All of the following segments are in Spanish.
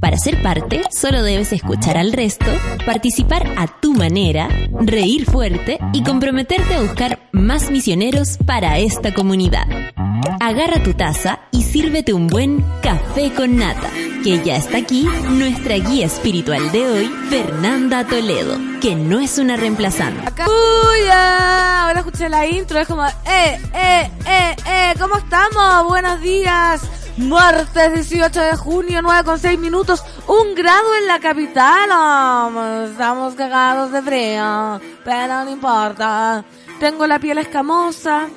Para ser parte, solo debes escuchar al resto, participar a tu manera, reír fuerte y comprometerte a buscar más misioneros para esta comunidad. Agarra tu taza y sírvete un buen café con nata, que ya está aquí nuestra guía espiritual de hoy, Fernanda Toledo, que no es una reemplazante. Uy. Ahora escuché la intro, es como, eh, eh, eh, eh, ¿cómo estamos? Buenos días. Martes 18 de junio, 9 con 6 minutos, un grado en la capital. Estamos cagados de frío, pero no importa. Tengo la piel escamosa,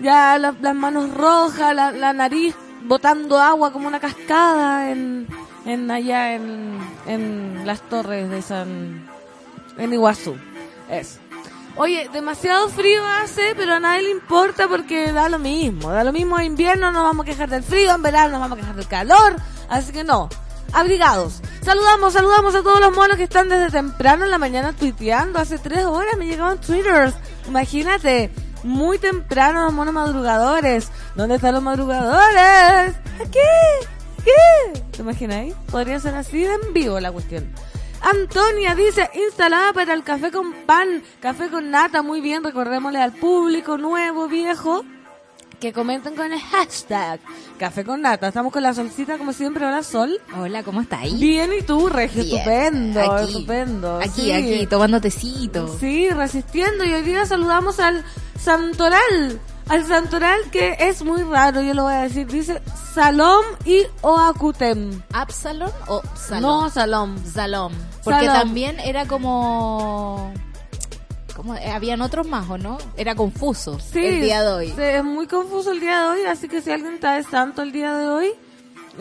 ya la- las manos rojas, la nariz botando agua como una cascada en, en allá en, en las torres de San, en Iguazú. Eso. Oye, demasiado frío hace, pero a nadie le importa porque da lo mismo. Da lo mismo en invierno, nos vamos a quejar del frío, en verano nos vamos a quejar del calor. Así que no, abrigados. Saludamos, saludamos a todos los monos que están desde temprano en la mañana tuiteando. Hace tres horas me llegaban twitters. Imagínate, muy temprano monos madrugadores. ¿Dónde están los madrugadores? ¿Qué? ¿Qué? ¿Te imagináis? Podría ser así de en vivo la cuestión. Antonia dice, instalada para el café con pan, café con nata, muy bien, recordémosle al público nuevo, viejo, que comenten con el hashtag café con nata. Estamos con la solcita como siempre, hola Sol. Hola, ¿cómo está ahí? Bien, ¿y tú, Regio? Bien. Estupendo, Aquí, estupendo. Aquí, sí. aquí, tomando tecito. Sí, resistiendo. Y hoy día saludamos al Santoral. Al Santoral que es muy raro, yo lo voy a decir. Dice Salom y Oakutem. ¿Absalom o Salom? No, Salom. Salom. Porque Salom. también era como... como eh, habían otros más, ¿o no? Era confuso Sí, el día de hoy. es muy confuso el día de hoy, así que si alguien está de santo el día de hoy,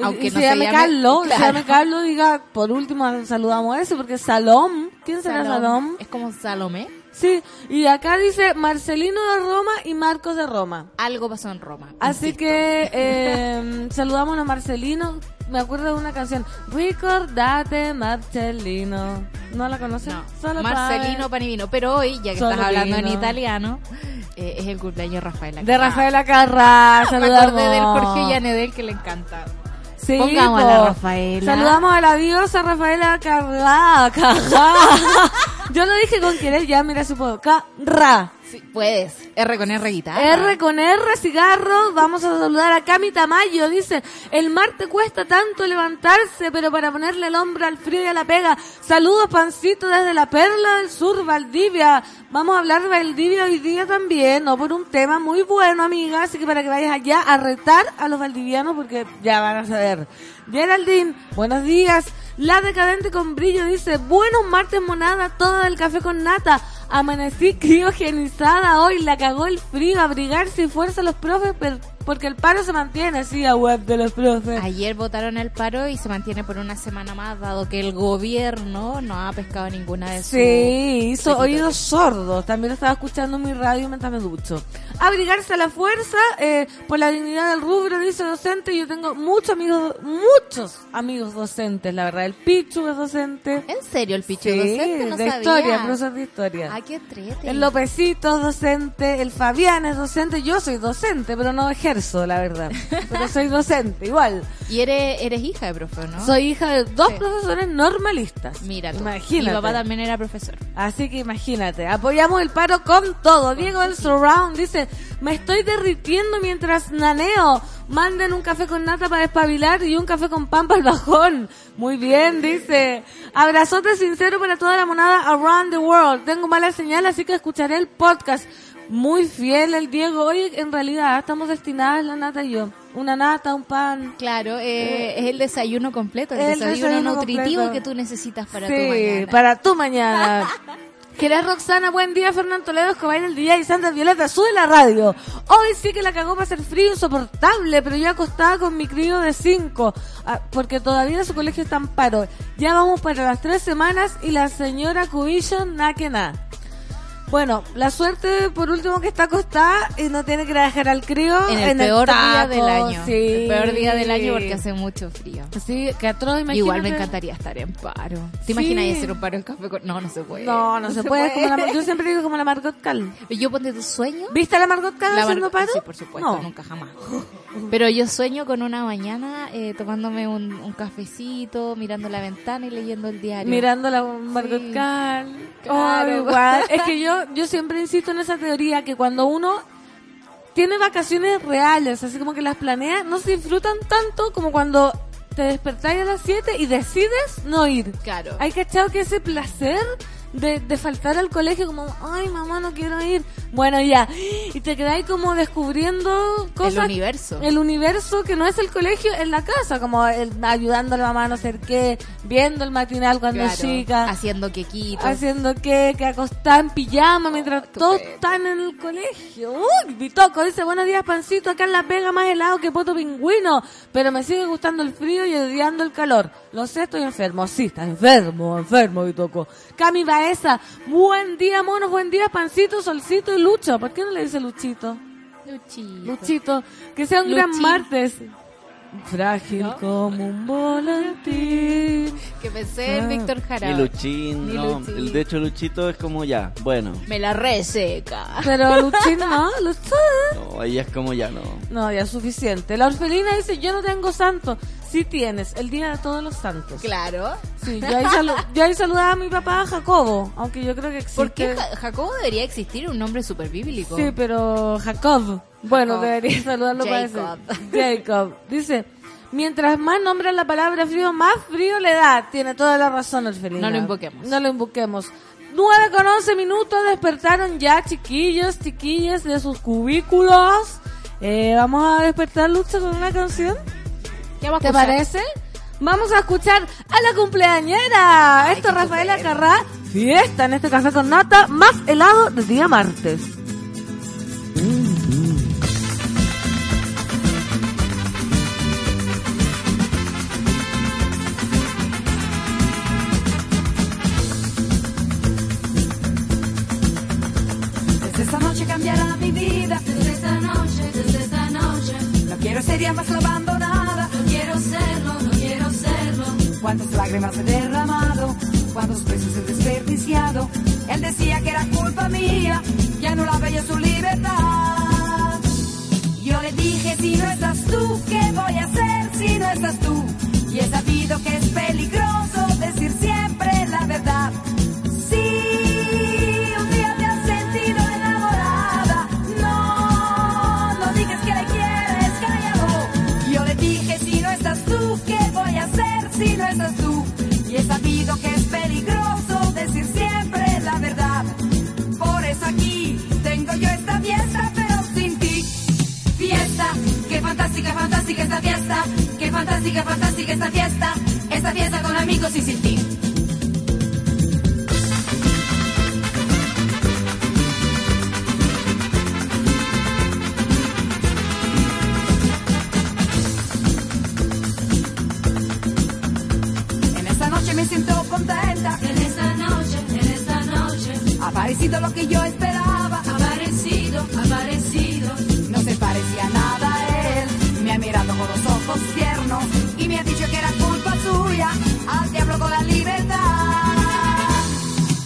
Aunque y no se se llame llame- Carlos, se claro. llame Carlos, diga, por último saludamos a ese, porque Salom, ¿quién será Salom? Es como Salomé. Sí, y acá dice Marcelino de Roma y Marcos de Roma. Algo pasó en Roma. Así insisto. que eh, saludamos a Marcelino. Me acuerdo de una canción. Ricordate Marcelino. ¿No la conoces? No, Solo Marcelino Panivino. Pero hoy, ya que Solo estás hablando en vino. italiano, eh, es el cumpleaños de Rafaela. De Rafaela Carrá. Me Saludamos. acordé del Jorge Llanedel que le encanta. Sí, Pongamos a la Rafaela. Saludamos a la diosa Rafaela Carrá. Yo lo dije con querer, ya mira su puedo. Carrá. Sí, puedes. R con R guitarra. R con R, cigarro. Vamos a saludar a Cami Tamayo. Dice, el mar te cuesta tanto levantarse, pero para ponerle el hombro al frío y a la pega. Saludos, pancito, desde la perla del sur, Valdivia. Vamos a hablar de Valdivia hoy día también, no por un tema muy bueno, amiga. Así que para que vayas allá a retar a los valdivianos, porque ya van a saber. Geraldine, buenos días. La decadente con brillo dice, buenos martes monada, toda del café con nata. Amanecí criogenizada hoy, la cagó el frío, abrigarse y fuerza a los profes porque el paro se mantiene así a web de los profes. Ayer votaron el paro y se mantiene por una semana más, dado que el gobierno no ha pescado ninguna de sus... Sí, hizo oídos sordos. También estaba escuchando mi radio mientras me ducho. Abrigarse a la fuerza eh, por la dignidad del rubro, dice docente. Yo tengo muchos amigos, muchos amigos docentes, la verdad. El Pichu es docente. ¿En serio el picho Sí, docente? No de sabía. historia, profesor de historia. Ay, qué trete. El Lopecito es docente, el Fabián es docente, yo soy docente, pero no ejerzo, la verdad. Pero soy docente, igual. Y eres, eres hija de profe, ¿no? Soy hija de dos Sí. profesores normalistas. Mira, imagínate. Mi papá también era profesor. Así que imagínate, apoyamos el paro con todo. Diego del Surround dice, me estoy derritiendo mientras naneo. Manden un café con nata para despabilar y un café con pan para el bajón. Muy bien, dice. Abrazote sincero para toda la monada around the world. Tengo mala señal, así que escucharé el podcast. Muy fiel el Diego. Oye, en realidad estamos destinadas la nata y yo. Una nata, un pan. Claro, eh, es el desayuno completo, el, el desayuno, desayuno nutritivo completo. que tú necesitas para sí, tu mañana. para tu mañana. Gerard Roxana, buen día, Fernando Toledo, Escobar el día y Sandra Violeta, sube la radio. Hoy sí que la cagó para ser frío insoportable, pero yo acostada con mi crío de 5, porque todavía su colegio está en paro. Ya vamos para las tres semanas y la señora Cubillon, na que nada. Bueno, la suerte por último que está acostada y no tiene que dejar al crío en el peor día del año. Sí. El peor día del año porque hace mucho frío. Sí, que atroz, Igual me encantaría estar en paro. ¿Te imaginas hacer un paro en café con... No, no se puede. No, no, se, puede. Como la... yo siempre digo como la Margot Cal. Yo ponte tu sueño. ¿Viste a la Margot Cal haciendo paro? Sí, por supuesto, nunca jamás. Pero yo sueño con una mañana eh, tomándome un, un, cafecito, mirando la ventana y leyendo el diario. Mirando la Margot Cal. Claro. igual. es que yo yo siempre insisto en esa teoría que cuando uno tiene vacaciones reales, así como que las planea, no se disfrutan tanto como cuando te despertáis a las 7 y decides no ir. Claro. Hay que echar que ese placer de, de faltar al colegio como, ay mamá, no quiero ir. Bueno, ya. Y te quedáis como descubriendo cosas. El universo. El universo que no es el colegio, en la casa, como el, ayudando a la mamá a no sé qué, viendo el matinal cuando es chica. Haciendo quequitos. Haciendo que, que acostada en pijama mientras todos están en el colegio. Uy, Bitoco dice, buenos días pancito, acá en la pega más helado que poto pingüino, pero me sigue gustando el frío y odiando el calor. Lo sé, estoy enfermo. Sí, está enfermo, enfermo, Bitoco. Cami Baeza, buen día, monos, buen día, pancito, solcito y Lucho. ¿Por qué no le dice Luchito? Luchito. Luchito. Que sea un gran martes. Frágil como un volantín. Que pensé en Víctor Jara. Y Luchín, no. El, de hecho, Luchito es como ya, bueno. Me la reseca. Pero Luchín no, Luchín. No, ella es como ya no. No, ya es suficiente. La orfelina dice, yo no tengo santo. Sí tienes, el Día de Todos los Santos. Claro. Sí, yo ahí, yo ahí saludaba a mi papá Jacobo, aunque yo creo que existe. ¿Por qué Jacobo debería existir un nombre super bíblico? Sí, pero Jacob. Bueno, debería saludarlo para eso. Jacob. Dice, mientras más nombra la palabra frío, más frío le da. Tiene toda la razón el feliz. No lo invoquemos. No lo invoquemos. 9 con 11 minutos despertaron ya chiquillos, chiquillas de sus cubículos. Eh, vamos a despertar Lucha con una canción. ¿Te parece? Vamos a escuchar a la cumpleañera. Esto es Rafaela Carrá. Fiesta en este café con nata más helado del día martes. Desde esta noche cambiará mi vida. Desde esta noche, desde esta noche. No quiero ser más abandonada lágrimas he derramado, cuántos besos he desperdiciado. Él decía que era culpa mía, ya no la veía su libertad. Yo le dije, si no estás tú, ¿qué voy a hacer si no estás tú? Y he sabido que es peligroso fantástica, fantástica esta fiesta. Esta fiesta con amigos y sin ti. parecido lo que yo esperaba. Ojos tiernos y me ha dicho que era culpa suya. Al diablo con la libertad.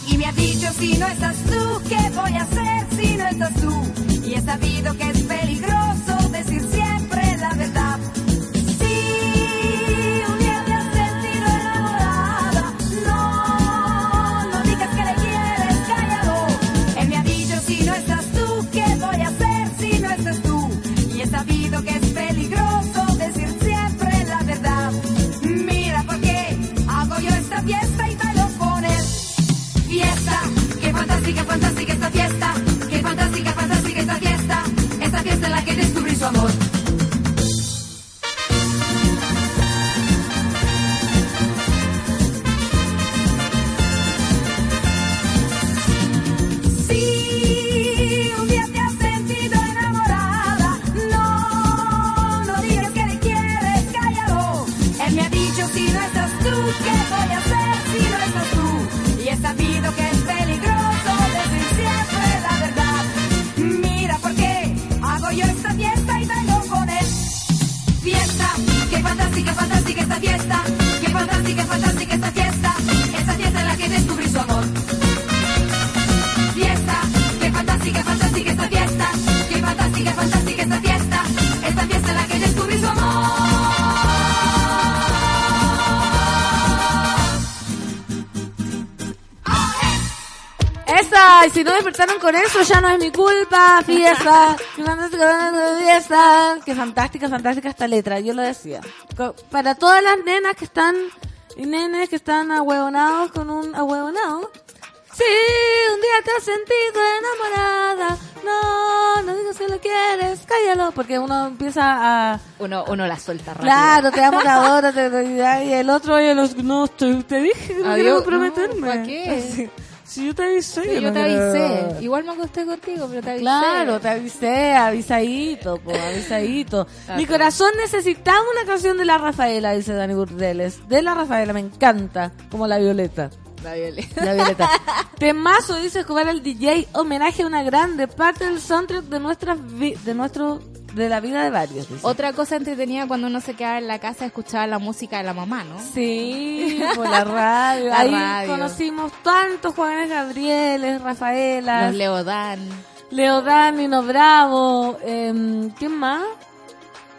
Y me ha dicho si no estás tú, ¿qué voy a hacer si no estás tú? Y he sabido que no despertaron con eso, ya no es mi culpa. Fiesta. Qué fantástica fiesta. Qué fantástica, fantástica esta letra. Yo lo decía. Para todas las nenas que están y nenes que están ahueonados con un ahueonado. Sí, un día te has sentido enamorada. No, no digas que lo quieres, cállalo. Porque uno empieza a... Uno, uno la suelta rápido. Claro, te amo, te adoro, te, te- y el otro, y los, no, te, te dije no quiero comprometerme. No, ¿pa' qué? Si yo te avisé. Sí, yo no te avisé. Igual me acosté contigo, pero te avisé. Claro, te avisé, avisadito, po, avisadito. Mi corazón necesitaba una canción de la Rafaela, dice Dani Burdeles. De la Rafaela, me encanta, como la Violeta. La Violeta. La Violeta. Temazo, dice jugar el DJ, homenaje a una grande parte del soundtrack de nuestras vi- de nuestro de la vida de varios. dice. Otra cosa entretenida cuando uno se quedaba en la casa escuchaba la música de la mamá, ¿no? Sí, por la radio. La Ahí radio. conocimos tantos Juanes Gabrieles, Rafaelas, Los Leodán. Leo Danino Bravo, eh, ¿quién más?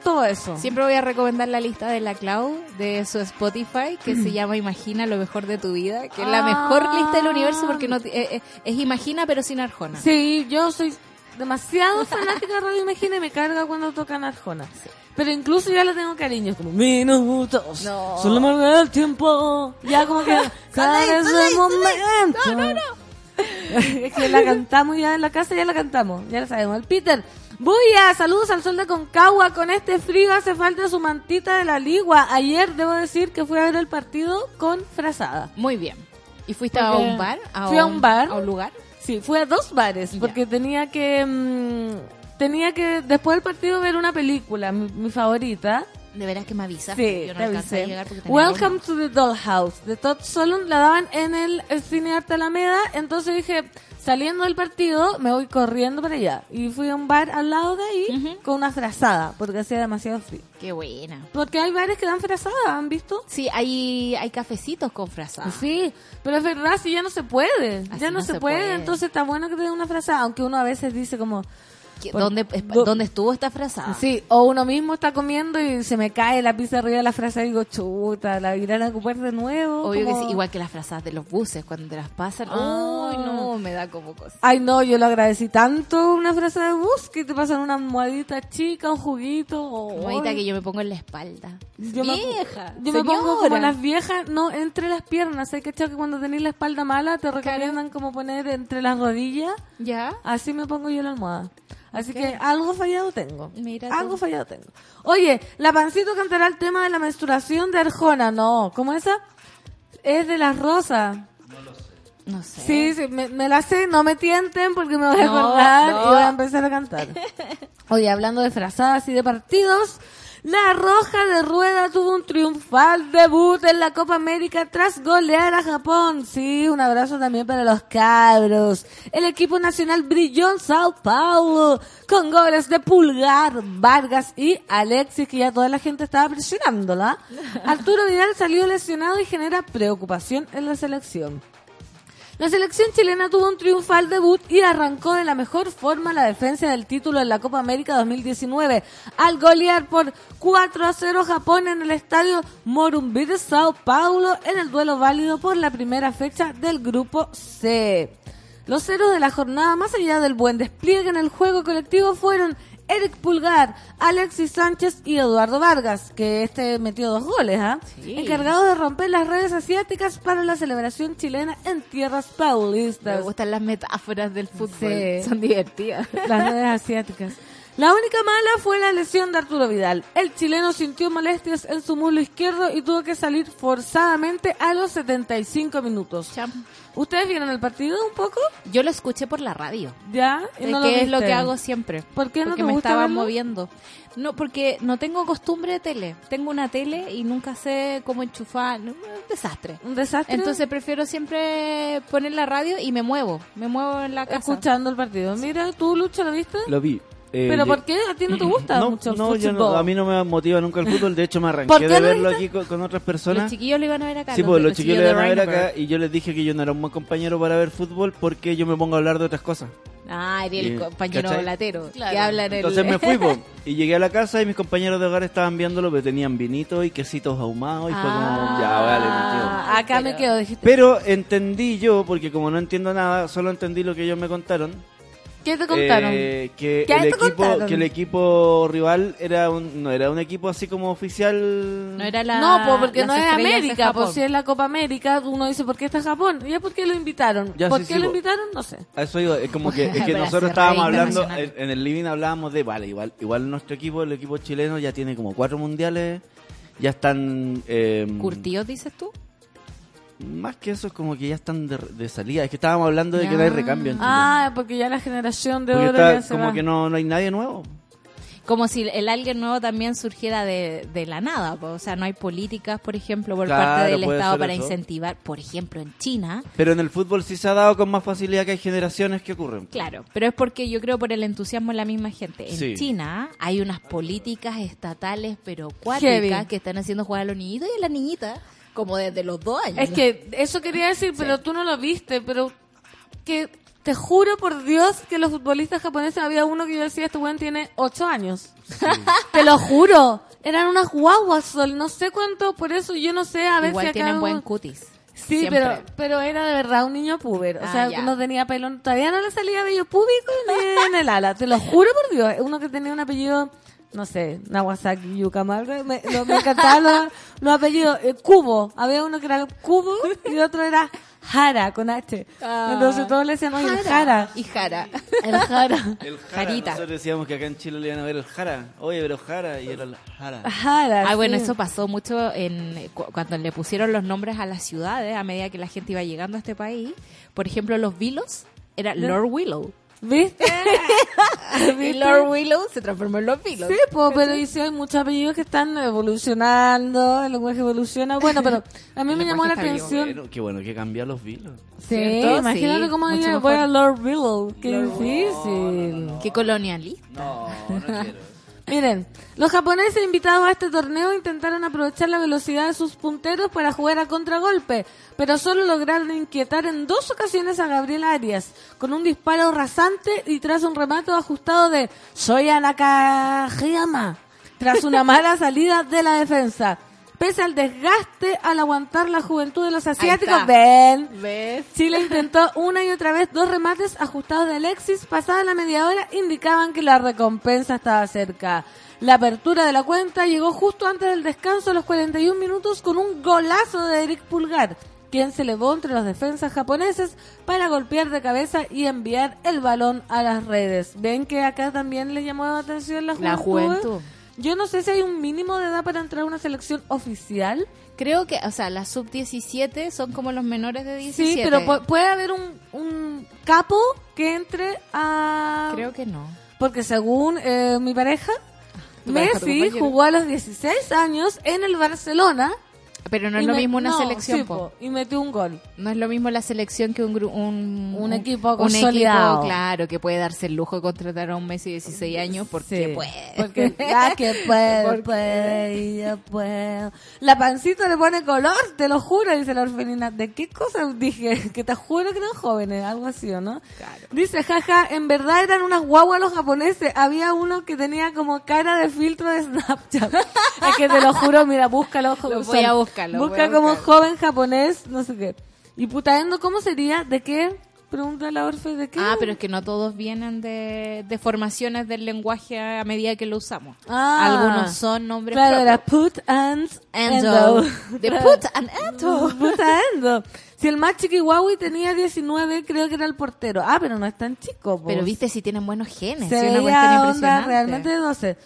Todo eso. Siempre voy a recomendar la lista de la Clau de su Spotify que se llama Imagina lo mejor de tu vida, que es la mejor Ah. lista del universo porque no eh, eh, es Imagina pero sin Arjona. Sí, yo soy demasiado fanática de Radio Imagina y me carga cuando tocan Arjona. Pero incluso ya le tengo cariño, es como minutos, No. solo me el tiempo, ya como que cada ese momento. No, no, no. es que la cantamos ya en la casa, ya la cantamos, ya la sabemos. El Peter, Buya, saludos al sol de Concagua, con este frío hace falta su mantita de la ligua. Ayer debo decir que fui a ver el partido con frazada. Muy bien. ¿Y fuiste a un bar? fui a un bar. ¿A un lugar? Sí, fui a dos bares porque tenía que mm, tenía que después del partido ver una película, mi, mi favorita. De veras que me avisas. Sí, yo no te alcancé a avisé. llegar porque tenía Welcome to the Dollhouse de Todd Solon la daban en el, el Cine Arte Alameda, entonces dije, saliendo del partido, me voy corriendo para allá y fui a un bar al lado de ahí con una frazada porque hacía demasiado frío. Qué buena. Porque hay bares que dan frazada, ¿han visto? Sí, hay, hay cafecitos con frazada. Sí, pero es verdad, si ya no se puede, Así ya no, no se, se puede, puede. entonces está bueno que te den una frazada, aunque uno a veces dice como, ¿Qué- Por- ¿Dónde, ¿Dónde estuvo esta frazada? Sí, o uno mismo está comiendo y se me cae la pizza arriba de la frase y digo, chuta, la irán a ocupar de nuevo. Obvio que sí, igual que las frazadas de los buses cuando te las pasan. Ah. Uy, no, me da como cosa. Ay, no, yo lo agradecí tanto una frase de bus que te pasan una almohadita chica, un juguito. o Moita que yo me pongo en la espalda. Yo me- Vieja. yo me pongo como las viejas, no, entre las piernas. Hay que que cuando tenéis la espalda mala te recomiendan como poner entre las rodillas. ¿Ya? Así me pongo yo la almohada. Así que algo fallado tengo. Mira tú. algo fallado tengo. Oye, la pancito cantará el tema de la menstruación de Arjona. No, ¿cómo esa? Es de las rosas. No sé. Sí, sí, me, me la sé, no me tienten porque me voy a No, acordar no. y voy a empezar a cantar. Oye, hablando de frazadas y de partidos, la Roja de Rueda tuvo un triunfal debut en la Copa América tras golear a Japón. Sí, un abrazo también para los cabros. El equipo nacional brilló en Sao Paulo con goles de Pulgar, Vargas y Alexis, que ya toda la gente estaba presionándola. Arturo Vidal salió lesionado y genera preocupación en la selección. La selección chilena tuvo un triunfal debut y arrancó de la mejor forma la defensa del título en la Copa América 2019 al golear por 4 a 0 Japón en el estadio Morumbi de Sao Paulo en el duelo válido por la primera fecha del grupo C. Los ceros de la jornada, más allá del buen despliegue en el juego colectivo, fueron Eric Pulgar, Alexis Sánchez y Eduardo Vargas, que este metió dos goles, ¿ah? Sí. Encargados de romper las redes asiáticas para la celebración chilena en tierras Me paulistas. gustan las metáforas del fútbol. Sí. Son divertidas. Las redes asiáticas. La única mala fue la lesión de Arturo Vidal. El chileno sintió molestias en su muslo izquierdo y tuvo que salir forzadamente a los 75 minutos. Cham. ¿Ustedes vieron el partido un poco? Yo lo escuché por la radio. ¿Ya? ¿Y no que es lo que hago siempre. ¿Por qué no porque te me gusta estaba verlo? moviendo. No, porque no tengo costumbre de tele. Tengo una tele y nunca sé cómo enchufar. Un desastre. ¿Un desastre? Entonces prefiero siempre poner la radio y me muevo. Me muevo en la casa. escuchando el partido. Mira, tú, Lucha, ¿lo viste? Lo vi. Eh, ¿Pero por qué? ¿A ti no te gusta no, mucho el no, yo no- fútbol? a mí no me motiva nunca el fútbol. De hecho, me ¿Por arranqué qué de verlo aquí con, con otras Los personas. chiquillos lo iban a ver acá. Sí, pues los chiquillos van a ver acá y yo les dije que yo no era un buen compañero para ver fútbol porque yo me pongo a hablar de otras cosas. Ah, era el Y- compañero ¿cachai? latero. Claro. Que habla en el... Entonces me fui, po, y llegué a la casa y mis compañeros de hogar estaban viéndolo, pero tenían vinito y quesitos ahumados y fue como, ya, vale, mi tío. Ah, acá me quedo, dijiste. Pero entendí yo, porque como no entiendo nada, solo entendí lo que ellos me contaron. ¿Qué te contaron? eh, que, ¿Qué el te equipo, contaron? que el equipo rival era un, no era un equipo así como oficial. No era la. no, pues porque no es América, pues si es la Copa América, uno dice, ¿por qué está Japón? Y es porque lo invitaron. Ya, ¿Por sí, qué sí, lo po. invitaron? No sé. A eso iba, es como que, es que nosotros estábamos hablando, en, el living hablábamos de, vale, igual, igual nuestro equipo, el equipo chileno ya tiene como cuatro mundiales, ya están... Eh, ¿Curtidos, dices tú? Más que eso, es como que ya están de, de salida. Es que estábamos hablando de que no hay recambio en Chile. Ah, porque ya la generación de Porque oro está ya se como va. que no, no hay nadie nuevo. Como si el alguien nuevo también surgiera de, de la nada. po. O sea, no hay políticas, por ejemplo, por Claro, parte del Estado para eso. incentivar, por ejemplo, en China. Pero en el fútbol sí se ha dado con más facilidad que hay generaciones que ocurren. Claro, pero es porque yo creo por el entusiasmo de la misma gente. En Sí. China hay unas políticas estatales, pero Heavy. cuáticas, que están haciendo jugar a los niñitos y a las niñitas como desde los dos años. Es que eso quería decir, pero tú no lo viste, pero que te juro por Dios que los futbolistas japoneses había uno que yo decía, este weón tiene ocho años. te lo juro. Eran unas guaguas, Sol, no sé cuánto, por eso yo no sé, a ver Igual si acá... tienen buen cutis. Sí, Siempre. pero, pero era de verdad un niño puber. O Ah, sea, ya. no tenía pelo, todavía no le salía vello púbico ni en el ala. Te lo juro por Dios. Uno que tenía un apellido, no sé, Nawasaki Yukamal. Me, lo- me encantaban los, los apellidos. Eh, Cubo. Había uno que era Cubo y otro era Jara, con H. Ah. Entonces todos le decían, oye, el Jara. Y Jara. El Jara. El jara. Jarita. Nosotros decíamos que acá en Chile le iban a ver el jara. Oye, pero jara. Y era el jara. Jara. Ah, bueno, eso pasó mucho en cu- cuando le pusieron los nombres a las ciudades a medida que la gente iba llegando a este país. Por ejemplo, los Vilos era Lord Willow. ¿Viste? Y. Lord Willow se transformó en los Vilos. Sí, po, pero sí hay muchos apellidos que están evolucionando, el lenguaje evoluciona. Bueno, pero a mí El me llamó la atención. Bueno, qué bueno que cambió los vilos. Sí, ¿Cierto? imagínate Sí, cómo voy a Lord Willow. Qué difícil. Qué colonialista. No, no quiero. Miren, los japoneses invitados a este torneo intentaron aprovechar la velocidad de sus punteros para jugar a contragolpe, pero solo lograron inquietar en dos ocasiones a Gabriel Arias, con un disparo rasante y tras un remate ajustado de Soya Nakajima, tras una mala salida de la defensa. Pese al desgaste al aguantar la juventud de los asiáticos, ven, ¿Ves? Chile intentó una y otra vez dos remates ajustados de Alexis. Pasada la media hora indicaban que la recompensa estaba cerca. La apertura de la cuenta llegó justo antes del descanso a los 41 minutos con un golazo de Eric Pulgar, quien se elevó entre los defensas japoneses para golpear de cabeza y enviar el balón a las redes. ¿Ven que acá también le llamó la atención la juventud? La juventud. Yo no sé si hay un mínimo de edad para entrar a una selección oficial. Creo que, o sea, las sub-17 son como los menores de 17. Sí, pero pu- puede haber un, un capo que entre a... Creo que no. Porque según eh, mi pareja, ¿Tu pareja, tu Messi jugó a los 16 años en el Barcelona. Pero no y es lo me- mismo una no, selección, sí, po. po, y metió un gol. No es lo mismo la selección que un un, Un equipo un equipo, claro, que puede darse el lujo de contratar a un Messi de 16 años porque Sí, puede. Porque ya que puede, Porque- puede, y yo puedo. La pancita le pone color, te lo juro, dice la orfelina. ¿De qué cosa dije? Que te juro que eran jóvenes, algo así, ¿o no? Claro. Dice, jaja, en verdad eran unas guaguas los japoneses. Había uno que tenía como cara de filtro de Snapchat. es que te lo juro, mira, búscalo. Lo voy a buscar, lo voy Busca como joven japonés, no sé qué. Y putaendo, ¿cómo sería? ¿De qué? Pregunta la Orfe, ¿de qué? Ah, pero es que no todos vienen de, de formaciones del lenguaje a medida que lo usamos. Ah. Algunos son nombres Claro, era propios. put and Endo. endo. De put and endo. Put and endo. Si el más chiquihuahui tenía 19, creo que era el portero. Ah, pero no es tan chico. po. Pero viste si tienen buenos genes. Se sí, una veía onda realmente de 12.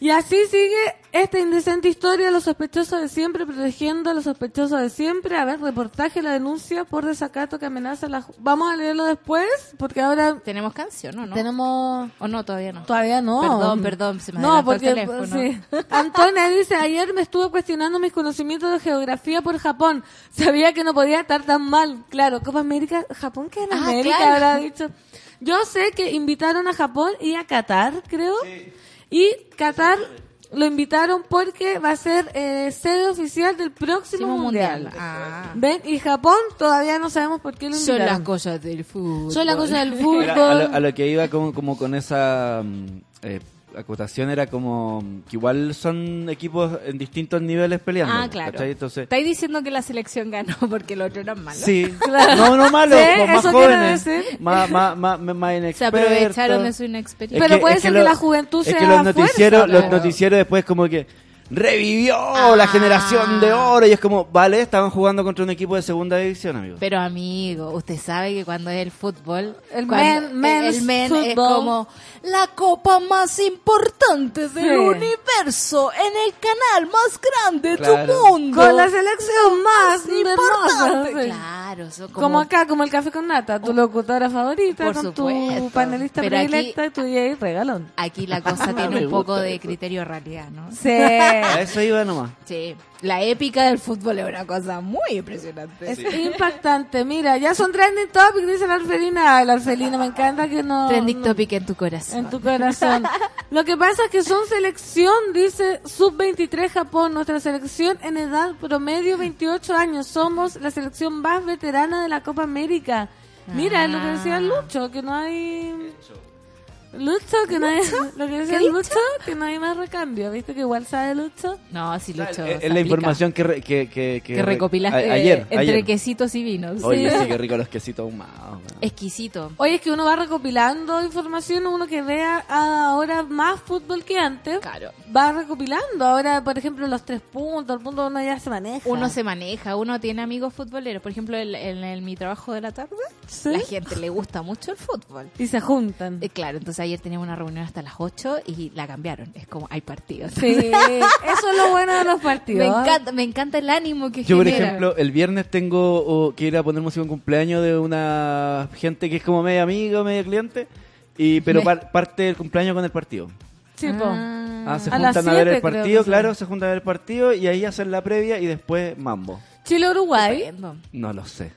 Y así sigue esta indecente historia, los sospechosos de siempre, protegiendo a los sospechosos de siempre. A ver, reportaje, la denuncia por desacato que amenaza a la... ju- Vamos a leerlo después, porque ahora ¿Tenemos canción o no? tenemos... ¿O no? Todavía no. Todavía no. Perdón, perdón, se me No, adelantó el porque teléfono. sí. Antonia dice, ayer me estuve cuestionando mis conocimientos de geografía por Japón. Sabía que no podía estar tan mal. Claro, Copa América, Japón que en Ah, América claro. habrá dicho. Yo sé que invitaron a Japón y a Qatar, creo. Y Qatar lo invitaron porque va a ser eh, sede oficial del próximo mundial. mundial. Ah. ¿Ven? Y Japón todavía no sabemos por qué lo Son invitaron. las cosas del fútbol. Son las cosas del fútbol. Era a, lo, a lo que iba como, como con esa mm, eh, acotación era como que igual son equipos en distintos niveles peleando. Ah, claro. ¿cachai? Entonces, Estáis diciendo que la selección ganó porque los otros eran malos. sí. No, no malo, Sí, más jóvenes, más, más, más, más Se inexpertos. aprovecharon de su Es inexperiencia. Pero puede es ser lo- que la juventud es sea que los noticieros, fuerza, los claro. noticieros después como que revivió Ah. la generación de oro y es como, vale, estaban jugando contra un equipo de segunda división, amigo. Pero amigo, usted sabe que cuando es el fútbol, El men- men's el men es como la copa más importante del Sí. universo en el canal más grande de Claro. tu mundo. Con la selección más importante. Claro, Como, como, acá, como el café con nata, tu locutora favorita, Por con tu panelista Pero aquí- predilecta y tu DJ regalón. Aquí la cosa tiene un poco de criterio realidad, ¿no? Sí. A eso iba nomás. Sí, la épica del fútbol es una cosa muy impresionante. Es impactante. Mira, ya son trending topic, dice la Arfelina. Ay, La Arfelina, me encanta que no... Trending no- topic en tu corazón. En tu corazón. Lo que pasa es que son selección, dice Sub-23 Japón, nuestra selección en edad promedio 28 años. Somos la selección más veterana de la Copa América. Mira, es lo que decía Ah. Lucho, que no hay... Lucho, que no hay... Lo que decía ¿Qué dicho? Lucho, que no hay más recambio. ¿Viste que igual sabe Lucho? No, sí, Lucho. Es, se es la información que, re- que, que, que recopilaste a- ayer, entre ayer. quesitos y vinos. Oye, Sí. sí, qué rico los quesitos ahumados. Exquisito. Oye, es que uno va recopilando información, uno que vea ahora más fútbol que antes. Claro. Va recopilando. Ahora, por ejemplo, los tres puntos, el punto uno ya se maneja. Uno se maneja, uno tiene amigos futboleros. Por ejemplo, en, mi trabajo de la tarde, Sí. la gente le gusta mucho el fútbol. Y se juntan. Eh, claro, entonces ayer teníamos una reunión hasta las 8 y la cambiaron. Es como, hay partidos. Sí, eso es lo bueno de los partidos. me encanta, me encanta el ánimo que Yo, por ejemplo, el viernes tengo oh, que ir a poner música en cumpleaños de una gente que es como media amigo, media cliente, y pero par- parte del cumpleaños con el partido. Sí, po. Ah, se A las juntan a ver el partido, claro, se juntan a ver el partido y ahí hacen la previa y después mambo. Chile-Uruguay. No lo sé.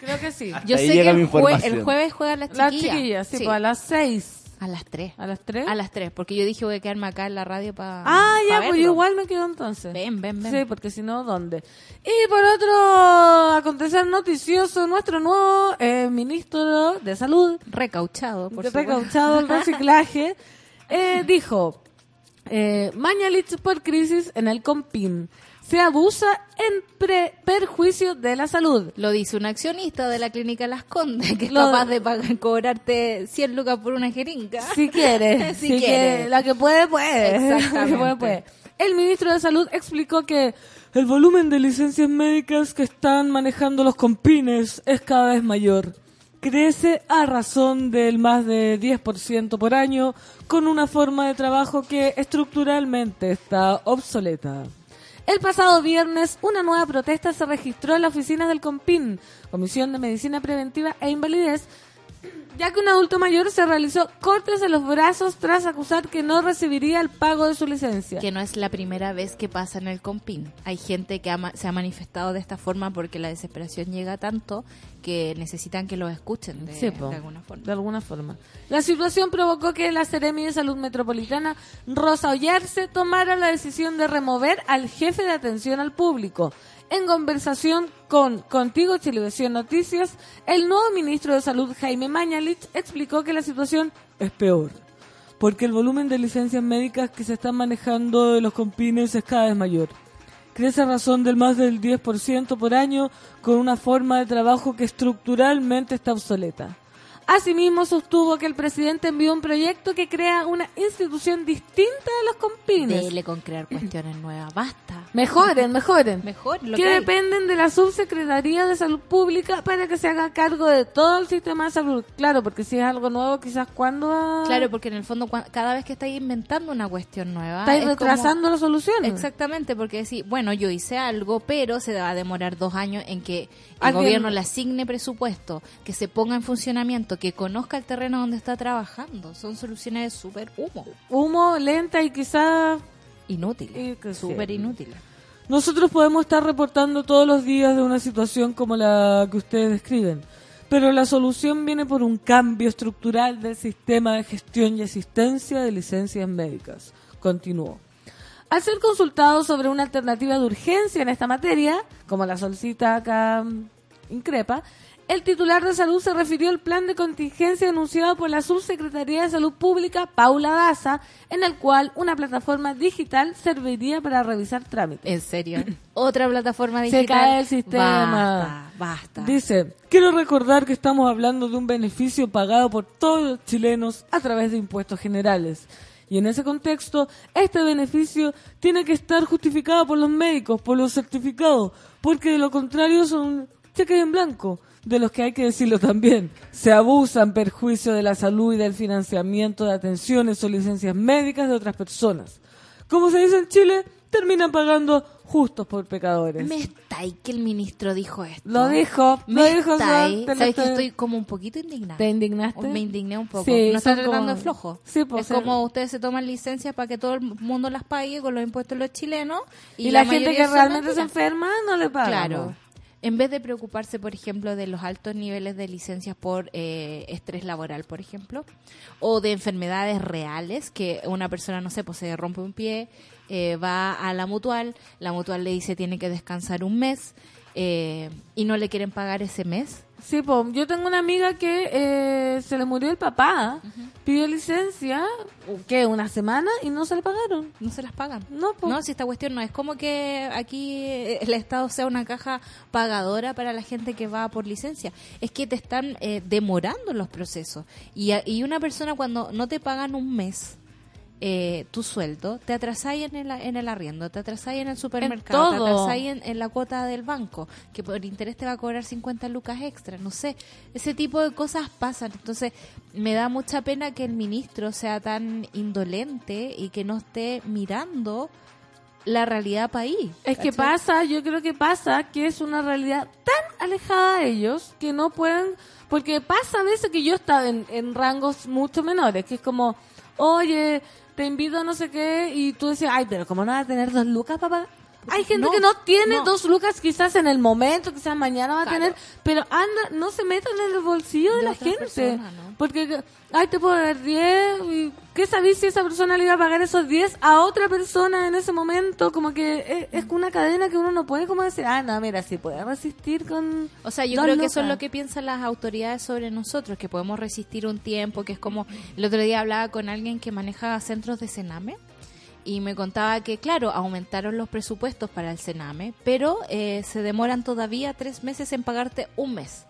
creo que sí. Yo ahí sé llega que mi el, jue- el jueves juegan las Las chiquillas. chiquillas, sí, Sí. pues a las seis. A las 3. ¿A las tres? A las 3, porque yo dije voy a quedarme acá en la radio para. Ah, ya, pues yo igual me quedo entonces. Ven, ven, ven. Sí, porque si no, ¿dónde? Y por otro acontecer noticioso, nuestro nuevo eh, ministro de Salud, Recauchado, por supuesto. recauchado el reciclaje, eh, dijo, eh, Mañalich por crisis en el Compin. Se abusa en perjuicio de la salud. Lo dice un accionista de la clínica Las Condes, que es Lo- capaz de pagar, cobrarte 100 lucas por una jeringa. Si quiere, Si si quiere. quiere. La que puede, puede. Exactamente. La que puede, puede. El ministro de Salud explicó que el volumen de licencias médicas que están manejando los compines es cada vez mayor. Crece a razón del más de 10% por año, con una forma de trabajo que estructuralmente está obsoleta. El pasado viernes, una nueva protesta se registró en la oficina del COMPIN, Comisión de Medicina Preventiva e Invalidez, ya que un adulto mayor se realizó cortes en los brazos tras acusar que no recibiría el pago de su licencia. Que no es la primera vez que pasa en el Compin. Hay gente que se ha manifestado de esta forma porque la desesperación llega tanto que necesitan que los escuchen de, Sí, po, de alguna forma. de alguna forma. La situación provocó que la Seremi de Salud Metropolitana, Rosa Ollarse, tomara la decisión de remover al jefe de atención al público. En conversación con Contigo Televisión Noticias, el nuevo ministro de Salud, Jaime Mañalich, explicó que la situación es peor. Porque el volumen de licencias médicas que se están manejando de los compines es cada vez mayor. Crece a razón del más del 10% por año con una forma de trabajo que estructuralmente está obsoleta. Asimismo, sostuvo que el presidente envió un proyecto que crea una institución distinta de los compines. Dele con crear cuestiones nuevas. Basta. Mejoren, mejoren. Mejor lo que, que dependen de la Subsecretaría de Salud Pública para que se haga cargo de todo el sistema de salud. Claro, porque si es algo nuevo, quizás cuando Claro, porque en el fondo cada vez que estáis inventando una cuestión nueva... estáis es como- retrasando la solución. Exactamente, porque decir, bueno, yo hice algo, pero se va a demorar dos años en que el gobierno le asigne presupuesto, que se ponga en funcionamiento, que conozca el terreno donde está trabajando. Son soluciones súper humo, Humo, lenta y quizás que súper sí. inútiles. Nosotros podemos estar reportando todos los días de una situación como la que ustedes describen, pero la solución viene por un cambio estructural del sistema de gestión y asistencia de licencias médicas. Continuó. Al ser consultado sobre una alternativa de urgencia en esta materia, como la solicita acá mm, Increpa, el titular de salud se refirió al plan de contingencia anunciado por la Subsecretaría de Salud Pública, Paula Daza, en el cual una plataforma digital serviría para revisar trámites. En serio. Otra plataforma Se digital. cae el sistema. Basta, basta. Dice, quiero recordar que estamos hablando de un beneficio pagado por todos los chilenos a través de impuestos generales. Y en ese contexto, este beneficio tiene que estar justificado por los médicos, por los certificados, porque de lo contrario son cheques en blanco, de los que hay que decirlo también. Se abusa en perjuicio de la salud y del financiamiento de atenciones o licencias médicas de otras personas. Como se dice en Chile, terminan pagando justos por pecadores. Me está ahí que el ministro dijo esto. Lo dijo, lo Me dijo. está ahí. ¿Sabes que estoy- estoy como un poquito indignada? ¿Te indignaste? Me indigné un poco. Sí, no está son tratando como- de flojo. Sí, pues, es ser- como ustedes se toman licencias para que todo el mundo las pague con los impuestos de los chilenos. Y, la, gente mayoría que realmente se enferma no le paga. Claro. En vez de preocuparse, por ejemplo, de los altos niveles de licencias por eh, estrés laboral, por ejemplo, o de enfermedades reales, que una persona, no sé, pues se rompe un pie, eh, va a la mutual, la mutual le dice tiene que descansar un mes eh, y no le quieren pagar ese mes. Sí, po. yo tengo una amiga que eh, se le murió el papá, pidió licencia, ¿qué? Una semana y no se le pagaron. No se las pagan. No, po. No, si esta cuestión no es como que aquí eh, el Estado sea una caja pagadora para la gente que va por licencia. Es que te están eh, demorando los procesos. Y, y una persona cuando no te pagan un mes eh, tu sueldo, te atrasáis en el, en el arriendo, te atrasáis en el supermercado, te todo. atrasáis en, en la cuota del banco, que por interés te va a cobrar 50 lucas extra. No sé, ese tipo de cosas pasan. Entonces, me da mucha pena que el ministro sea tan indolente y que no esté mirando la realidad país. Es que pasa, yo creo que pasa que es una realidad tan alejada de ellos que no pueden, porque pasa a veces que yo he estado en, en rangos mucho menores, que es como, oye, te invito no sé qué, y tú decías, ay, pero ¿cómo no vas a tener dos lucas, papá? Hay gente No, que no tiene no. dos lucas quizás en el momento, quizás mañana va a tener, pero anda, no se metan en el bolsillo de, De la gente. persona, ¿no? Porque, ay, te puedo dar 10, y ¿qué sabéis si esa persona le iba a pagar esos 10 a otra persona en ese momento? Como que es, es una cadena que uno no puede como decir, ah, no, mira, si puede resistir con... O sea, yo creo que eso es lo que piensan las autoridades sobre nosotros, que podemos resistir un tiempo, que es como el otro día hablaba con alguien que maneja centros de Sename y me contaba que, claro, aumentaron los presupuestos para el Sename, pero eh, se demoran todavía tres meses en pagarte un mes.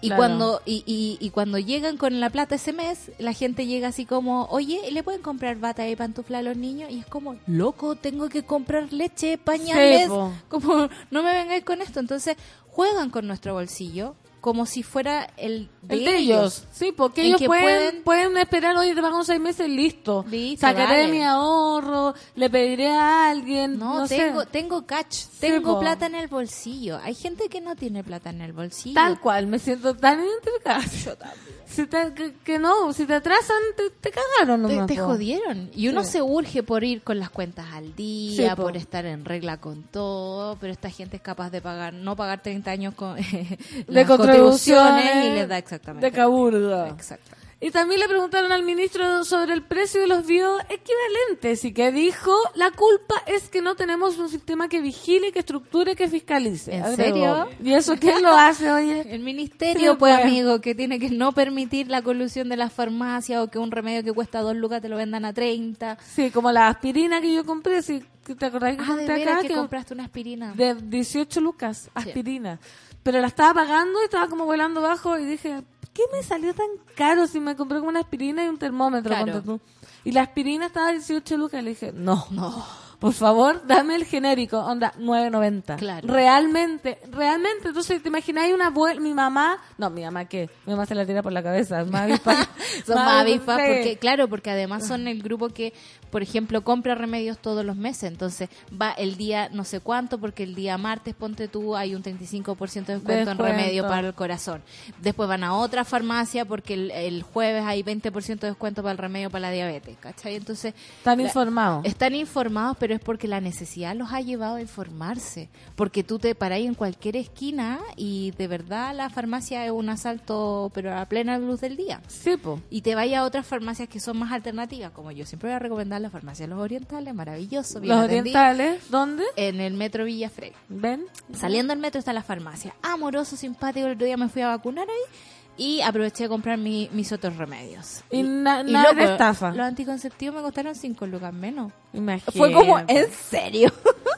Y Claro. cuando y, y, y cuando llegan con la plata ese mes, la gente llega así como, oye, ¿le pueden comprar bata y pantufla a los niños? Y es como, loco, tengo que comprar leche, pañales. Sí, po. como, no me vengáis con esto. Entonces, juegan con nuestro bolsillo como si fuera el de, El de ellos, sí, porque En ellos pueden, pueden- pueden esperar, oye, te pagan seis meses, listo. Listo, Sacaré dale. mi ahorro, le pediré a alguien, No, no, sé. tengo, tengo catch, tengo po. plata en el bolsillo. Hay gente que no tiene plata en el bolsillo. Tal cual, me siento tan identificada. Si te, que, que no, si te atrasan, te, te cagaron Te, nomás, te po. jodieron. Y uno Sí. se urge por ir con las cuentas al día, Sí, po. por estar en regla con todo, pero esta gente es capaz de pagar, no pagar 30 años con De contribuciones. y les da exactamente. De caburga. Exacto. Y también le preguntaron al ministro sobre el precio de los bioequivalentes y que dijo, la culpa es que no tenemos un sistema que vigile, que estructure, que fiscalice. ¿En serio? ¿Y eso quién lo hace, oye? El ministerio, pues, pues. amigo, que tiene que no permitir la colusión de las farmacias o que un remedio que cuesta dos lucas te lo vendan a 30. Sí, como la aspirina que yo compré, sí, ¿te acordás que Ah, de acá? que Que compraste una aspirina. de 18 lucas, aspirina. Pero la estaba pagando y estaba como volando bajo y dije, ¿qué me salió tan caro si me compré como una aspirina y un termómetro? Claro. tú? Y la aspirina estaba a 18 lucas y le dije, no, no. Por favor, dame el genérico, onda, 9.90. Claro. Realmente, realmente. Entonces, ¿te imagináis una abuela, mi mamá? No, mi mamá, ¿qué? Mi mamá se la tira por la cabeza. Más avispa. Son sí. porque, claro, porque además son el grupo que, por ejemplo, compra remedios todos los meses. Entonces va el día no sé cuánto, porque el día martes, ponte tú, hay un 35% de descuento, en remedio para el corazón. Después van a otra farmacia porque el, el jueves hay 20% de descuento para el remedio para la diabetes, ¿cachai? Entonces Están la- informados. están informados, pero pero es porque la necesidad los ha llevado a informarse. Porque tú te paráis en cualquier esquina y de verdad la farmacia es un asalto, pero a plena luz del día. Sí, po. Y te vayas a otras farmacias que son más alternativas, como yo siempre voy a recomendar la farmacia Los Orientales, maravilloso. bien Los atendido. orientales, ¿dónde? En el metro Villa Frey. ¿Ven? Saliendo del metro está la farmacia. Amoroso, simpático. El otro día me fui a vacunar ahí y aproveché de comprar mi- mis otros remedios. Y na- y, nada loco, de estafa. Los anticonceptivos me costaron 5 lucas menos. Imagínate. Fue como, ¿en serio?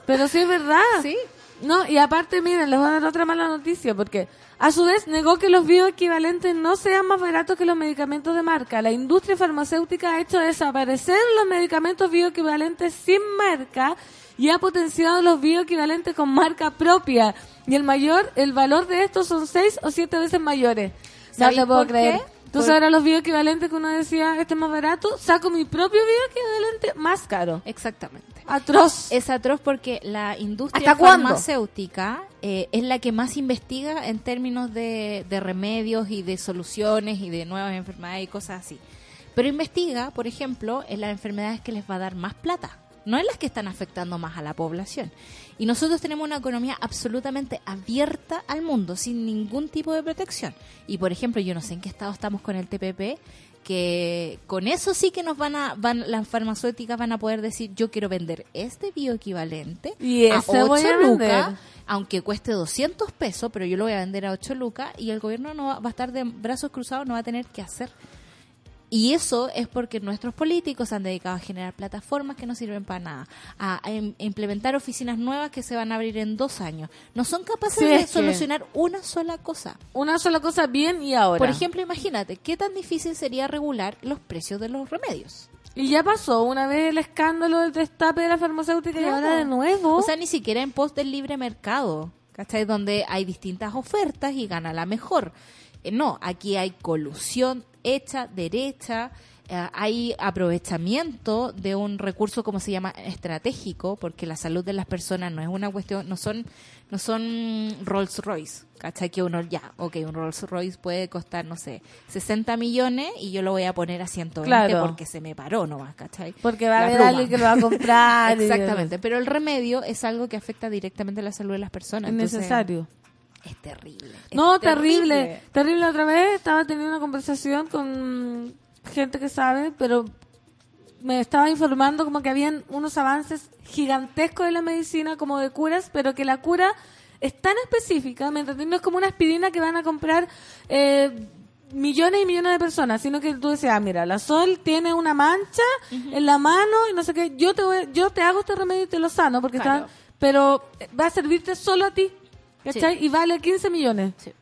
Pero sí es verdad. sí. No, y aparte, miren, les voy a dar otra mala noticia, porque a su vez negó que los bioequivalentes no sean más baratos que los medicamentos de marca. La industria farmacéutica ha hecho desaparecer los medicamentos bioequivalentes sin marca y ha potenciado los bioequivalentes con marca propia. Y el mayor, el valor de estos son seis o siete veces mayores. No ¿Sabéis te puedo creer. qué? Sabes ahora los bioequivalentes que uno decía, este es más barato, saco mi propio bioequivalente más caro. Exactamente. Atroz. Es atroz porque la industria farmacéutica eh, es la que más investiga en términos de, de remedios y de soluciones y de nuevas enfermedades y cosas así. Pero investiga, por ejemplo, en las enfermedades que les va a dar más plata, no en las que están afectando más a la población. Y nosotros tenemos una economía absolutamente abierta al mundo, sin ningún tipo de protección. Y, por ejemplo, yo no sé en qué estado estamos con el TPP, que con eso sí que nos van a, van, las farmacéuticas van a poder decir, yo quiero vender este bioequivalente Y a ese voy 8 a vender. lucas, aunque cueste 200 pesos, pero yo lo voy a vender a 8 lucas y el gobierno no va, va a estar de brazos cruzados, no va a tener que hacer. Y eso es porque nuestros políticos se han dedicado a generar plataformas que no sirven para nada, a, a im- implementar oficinas nuevas que se van a abrir en dos años. No son capaces Sí, de solucionar una sola cosa. Una sola cosa bien y ahora. Por ejemplo, imagínate, ¿qué tan difícil sería regular los precios de los remedios? Y ya pasó una vez el escándalo del destape de la farmacéutica y Claro. ahora de nuevo. O sea, ni siquiera en pos del libre mercado, ¿cachai? Donde hay distintas ofertas y gana la mejor. Eh, no, aquí hay colusión hecha, derecha, eh, hay aprovechamiento de un recurso como se llama estratégico, porque la salud de las personas no es una cuestión, no son, no son Rolls Royce, ¿cachai? Que uno ya, ok, un Rolls Royce puede costar, no sé, 60 millones y yo lo voy a poner a 120 Claro. porque se me paró nomás, ¿cachai? porque va a La haber pluma. alguien que lo va a comprar. Exactamente, pero el remedio es algo que afecta directamente a la salud de las personas. Es entonces, necesario. Es terrible. es No, terrible. Terrible otra vez. Estaba teniendo una conversación con gente que sabe, pero me estaba informando como que habían unos avances gigantescos de la medicina, como de curas, pero que la cura es tan específica, ¿me entiendes? No es como una aspirina que van a comprar eh, millones y millones de personas, sino que tú decías, ah, mira, la Sol tiene una mancha en la mano y no sé qué, yo te voy- yo te hago este remedio y te lo sano, porque Claro. está, pero va a servirte solo a ti, ¿cachai? Sí. Y vale 15 millones. Sí.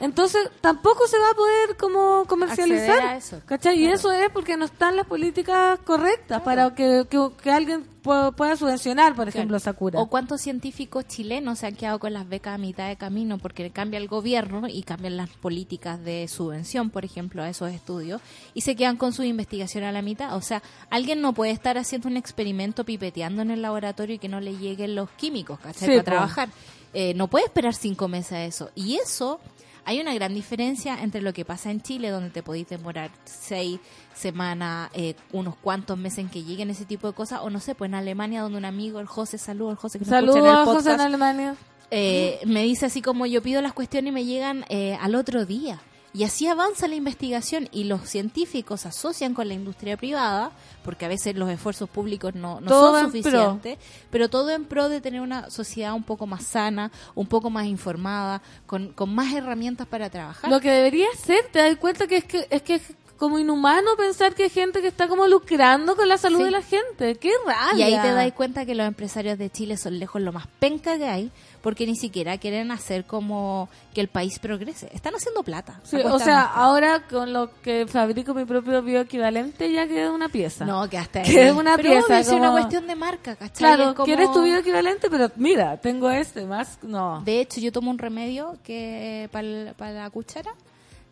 Entonces tampoco se va a poder como comercializar. A eso. ¿Cachai? Y Claro. eso es porque no están las políticas correctas para que, que, que alguien pu- pueda subvencionar, por ejemplo, esa cura. O cuántos científicos chilenos se han quedado con las becas a mitad de camino porque cambia el gobierno y cambian las políticas de subvención, por ejemplo, a esos estudios y se quedan con su investigación a la mitad. O sea, alguien no puede estar haciendo un experimento pipeteando en el laboratorio y que no le lleguen los químicos, ¿cachai? Sí, Para trabajar. Eh, no puede esperar cinco meses a eso. Y eso hay una gran diferencia entre lo que pasa en Chile, donde te podéis demorar seis semanas, eh, unos cuantos meses en que lleguen ese tipo de cosas, o no sé, pues en Alemania, donde un amigo, el José, saludos, el José, que nos escucha en el Saludos a José en Alemania. eh, me dice así como yo pido las cuestiones y me llegan eh, al otro día. Y así avanza la investigación y los científicos asocian con la industria privada, porque a veces los esfuerzos públicos no, no son suficientes, pero todo en pro de tener una sociedad un poco más sana, un poco más informada, con, con más herramientas para trabajar. Lo que debería ser, te das cuenta que es que es que como inhumano pensar que hay gente que está como lucrando con la salud Sí. de la gente. ¡Qué rabia! Y ahí te das cuenta que los empresarios de Chile son lejos lo más penca que hay, porque ni siquiera quieren hacer como que el país progrese. Están haciendo plata. Sí, o sea, ahora con lo que fabrico mi propio bioequivalente ya queda una pieza. No, que hasta Que es una Pero pieza, obvio, es una como- cuestión de marca, ¿cachai? Claro, como- quieres tu bioequivalente, pero mira, tengo este más. No. De hecho, yo tomo un remedio que para la cuchara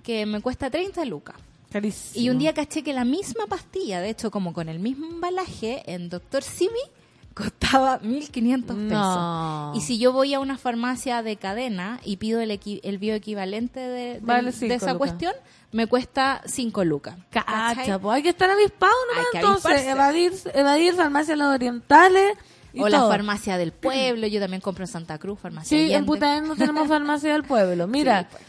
que me cuesta 30 lucas. Carísimo. Y un día caché que la misma pastilla, de hecho, como con el mismo embalaje, en Doctor Simi costaba 1500 pesos. No. Y si yo voy a una farmacia de cadena y pido el, equi- el bioequivalente de, de- Vale de cinco esa lucas. cuestión, me cuesta 5 lucas. Cacha, pues hay que estar avispado nomás entonces, evadir, evadir farmacias los orientales o la todo. farmacia del pueblo, yo también compro en Santa Cruz, farmacia Sí, en Allende. Putaén no tenemos farmacia del pueblo. Mira, Sí, pues.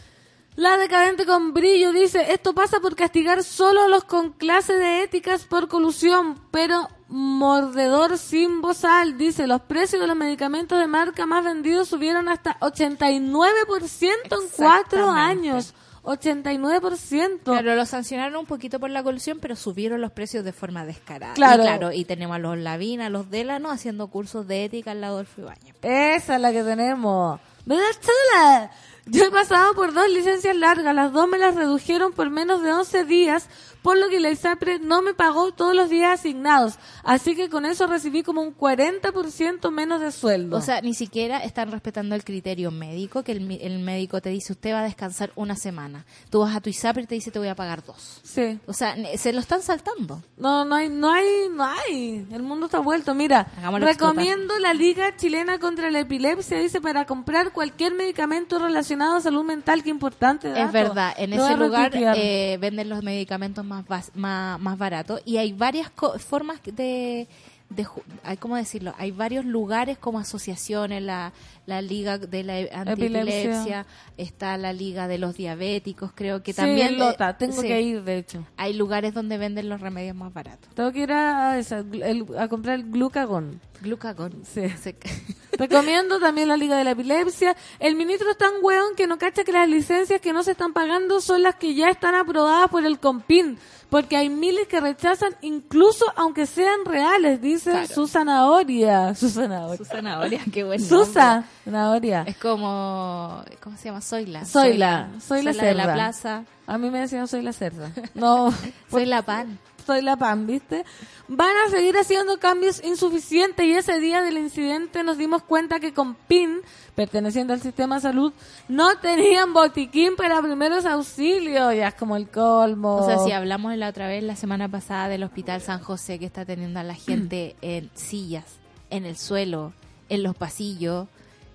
la decadente con brillo dice, esto pasa por castigar solo a los con clase de éticas por colusión, pero mordedor sin bozal, dice, los precios de los medicamentos de marca más vendidos subieron hasta 89% en cuatro años. 89%. Claro, lo sancionaron un poquito por la colusión, pero subieron los precios de forma descarada. Claro. Y claro, y tenemos a los Lavina, a los Delano haciendo cursos de ética al lado del Ibañez. Esa es la que tenemos. ¿Verdad, chula? Yo he pasado por dos licencias largas, las dos me las redujeron por menos de 11 días, por lo que la ISAPRE no me pagó todos los días asignados. Así que con eso recibí como un 40% menos de sueldo. O sea, ni siquiera están respetando el criterio médico, que el, el médico te dice, usted va a descansar una semana. Tú vas a tu ISAPRE y te dice, te voy a pagar dos. sí. O sea, se lo están saltando. No, no hay, no hay, no hay. El mundo está vuelto. Mira, Hagámoslo recomiendo la Liga Chilena contra la Epilepsia, dice, para comprar cualquier medicamento relacionado a salud mental. Qué importante. Es verdad, en Lo ese lugar eh, venden los medicamentos más, bas- más, más baratos y hay varias co- formas de, de hay cómo decirlo, hay varios lugares como asociaciones, la, la liga de la antiepilepsia, Epilepsia. está la liga de los diabéticos, creo que Sí, también eh, Lota, tengo sí, que ir, de hecho. Hay lugares donde venden los remedios más baratos. Tengo que ir a, a esa, el- a comprar el glucagón. Glucagon. Sí. Recomiendo también la Liga de la Epilepsia. El ministro es tan hueón que no cacha que las licencias que no se están pagando son las que ya están aprobadas por el COMPIN. Porque hay miles que rechazan incluso aunque sean reales, dice Claro. su zanahoria. Su zanahoria. Su zanahoria, qué bueno. Susa, zanahoria. Es como, ¿cómo se llama? Soyla. Soy la, soy la de la plaza. A mí me decían soy la cerda. No, Soy la pan. Soy la pan, ¿viste? Van a seguir haciendo cambios insuficientes y ese día del incidente nos dimos cuenta que con PIN, perteneciente al sistema de salud, no tenían botiquín para primeros auxilios. Ya es como el colmo. O sea, si hablamos la otra vez, la semana pasada, del Hospital San José, que está teniendo a la gente en sillas, en el suelo, en los pasillos,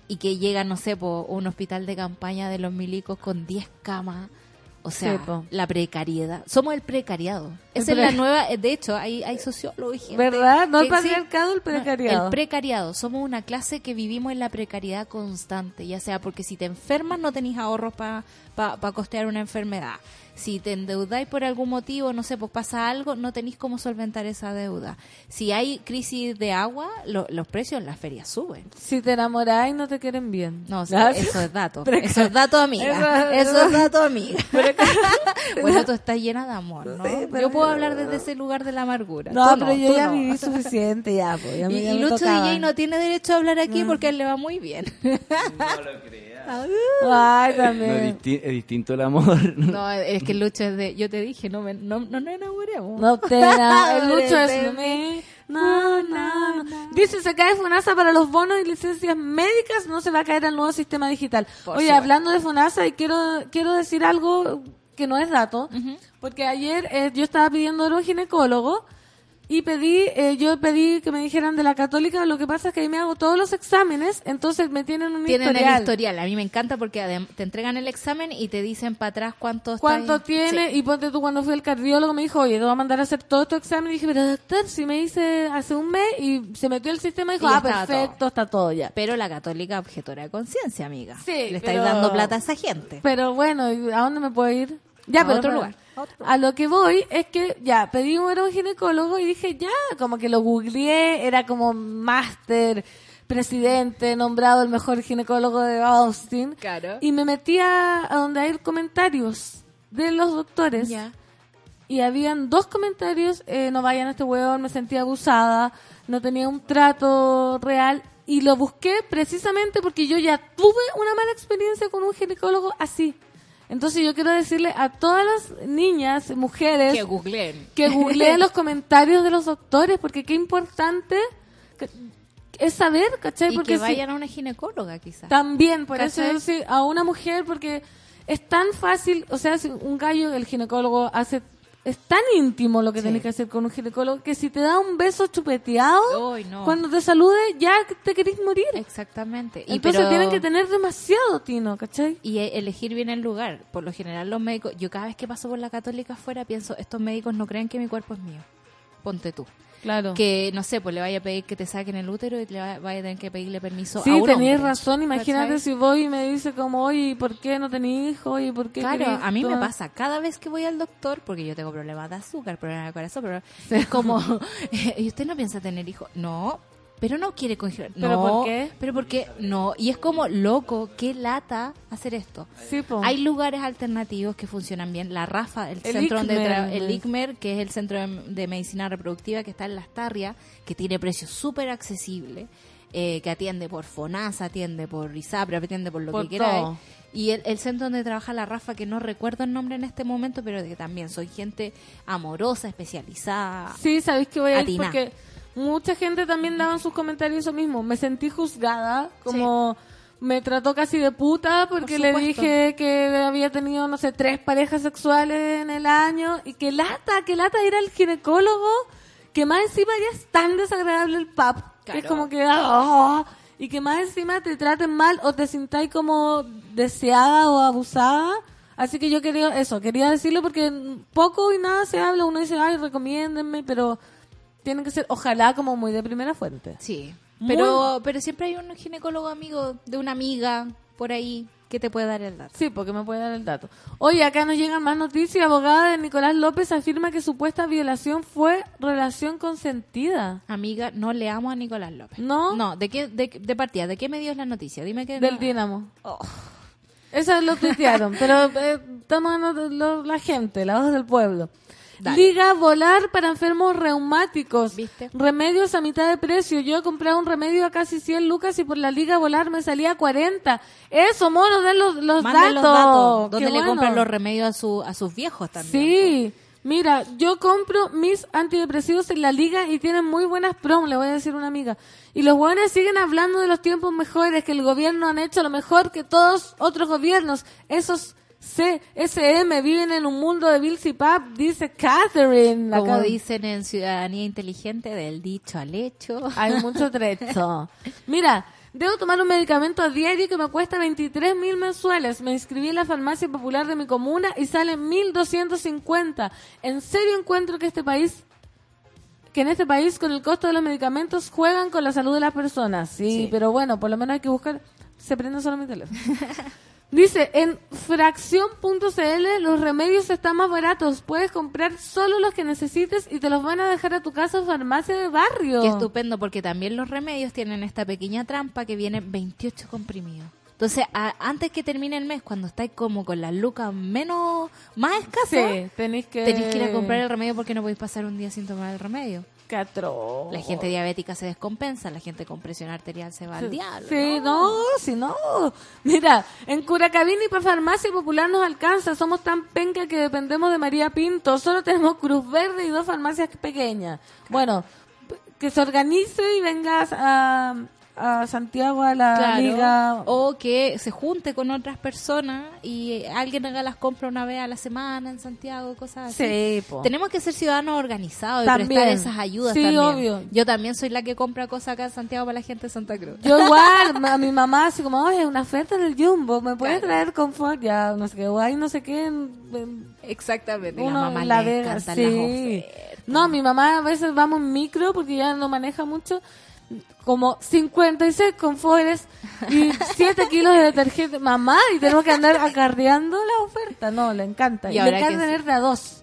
y que llega, no sé, por un hospital de campaña de los milicos con 10 camas. O sea, Sí, po. la precariedad. Somos el precariado. Esa es la nueva, de hecho, hay, hay sociólogos gente ¿Verdad? No el que sí, patriarcado, el precariado. el precariado. Somos una clase que vivimos en la precariedad constante, ya sea porque si te enfermas no tenéis ahorros para pa, costear una enfermedad. Si te endeudáis por algún motivo, no sé, pues pasa algo, no tenéis cómo solventar esa deuda. Si hay crisis de agua, lo- los precios en las ferias suben. Si te enamoráis, no te quieren bien. No, o sea, ¿Ah? eso es dato. Eso es dato, amiga. Eso- es dato, amiga. bueno, tú estás llena de amor, ¿no? Sí, Yo puedo hablar desde ese lugar de la amargura. No, Tú pero yo ya no. viví suficiente, ya, pues. Ya me, Y, ya y me Lucho tocaba. DJ no tiene derecho a hablar aquí porque a él le va muy bien. Ay, No, también. es, disti- es distinto el amor. No, es que Lucho es de... Yo te dije, no, me, no, no nos enamoremos. No te Lucho es de mí. No, no, no. Dice, se cae FONASA para los bonos y licencias médicas, no se va a caer al nuevo sistema digital. Por Oye, supuesto. hablando de FONASA, y quiero, quiero decir algo que no es dato, porque ayer eh, yo estaba pidiendo a un ginecólogo y pedí, eh, yo pedí que me dijeran de la católica, lo que pasa es que ahí me hago todos los exámenes, entonces me tienen un Tienen historial. el historial. A mí me encanta porque te entregan el examen y te dicen para atrás cuánto cuánto tiene Sí. y ponte tú cuando fui al cardiólogo me dijo oye te voy a mandar a hacer todo estos exámenes y dije pero doctor si me hice hace un mes y se metió el sistema y dijo Y ah perfecto todo. está todo ya Pero la católica objetora de conciencia, amiga. Sí, Le estáis pero- dando plata a esa gente. pero bueno ¿y ¿a dónde me puedo ir? ya A pero otro lugar, a lo que voy es que ya pedí un, ginecólogo y dije ya como que lo googleé era como máster presidente nombrado el mejor ginecólogo de Austin Claro. y me metí a, a donde hay comentarios de los doctores Ya. y habían dos comentarios, eh, no vayan a este huevón, me sentía abusada, no tenía un trato real y lo busqué precisamente porque yo ya tuve una mala experiencia con un ginecólogo así. Entonces yo quiero decirle a todas las niñas, mujeres, Que googleen. que googleen los comentarios de los doctores porque qué importante que- es saber, ¿cachai? Y porque que si- vayan a una ginecóloga, quizás. también, por eso ¿Cachai? yo sí, a una mujer, porque es tan fácil, o sea, si un gallo, el ginecólogo hace, es tan íntimo lo que Sí. tenés que hacer con un ginecólogo, que si te da un beso chupeteado, no. cuando te salude, ya te querés morir. Exactamente. Y Entonces pero- tienen que tener demasiado tino, ¿cachai? y e- elegir bien el lugar. Por lo general los médicos, yo cada vez que paso por la católica afuera pienso, estos médicos no creen que mi cuerpo es mío. Ponte tú. Claro. Que, no sé, pues le vaya a pedir que te saquen el útero y le va- vaya a tener que pedirle permiso a Sí, un tenías hombre, razón. Imagínate ¿cachai? si voy y me dice como, oye, ¿y ¿por qué no tenés hijo? ¿Y por qué Claro, a mí me tomar-?" pasa cada vez que voy al doctor, porque yo tengo problemas de azúcar, problemas de corazón, pero es como, ¿y usted no piensa tener hijos? No, pero no quiere congelar. ¿Pero no, por qué? Pero porque no, y es como loco, qué lata hacer esto. Sí. Hay lugares alternativos que funcionan bien. La Rafa, el, El centro donde ICMER, tra- el. ICMER, que es el centro de, de medicina reproductiva que está en Las Tarrias, que tiene precios súper accesibles, eh, que atiende por FONASA, atiende por ISAPRE, atiende por lo Por que quieras. todo. Y el, el centro donde trabaja la Rafa, que no recuerdo el nombre en este momento, pero que también soy gente amorosa, especializada. Sí, sabéis que voy a ir porque mucha gente también daba en sus comentarios eso mismo. Me sentí juzgada, como me trató casi de puta porque Por le dije que había tenido, no sé, tres parejas sexuales en el año y que lata, que lata ir al ginecólogo, que más encima ya es tan desagradable el pap, que es como que... ah, y que más encima te traten mal o te sintáis como deseada o abusada. Así que yo quería eso, quería decirlo porque poco y nada se habla. Uno dice, ay, recomiéndenme, pero tiene que ser, ojalá, como muy de primera fuente. Sí. Muy- Pero, pero siempre hay un ginecólogo amigo de una amiga por ahí que te puede dar el dato. Sí, porque me puede dar el dato. Oye, acá nos llegan más noticias. Abogada de Nicolás López afirma que supuesta violación fue relación consentida. Amiga, no leamos a Nicolás López. ¿No? No, ¿de qué, de, de partida? ¿De qué medio es la noticia? Dime que Del no. Dinamo. Oh. Eso lo tuitearon, pero eh, estamos lo- la gente, la voz del pueblo. Dale. Liga Volar para enfermos reumáticos. ¿Viste? Remedios a mitad de precio. Yo he comprado un remedio a casi 100 lucas y por la Liga Volar me salía 40. Eso, mono, den los, los Manden datos. los datos. Donde Qué le bueno. compran los remedios a, su, a sus viejos también. Sí. Mira, yo compro mis antidepresivos en la liga y tienen muy buenas prom, le voy a decir a una amiga. Y los buenos siguen hablando de los tiempos mejores, que el gobierno han hecho lo mejor que todos otros gobiernos. Esos CSM viven en un mundo de Bills y Pap, dice Catherine. la Como dicen en Ciudadanía Inteligente, del dicho al hecho. Hay mucho trecho. Mira, debo tomar un medicamento a diario que me cuesta 23 mil mensuales. Me inscribí en la farmacia popular de mi comuna y sale 1.250. En serio encuentro que este país, que en este país con el costo de los medicamentos juegan con la salud de las personas. Sí, Sí. pero bueno, por lo menos hay que buscar. Se prende solo mi teléfono. Dice, en fracción.cl los remedios están más baratos. Puedes comprar solo los que necesites y te los van a dejar a tu casa o farmacia de barrio. Qué estupendo, porque también los remedios tienen esta pequeña trampa que viene 28 comprimidos. Entonces, a- antes que termine el mes, cuando estáis como con las lucas menos, más escasas, Sí, tenéis que... tenéis que ir a comprar el remedio porque no podéis pasar un día sin tomar el remedio. Catro. La gente diabética se descompensa, la gente con presión arterial se va al diablo. Sí, no, si no. Mira, en Curacavín y para Farmacia Popular nos alcanza. Somos tan penca que dependemos de María Pinto. Solo tenemos Cruz Verde y dos farmacias pequeñas. Bueno, que se organice y vengas a, a Santiago a la Claro. liga. O que se junte con otras personas y alguien haga las compras una vez a la semana en Santiago, cosas así. Sí, po. Tenemos que ser ciudadanos organizados y También. prestar esas ayudas Sí, también. obvio. Yo también soy la que compra cosas acá en Santiago para la gente de Santa Cruz. Yo igual, a mi mamá así como, oye, una oferta en el Jumbo, ¿me Claro. traer confort? Ya, no sé qué, o hay no sé qué, en- en- Exactamente. uno la mamá La le Vega, sí. las ofertas. No, mi mamá a veces vamos en micro porque ya no maneja mucho, como 56 confortes y 7 kilos de detergente. Mamá, y tenemos que andar acarreando la oferta. No, le encanta. Y Y, le encanta tener de a dos.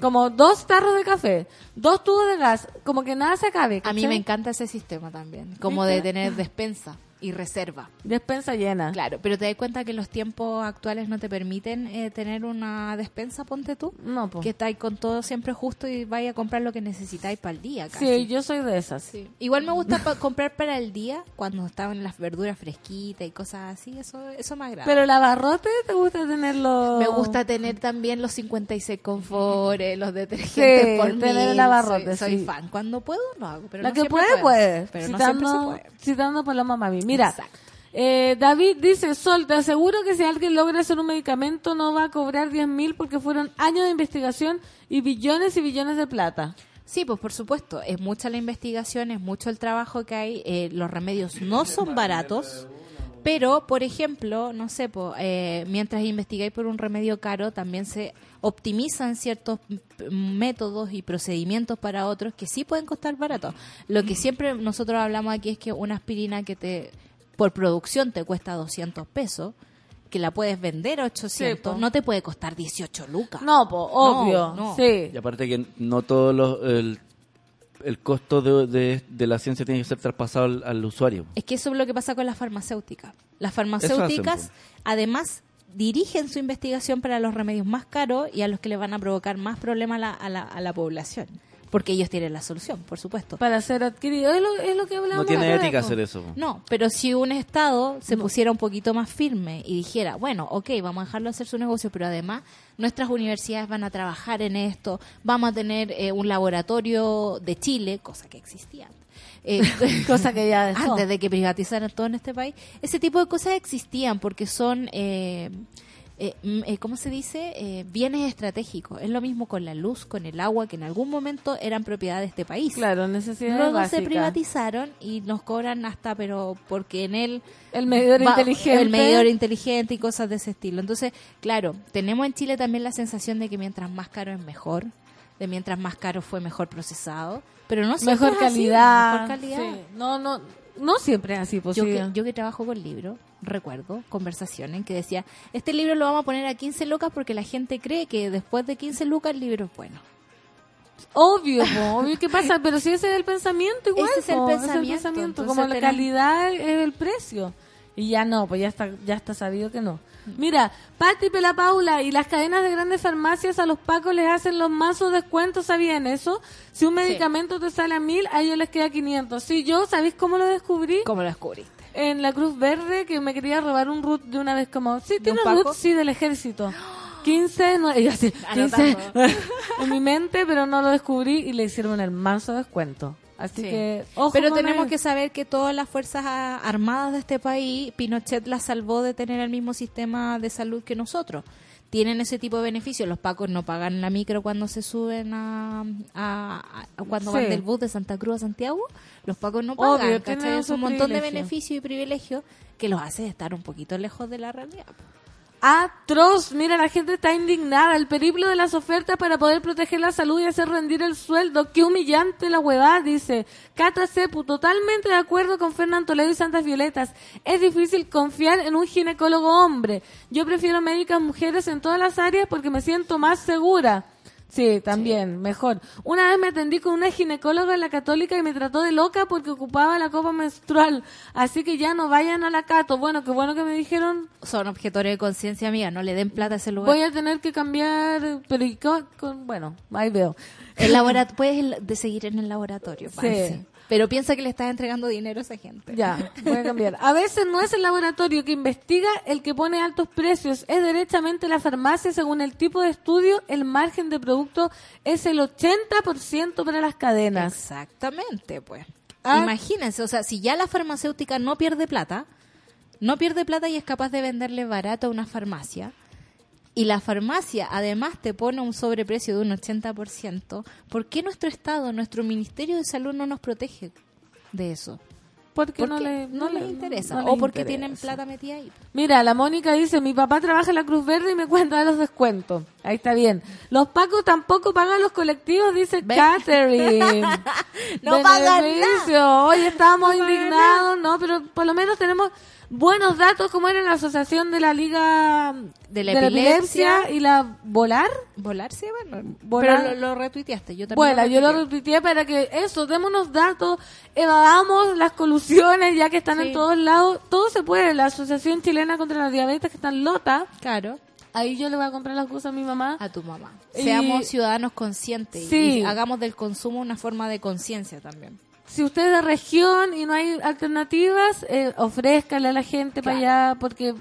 Como dos tarros de café, dos tubos de gas, como que nada se acabe. A mí me encanta ese sistema también, como de tener despensa y reserva. Despensa llena. Claro, pero te das cuenta que los tiempos actuales no te permiten eh, tener una despensa, ponte tú. No, po. Que estáis con todo siempre justo y vais a comprar lo que necesitáis para el día. Casi. Sí, yo soy de esas. Sí. Igual me gusta pa- comprar para el día cuando estaban las verduras fresquitas y cosas así. Eso, eso me agrada. Pero el abarrote, ¿te gusta tenerlo? me gusta tener también los 56 confores, los detergentes Sí, por tener mil. el abarrote, Soy, soy sí. fan. Cuando puedo, lo hago. Pero La no que puede, puede. Pero no citando, siempre se puede. citando por la mamá. Mira, eh, David dice, Sol, te aseguro que si alguien logra hacer un medicamento no va a cobrar 10 mil porque fueron años de investigación y billones y billones de plata. Sí, pues por supuesto, es mucha la investigación, es mucho el trabajo que hay, eh, los remedios no son baratos, Pero, por ejemplo, no sé, po, eh, mientras investigáis por un remedio caro, también se optimizan ciertos métodos y procedimientos para otros que sí pueden costar barato. Lo que siempre nosotros hablamos aquí es que una aspirina que te por producción te cuesta 200 pesos, que la puedes vender a 800, po. no te puede costar 18 lucas. No, po, obvio. no. Sí. Y aparte que no todo los, el, el costo de, de, de la ciencia tiene que ser traspasado al, al usuario. Es que eso es lo que pasa con las farmacéuticas. Las farmacéuticas, hacen, además, dirigen su investigación para los remedios más caros y a los que le van a provocar más problemas a la, a la, a la población. Porque ellos tienen la solución, por supuesto. Para ser adquirido. Es lo, es lo que hablamos. No tiene ética vez, hacer eso. No, pero si un Estado se pusiera un poquito más firme y dijera, bueno, ok, vamos a dejarlo hacer su negocio, pero además nuestras universidades van a trabajar en esto, vamos a tener eh, un laboratorio de Chile, cosa que existía. Eh, Cosa que ya dejó. antes de que privatizaran todo en este país, ese tipo de cosas existían porque son, eh, eh, mm, eh, ¿cómo se dice? Eh, bienes estratégicos. Es lo mismo con la luz, con el agua, que en algún momento eran propiedad de este país. Claro, necesidades Luego se privatizaron y nos cobran hasta, pero porque en él El medidor va- inteligente. el medidor inteligente y cosas de ese estilo. Entonces, claro, tenemos en Chile también la sensación de que mientras más caro es mejor, de mientras más caro fue mejor procesado, pero no siempre mejor es así, calidad. mejor calidad. Sí. No, no, no siempre es así, pues Yo que, yo que trabajo con libros, recuerdo conversaciones en que decía, este libro lo vamos a poner a 15 lucas porque la gente cree que después de 15 lucas el libro es bueno. Obvio, po, obvio que pasa, pero si ese es el pensamiento igual, Ese es el po, pensamiento, entonces como la calidad es el precio. Y ya no, pues ya está ya está sabido que no. Mira, Pati Pela Paula y las cadenas de grandes farmacias a los pacos les hacen los mazos descuentos, ¿sabían eso? Si un medicamento te sale a mil, a ellos les queda 500. Sí, yo, ¿sabéis cómo lo descubrí? ¿Cómo lo descubriste? En la Cruz Verde, que me quería robar un root de una vez como, sí, tiene un root, sí, del ejército. 15, no, y así, 15 en mi mente, pero no lo descubrí y le hicieron el manso descuento. Así Sí. que, ojo Pero tenemos que saber que todas las fuerzas armadas de este país, Pinochet las salvó de tener el mismo sistema de salud que nosotros. Tienen ese tipo de beneficios. Los pacos no pagan la micro cuando se suben a, a- a- cuando Sí. van del bus de Santa Cruz a Santiago. Los pacos no pagan. Obvio, Es un montón de beneficios y privilegios que los hace estar un poquito lejos de la realidad. Atroz, mira, la gente está indignada. El periplo de las ofertas para poder proteger la salud y hacer rendir el sueldo. Qué humillante la huevada, dice. Cata Cepu, totalmente de acuerdo con Fernán Toledo y Santas Violetas. Es difícil confiar en un ginecólogo hombre. Yo prefiero médicas mujeres en todas las áreas porque me siento más segura. Sí, también, mejor. Una vez me atendí con una ginecóloga en la católica y me trató de loca porque ocupaba la copa menstrual. Así que ya no vayan a la cato. Bueno, qué bueno que me dijeron Son objetores de conciencia, amiga. No le den plata a ese lugar. Voy a tener que cambiar, pero ¿y co- con- bueno, ahí veo. El laborat puedes de seguir en el laboratorio, Sí. Marce. Pero piensa que le estás entregando dinero a esa gente. Ya, voy a cambiar. A veces no es el laboratorio que investiga el que pone altos precios, es derechamente la farmacia. Según el tipo de estudio, el margen de producto es el 80% para las cadenas. Exactamente, pues. Ah. Imagínense, o sea, si ya la farmacéutica no pierde plata, no pierde plata y es capaz de venderle barato a una farmacia, y la farmacia además te pone un sobreprecio de un 80%, ¿por qué nuestro Estado, nuestro Ministerio de Salud no nos protege de eso? Porque ¿Por no, le, no, les interesa. no les o porque interesa. tienen plata metida ahí. Mira, la Mónica dice, mi papá trabaja en la Cruz Verde y me cuenta de los descuentos. Ahí está bien. Los pacos tampoco pagan los colectivos, dice. Catherine. No pagan Beneficio. Hoy estábamos indignados, no, pero por lo menos tenemos buenos datos como era la asociación de la Liga De la Epilepsia. y la Volar. ¿Volarse? Bueno, Volar. pero lo, lo retuiteaste. Yo también Bueno, yo lo retuiteé. para que eso, démonos datos, evadamos las colusiones ya que están Sí. en todos lados. Todo se puede. La Asociación Chilena contra la Diabetes que está en Lota. Claro. Ahí yo le voy a comprar las cosas a mi mamá. a tu mamá. Y- Seamos ciudadanos conscientes Sí. y hagamos del consumo una forma de conciencia también. Si usted es de región y no hay alternativas, eh, ofrézcale a la gente para allá, porque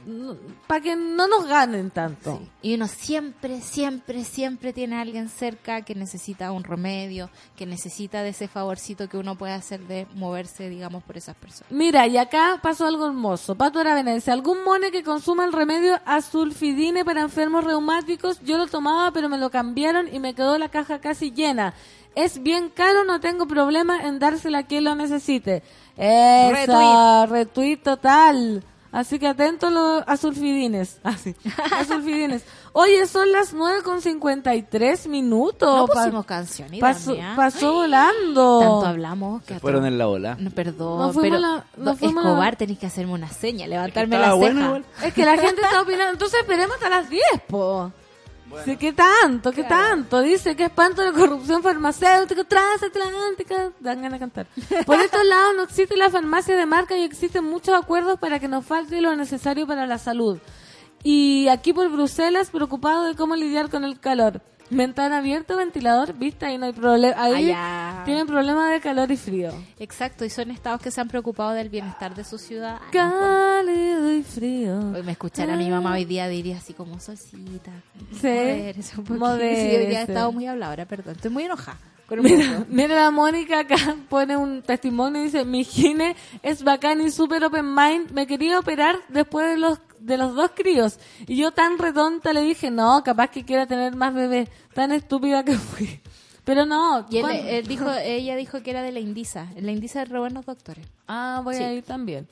para que no nos ganen tanto. Y uno siempre, siempre, siempre tiene a alguien cerca que necesita un remedio, que necesita de ese favorcito que uno puede hacer de moverse, digamos, por esas personas. Mira, y acá pasó algo hermoso. Pato Aravena dice, algún mone que consuma el remedio azulfidine para enfermos reumáticos, yo lo tomaba, pero me lo cambiaron y me quedó la caja casi llena. Es bien caro, no tengo problema en dársela a quien lo necesite. Eso, retweet, total. Así que atentos los a sulfidines. Así. A sulfidines. Oye, son las 9.53 minutos. No Pa- pusimos canción y pasó, ¿ah? pasó volando. Tanto hablamos que Se fueron en la ola. No, perdón, pero la- no, Escobar la- tenés que hacerme una seña, levantarme la bueno ceja. igual. Es que la gente está opinando. Entonces esperemos hasta las 10, po. Sí, ¿Qué tanto? ¿Qué tanto? Dice que espanto la corrupción farmacéutica, transatlántica. Dan ganas de cantar. Por estos lados no existe la farmacia de marca y existen muchos acuerdos para que nos falte lo necesario para la salud. Y aquí por Bruselas, preocupado de cómo lidiar con el calor. Ventana abierta, ventilador, vista, ahí no hay problema. Ahí Allá. tienen problemas de calor y frío. Exacto, y son estados que se han preocupado del bienestar de su ciudad. Cálido y frío. Hoy me escuchara a mi mamá hoy día diría así como solcita. Sí. Modérese un poquito. Sí, hoy día he estado muy habladora, perdón. Estoy muy enojada. Mira, mira la Mónica acá pone un testimonio y dice, mi gine es bacán y súper open mind, me quería operar después de los de los dos críos y yo tan redonda le dije, no, capaz que quiera tener más bebés, tan estúpida que fui. Pero no, Y él, él dijo, ella dijo que era de la Indisa. La Indisa de re buenos doctores. Ah, voy Sí. a ir también.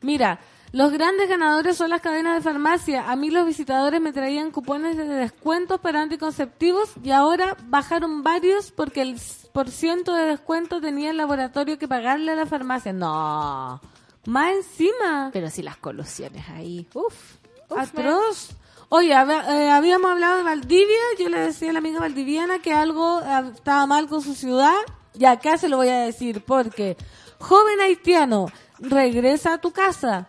Mira, los grandes ganadores son las cadenas de farmacia. A mí los visitadores me traían cupones de descuentos para anticonceptivos y ahora bajaron varios porque el por ciento de descuento tenía el laboratorio que pagarle a la farmacia. No, más encima. Pero sí las colusiones ahí. Uf. uf, Atroz. Oye, hab- eh, habíamos hablado de Valdivia. Yo le decía a la amiga valdiviana que algo eh, estaba mal con su ciudad. Y acá se lo voy a decir porque joven haitiano regresa a tu casa.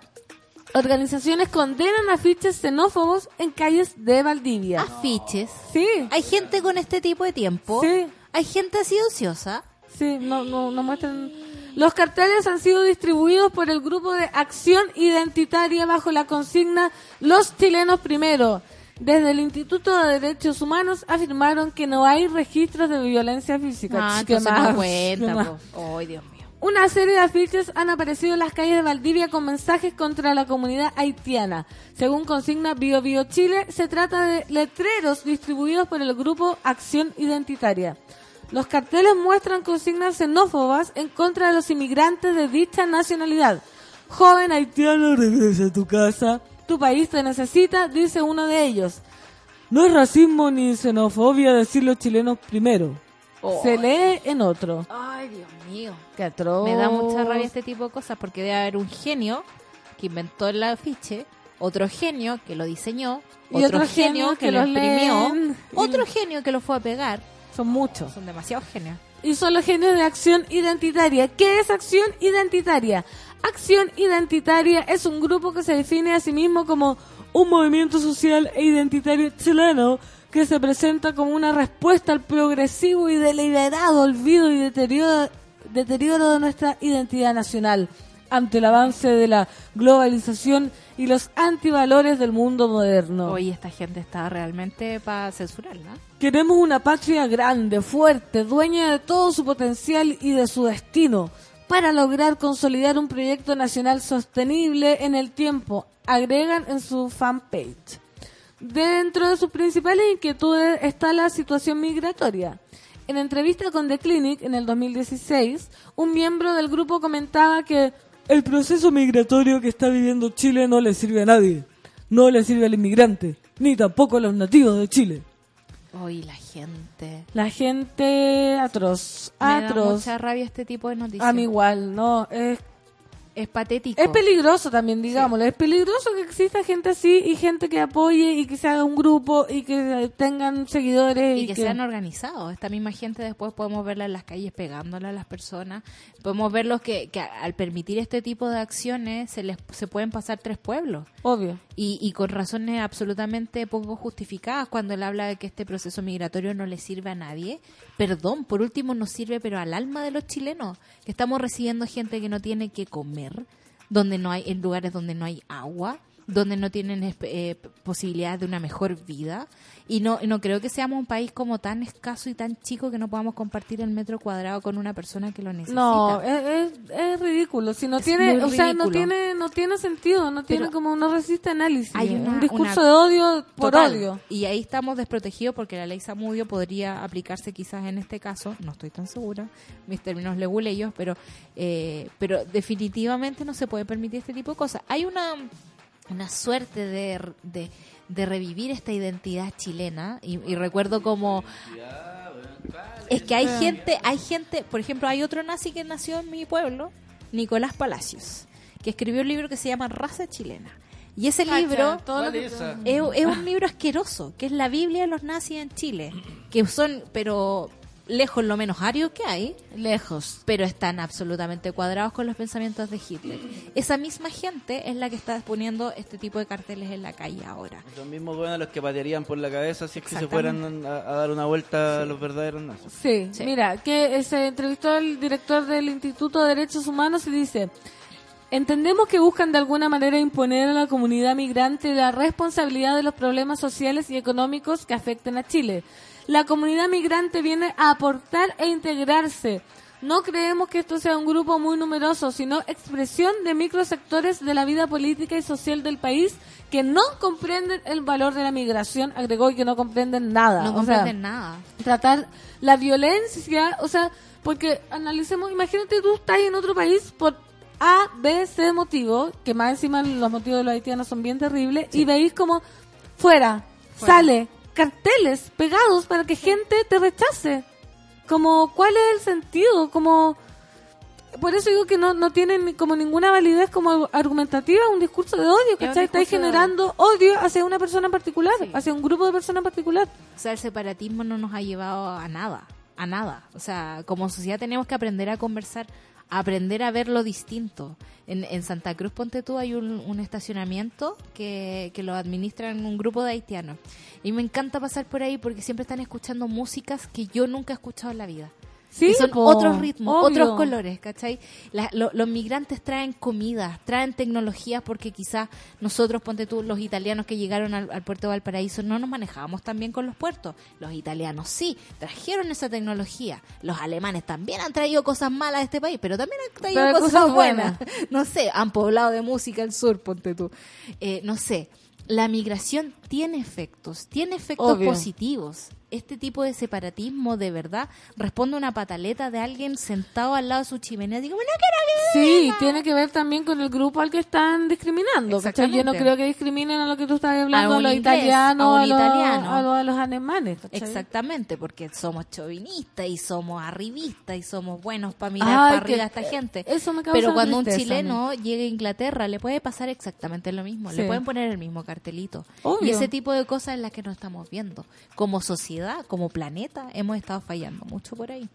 Organizaciones condenan afiches xenófobos en calles de Valdivia. Afiches. Sí, Hay gente con este tipo de tiempo. Sí. Hay gente así ociosa. sí, no, no, no muestran. Los carteles han sido distribuidos por el grupo de Acción Identitaria bajo la consigna Los chilenos primero. Desde el Instituto de Derechos Humanos afirmaron que no hay registros de violencia física. Ah, Ch, ¿qué entonces más? no cuenta, ¿Qué más? po. Ay, Dios mío. Una serie de afiches han aparecido en las calles de Valdivia con mensajes contra la comunidad haitiana. Según consigna Bio Bio Chile, se trata de letreros distribuidos por el grupo Acción Identitaria. Los carteles muestran consignas xenófobas en contra de los inmigrantes de dicha nacionalidad. Joven haitiano, regresa a tu casa. Tu país te necesita, dice uno de ellos. No es racismo ni xenofobia decir los chilenos primero. Se lee en otro. Ay, Dios mío. Qué atroz. Me da mucha rabia este tipo de cosas porque debe haber un genio que inventó el afiche, otro genio que lo diseñó, otro, otro genio genio que, que lo imprimió, leen. otro genio que lo fue a pegar. Son muchos. Son demasiados genios. Y son los genios de acción identitaria. ¿Qué es acción identitaria? Acción identitaria es un grupo que se define a sí mismo como un movimiento social e identitario chileno que se presenta como una respuesta al progresivo y deliberado olvido y deterioro, deterioro de nuestra identidad nacional ante el avance de la globalización y los antivalores del mundo moderno. Hoy esta gente está realmente para censurarla. Queremos una patria grande, fuerte, dueña de todo su potencial y de su destino, para lograr consolidar un proyecto nacional sostenible en el tiempo, agregan en su fanpage. Dentro de sus principales inquietudes está la situación migratoria. En entrevista con The Clinic en el 2016, un miembro del grupo comentaba que el proceso migratorio que está viviendo Chile no le sirve a nadie. No le sirve al inmigrante, ni tampoco a los nativos de Chile. Hoy la gente. La gente atroz, Me da atroz. mucha rabia este tipo de noticias. A mí igual, no, es, Es patético. es peligroso también, digámoslo. Es peligroso que exista gente así y gente que apoye y que se haga un grupo y que tengan seguidores y, y que, sean organizados. Esta misma gente después podemos verla en las calles pegándole a las personas. Podemos verlos que, que al permitir este tipo de acciones se les se pueden pasar tres pueblos. obvio. Y, y con razones absolutamente poco justificadas cuando él habla de que este proceso migratorio no le sirve a nadie. Perdón, por último nos sirve pero al alma de los chilenos, que estamos recibiendo gente que no tiene que comer, donde no hay en lugares donde no hay agua, donde no tienen eh, posibilidades de una mejor vida. Y no, no creo que seamos un país como tan escaso y tan chico que no podamos compartir el metro cuadrado con una persona que lo necesita. No, es, es, es ridículo. Si no Es tiene, o sea, no tiene, no tiene sentido, no tiene Pero como, no resiste análisis. hay una- un discurso una- de odio por Total. odio. Y ahí estamos desprotegidos porque la ley Samudio podría aplicarse quizás en este caso, no estoy tan segura, mis términos leguleyos, pero, eh, pero definitivamente no se puede permitir este tipo de cosas. Hay una, una suerte de, de, de revivir esta identidad chilena. Y, y recuerdo como... Es que hay gente, hay gente, por ejemplo, hay otro nazi que nació en mi pueblo, Nicolás Palacios, que escribió un libro que se llama Raza Chilena. Y ese libro es un libro asqueroso, que es la Biblia de los nazis en Chile, que son, pero lejos lo menos arios que hay, Lejos. pero están absolutamente cuadrados con los pensamientos de Hitler. Esa misma gente es la que está poniendo este tipo de carteles en la calle ahora. Los mismos buenos los que patearían por la cabeza si es que se fueran a, a dar una vuelta a los verdaderos nazis. Sí, Sí. mira, que se entrevistó al director del Instituto de Derechos Humanos y dice, entendemos que buscan de alguna manera imponer a la comunidad migrante la responsabilidad de los problemas sociales y económicos que afecten a Chile. La comunidad migrante viene a aportar e integrarse. No creemos que esto sea un grupo muy numeroso, sino expresión de microsectores de la vida política y social del país que no comprenden el valor de la migración, agregó y que no comprenden nada. No O sea, comprenden nada. tratar la violencia, o sea, porque analicemos, imagínate tú estás en otro país por A, B, C motivo, que más encima los motivos de los haitianos son bien terribles, y veis como fuera, Fuera. sale carteles pegados para que gente te rechace. Como, ¿cuál es el sentido? Como, por eso digo que no, no tienen como ninguna validez como argumentativa un discurso de odio, ¿cachai? Estáis discurso de generando odio hacia una persona en particular, Sí. hacia un grupo de personas en particular. O sea, el separatismo no nos ha llevado a nada, a nada. O sea, como sociedad tenemos que aprender a conversar, aprender a ver lo distinto. En, en Santa Cruz, ponte tú, hay un, un estacionamiento que, que lo administran un grupo de haitianos. Y me encanta pasar por ahí porque siempre están escuchando músicas que yo nunca he escuchado en la vida. Sí, son po, otros ritmos, obvio. otros colores, ¿cachai? La- lo- los migrantes traen comida, traen tecnologías porque quizás nosotros, ponte tú, los italianos que llegaron al, al puerto de Valparaíso, no nos manejábamos tan bien con los puertos. Los italianos sí, trajeron esa tecnología. Los alemanes también han traído cosas malas a este país, pero también han traído Pero cosas, cosas buenas. buenas. No sé, han poblado de música el sur, ponte tú. Eh, no sé, la migración tiene efectos, tiene efectos Obvio. positivos. Este tipo de separatismo de verdad responde a una pataleta de alguien sentado al lado de su chimenea digo, no quiero que Sí, tiene que ver también con el grupo al que están discriminando. Yo no creo que discriminen a lo que tú estás hablando, A a, los italianos, a italiano. a los, a los alemanes. ¿cachai? Exactamente, porque somos chauvinistas y somos arribistas y somos buenos para mirar para arriba a esta gente. eso me Pero cuando un chileno llega a Inglaterra le puede pasar exactamente lo mismo. Sí. Le pueden poner el mismo cartelito. Obvio. Y ese tipo de cosas es las que no estamos viendo. Como sociedad, como planeta, hemos estado fallando mucho por ahí.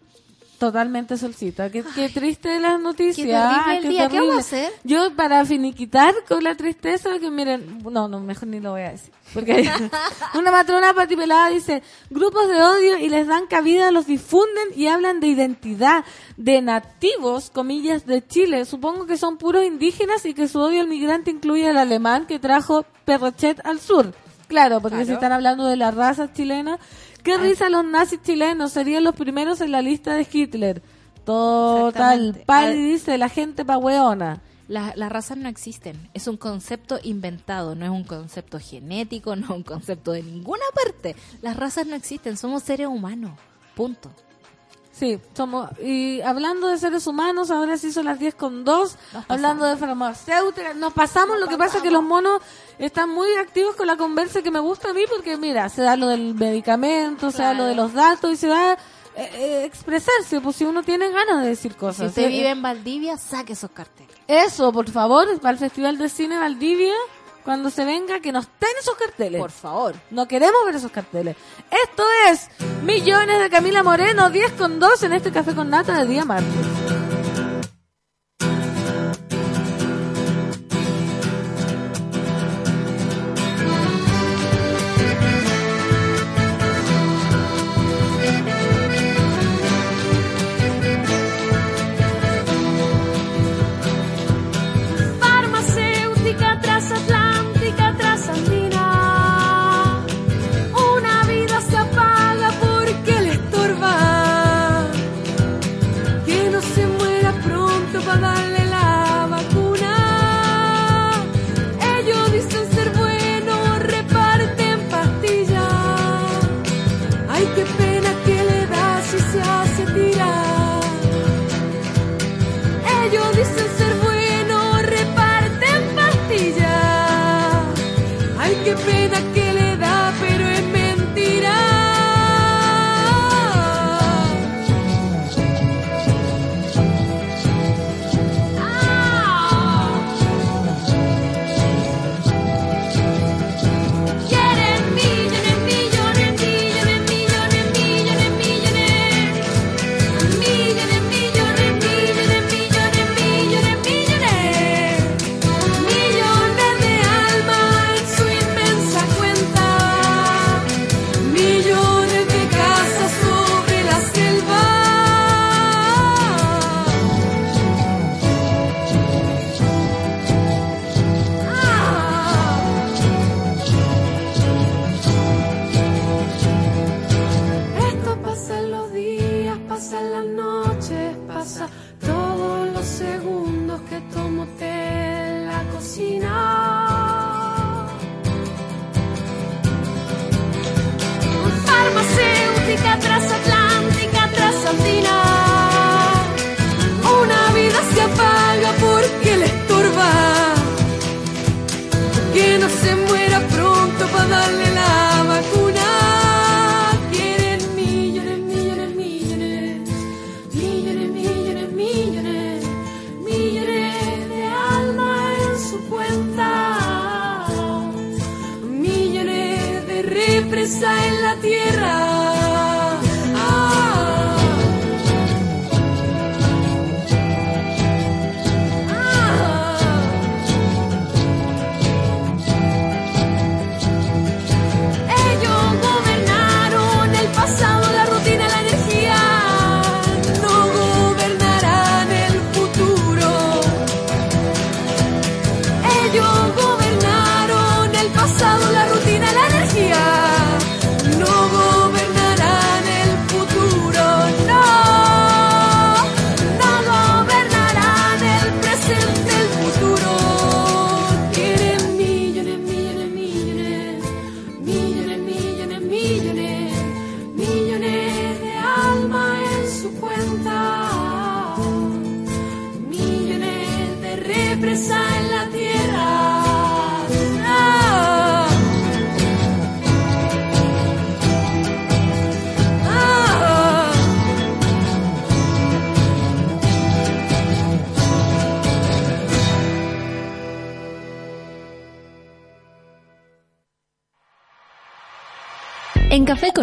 Totalmente solcita. Qué, qué triste las noticias. qué terrible Ay, el qué día. ¿Qué terrible. vamos a hacer? Yo, para finiquitar con la tristeza, que miren, no, no, mejor ni lo voy a decir. Porque una matrona patipelada dice, grupos de odio y les dan cabida, los difunden y hablan de identidad, de nativos, comillas, de Chile. Supongo que son puros indígenas y que su odio al migrante incluye al alemán que trajo Perrochet al sur. Claro, porque Claro. se están hablando de la raza chilena. Qué risa los nazis chilenos, serían los primeros en la lista de Hitler. Total, Exactamente. Pali Al- dice la gente pa' hueona. La- las razas no existen, es un concepto inventado, no es un concepto genético, no es un concepto de ninguna parte. Las razas no existen, somos seres humanos, punto. Sí, somos, y hablando de seres humanos, ahora sí son las 10 con 2, hablando de farmacéuticas, nos pasamos, lo que pasa es que los monos están muy activos con la conversa que me gusta a mí, porque mira, se da lo del medicamento, se da lo de los datos, y se da eh, eh, expresarse, pues si uno tiene ganas de decir Si cosas. usted Eh, vive en Valdivia, saque esos carteles. Eso, por favor, para el Festival de Cine Valdivia, cuando se venga, que nos den esos carteles. Por favor. No queremos ver esos carteles. Esto es Millones de Camila Moreno, 10 con 2 en este café con nata de día martes.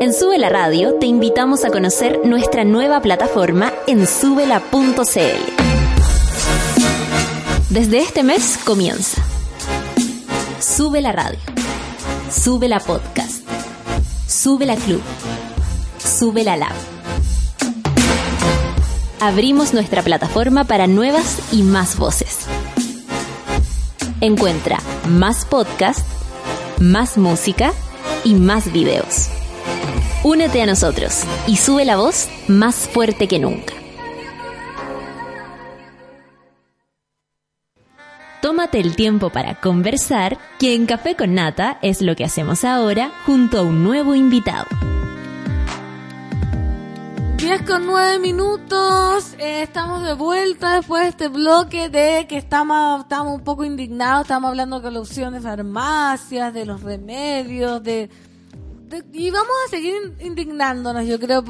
En Sube la Radio te invitamos a conocer nuestra nueva plataforma en subela.cl. Desde este mes comienza. Sube la radio. Sube la podcast. Sube la club. Sube la lab. Abrimos nuestra plataforma para nuevas y más voces. Encuentra más podcast, más música y más videos. Únete a nosotros y sube la voz más fuerte que nunca. Tómate el tiempo para conversar, que en Café con Nata es lo que hacemos ahora junto a un nuevo invitado. 10 con 9 minutos, eh, estamos de vuelta después de este bloque de que estamos, estamos un poco indignados, estamos hablando de corrupción de farmacias, de los remedios, de, de- y vamos a seguir in- indignándonos, yo creo.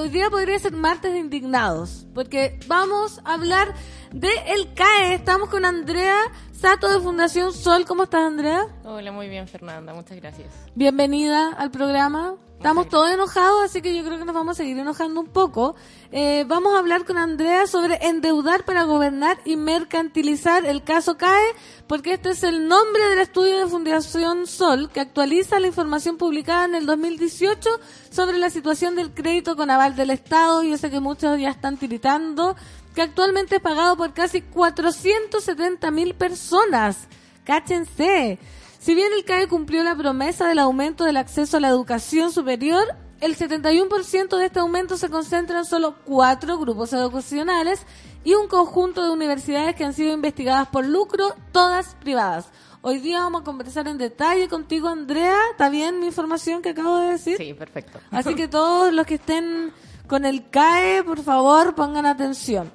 Hoy día podría ser martes de indignados, porque vamos a hablar de el CAE. Estamos con Andrea Sato de Fundación Sol. ¿Cómo estás, Andrea? Hola, muy bien, Fernanda. Muchas gracias. Bienvenida al programa. Estamos todos enojados, así que yo creo que nos vamos a seguir enojando un poco. Eh, vamos a hablar con Andrea sobre endeudar para gobernar y mercantilizar el caso CAE, porque este es el nombre del estudio de Fundación Sol que actualiza la información publicada en el 2018 sobre la situación del crédito con aval del Estado. Yo sé que muchos ya están tiritando, que actualmente es pagado por casi 470 mil personas. Cáchense. Si bien el CAE cumplió la promesa del aumento del acceso a la educación superior, el 71% de este aumento se concentra en solo cuatro grupos educacionales y un conjunto de universidades que han sido investigadas por lucro, todas privadas. Hoy día vamos a conversar en detalle contigo, Andrea. ¿Está bien mi información que acabo de decir? Sí, perfecto. Así que todos los que estén con el CAE, por favor, pongan atención.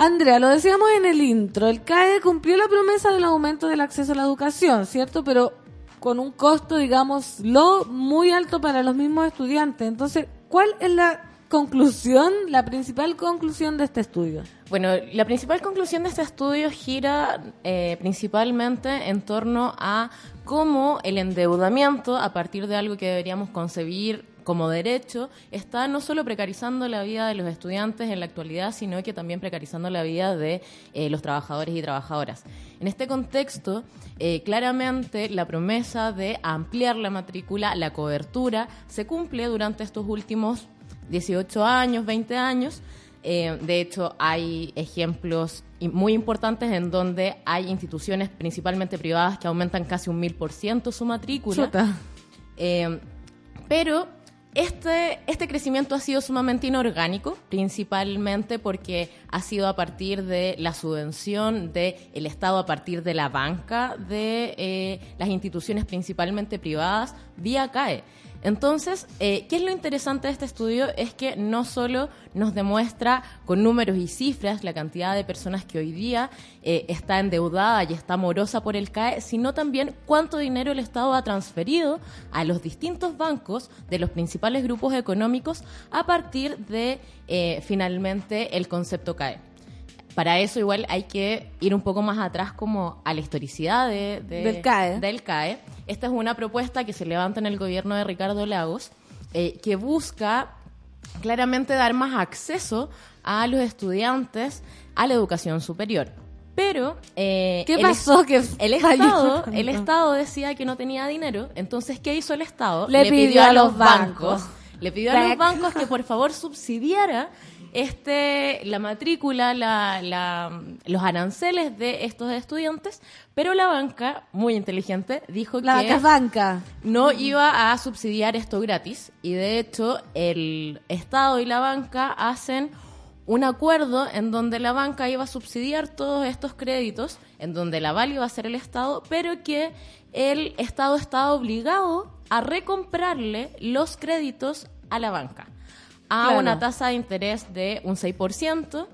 Andrea, lo decíamos en el intro, el CAE cumplió la promesa del aumento del acceso a la educación, ¿cierto? Pero con un costo, digamos, lo muy alto para los mismos estudiantes. Entonces, ¿cuál es la conclusión, la principal conclusión de este estudio? Bueno, la principal conclusión de este estudio gira eh, principalmente en torno a cómo el endeudamiento, a partir de algo que deberíamos concebir como derecho, está no solo precarizando la vida de los estudiantes en la actualidad, sino que también precarizando la vida de eh, los trabajadores y trabajadoras. En este contexto, eh, claramente la promesa de ampliar la matrícula, la cobertura, se cumple durante estos últimos 18 años, 20 años. Eh, de hecho, hay ejemplos muy importantes en donde hay instituciones, principalmente privadas, que aumentan casi un mil por ciento su matrícula. Eh, pero este, este crecimiento ha sido sumamente inorgánico, principalmente porque ha sido a partir de la subvención del el Estado, a partir de la banca de eh, las instituciones principalmente privadas, vía CAE. Entonces, eh, ¿qué es lo interesante de este estudio? Es que no solo nos demuestra con números y cifras la cantidad de personas que hoy día eh, está endeudada y está morosa por el CAE, sino también cuánto dinero el Estado ha transferido a los distintos bancos de los principales grupos económicos a partir de eh, finalmente el concepto CAE para eso igual hay que ir un poco más atrás como a la historicidad de, del, CAE. del CAE. Esta es una propuesta que se levanta en el gobierno de Ricardo Lagos, eh, que busca claramente dar más acceso a los estudiantes a la educación superior. Pero eh, ¿qué pasó? que el estado, el estado decía que no tenía dinero, entonces qué hizo el estado? Le, pidió, a los bancos, le pidió a los bancos que por favor subsidiara este, la matrícula, la, los aranceles de estos estudiantes, pero la banca, muy inteligente, dijo la que banca. no iba a subsidiar esto gratis y de hecho el Estado y la banca hacen un acuerdo en donde la banca iba a subsidiar todos estos créditos, en donde la aval iba a ser el Estado, pero que el Estado estaba obligado a recomprarle los créditos a la banca a una tasa de interés de un 6%.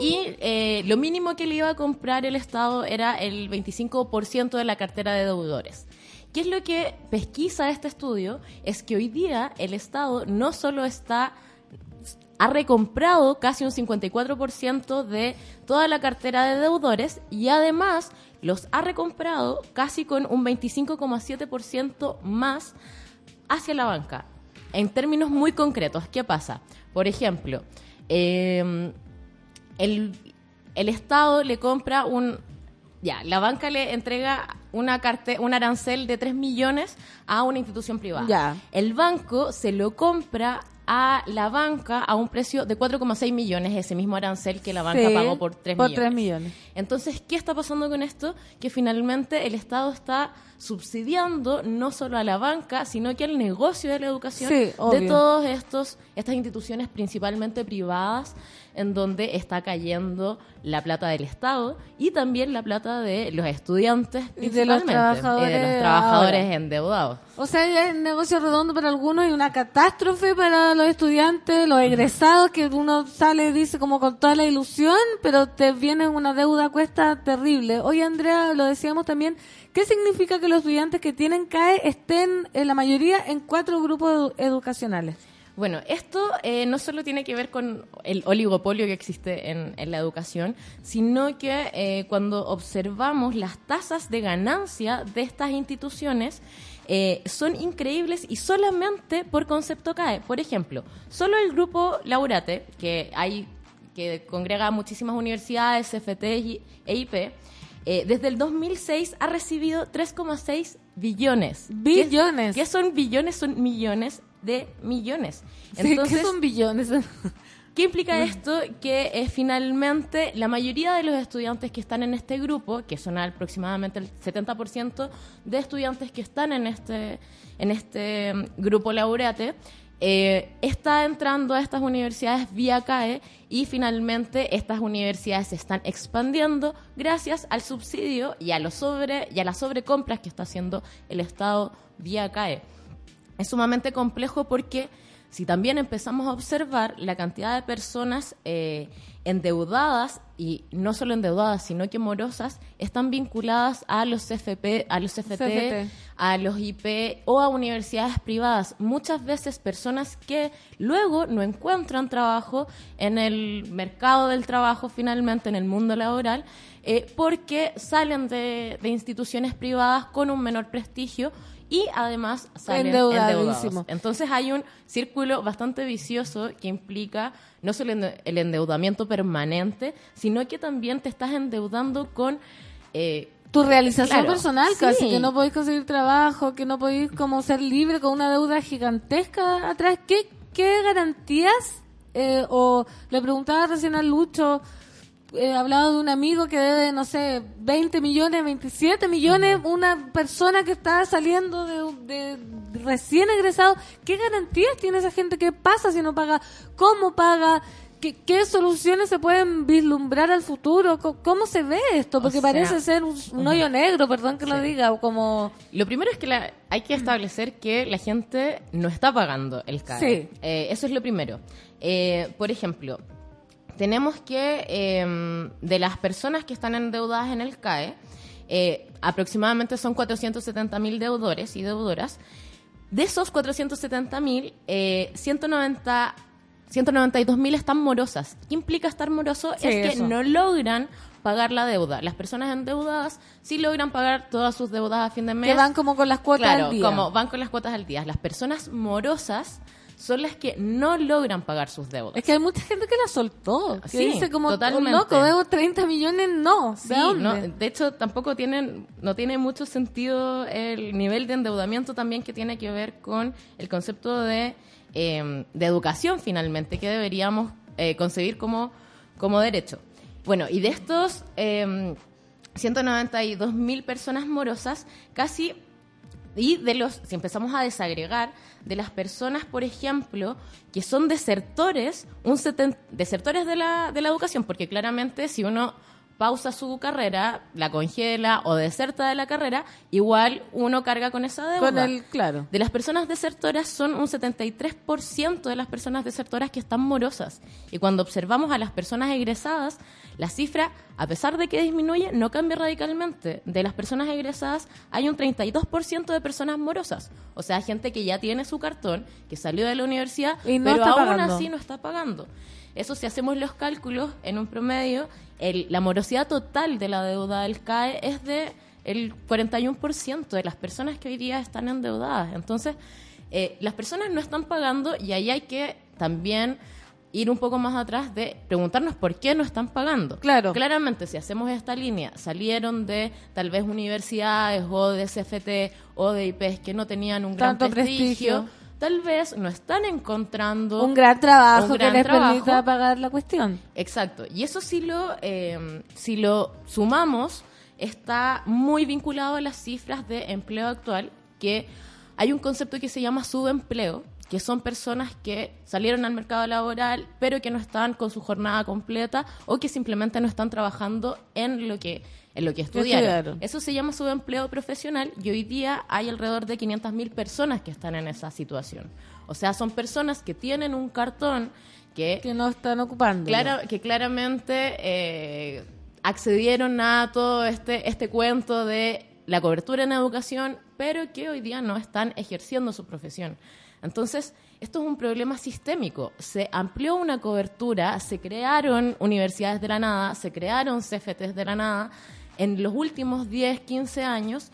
Y eh, lo mínimo que le iba a comprar el Estado era el 25% de la cartera de deudores. ¿Qué es lo que pesquisa este estudio? Es que hoy día el Estado no solo está ha recomprado casi un 54% de toda la cartera de deudores y además los ha recomprado casi con un 25,7% más hacia la banca en términos muy concretos, ¿qué pasa? Por ejemplo, em, el, Estado le compra un... Ya, la banca le entrega una carte, un arancel de 3 millones a una institución privada. Ya. El banco se lo compra a la banca a un precio de 4,6 millones, ese mismo arancel que la banca pagó por 3 por 3 millones. Entonces, ¿qué está pasando con esto? Que finalmente el Estado está subsidiando no solo a la banca, sino que al negocio de la educación de todos estos estas instituciones principalmente privadas en donde está cayendo la plata del Estado y también la plata de los estudiantes y de los trabajadores, endeudados. O sea, es negocio redondo para algunos y una catástrofe para los estudiantes, los egresados, que uno sale, dice, como con toda la ilusión, pero te viene una deuda cuesta terrible. Hoy, Andrea, lo decíamos también, ¿qué significa que los estudiantes que tienen CAE estén, en la mayoría, en cuatro grupos educacionales? Bueno, esto eh, no solo tiene que ver con el oligopolio que existe en, la educación, sino que eh, cuando observamos las tasas de ganancia de estas instituciones, eh, son increíbles y solamente por concepto CAE. Por ejemplo, solo el grupo Laurate, que hay que congrega muchísimas universidades, CFT e IP, desde el 2006 ha recibido 3,6 billones. Billones. ¿Qué, son billones? Son millones de millones. Entonces, ¿Qué son billones? ¿Qué implica esto? Que eh, finalmente la mayoría de los estudiantes que están en este grupo, que son aproximadamente el 70% de estudiantes que están en este, en este mm, grupo laureate, eh, está entrando a estas universidades vía CAE y finalmente estas universidades se están expandiendo gracias al subsidio y a, los sobre, y a las sobrecompras que está haciendo el Estado vía CAE. Es sumamente complejo porque si también empezamos a observar la cantidad de personas eh, endeudadas y no solo endeudadas sino que morosas están vinculadas a los CFP, a los CFT, CFT. a los IP o a universidades privadas. Muchas veces personas que luego no encuentran trabajo en el mercado del trabajo finalmente en el mundo laboral eh, porque salen de, de instituciones privadas con un menor prestigio y además salen endeudados. Entonces hay un círculo bastante vicioso que implica no solo el endeudamiento permanente, sino que también te estás endeudando con... eh, Tu realización Claro, personal, sí. casi que no podéis conseguir trabajo, que no podéis como ser libre con una deuda gigantesca atrás. ¿Qué, qué garantías? eh, o le preguntaba recién a Lucho, eh, hablaba de un amigo que debe, no sé, 20 millones, 27 millones, una persona que está saliendo de, de recién egresado. ¿Qué garantías tiene esa gente? ¿Qué pasa si no paga? ¿Cómo paga? ¿Qué, qué soluciones se pueden vislumbrar al futuro? ¿Cómo se ve esto? Porque sea, parece ser un, un hoyo negro, perdón que lo diga, como... Lo primero es que la- hay que establecer que la gente no está pagando el CAE. Sí. Eh, eso es lo primero. Eh, por ejemplo, tenemos que eh, de las personas que están endeudadas en el CAE, eh, aproximadamente son 470 mil deudores y deudoras. De esos 470 mil, eh, 190 192 mil están morosas. ¿Qué implica estar moroso? Sí, es que eso. no logran pagar la deuda. Las personas endeudadas sí logran pagar todas sus deudas a fin de mes. Que van como con las cuotas Claro, al día. como van con las cuotas al día. Las personas morosas son las que no logran pagar sus deudas. Es que hay mucha gente que la soltó. Que Sí, dice como, totalmente. loco, debo 30 millones, no. ¿De Sí, dónde? no, de hecho tampoco tienen, no tiene mucho sentido el nivel de endeudamiento también que tiene que ver con el concepto de, eh, de educación finalmente que deberíamos eh, concebir como, como derecho. Bueno, y de estos eh, 192 mil personas morosas, casi y de los, si empezamos a desagregar, de las personas, por ejemplo, que son desertores, un desertores de la, de la educación, porque claramente si uno pausa su carrera, la congela o deserta de la carrera, igual uno carga con esa deuda. Con el, claro. De las personas desertoras son un 73% de las personas desertoras que están morosas. Y cuando observamos a las personas egresadas, la cifra, a pesar de que disminuye, no cambia radicalmente. De las personas egresadas hay un 32% de personas morosas. O sea, gente que ya tiene su cartón, que salió de la universidad, Y no pero aún pagando. así no está pagando. Eso si hacemos los cálculos en un promedio, el- la morosidad total de la deuda del CAE es de el 41% de las personas que hoy día están endeudadas. Entonces, eh, las personas no están pagando y ahí hay que también ir un poco más atrás de preguntarnos por qué no están pagando. Claro. Claramente, si hacemos esta línea, salieron de tal vez universidades o de CFT o de IPs que no tenían un gran prestigio. Tal vez no están encontrando Un gran trabajo un que gran les trabajo. permita pagar la cuestión. Exacto. Y eso si lo, eh, si lo sumamos, está muy vinculado a las cifras de empleo actual, que hay un concepto que se llama subempleo, que son personas que salieron al mercado laboral, pero que no están con su jornada completa o que simplemente no están trabajando en lo que en lo que estudiaron. estudiaron. Eso se llama subempleo profesional y hoy día hay alrededor de 500.000 personas que están en esa situación. O sea, son personas que tienen un cartón que Que no están ocupando. Clara- que claramente eh, accedieron a todo este, este cuento de la cobertura en educación, pero que hoy día no están ejerciendo su profesión. Entonces, esto es un problema sistémico. Se amplió una cobertura, se crearon universidades de la nada, se crearon CFTs de la nada en los últimos 10, 15 años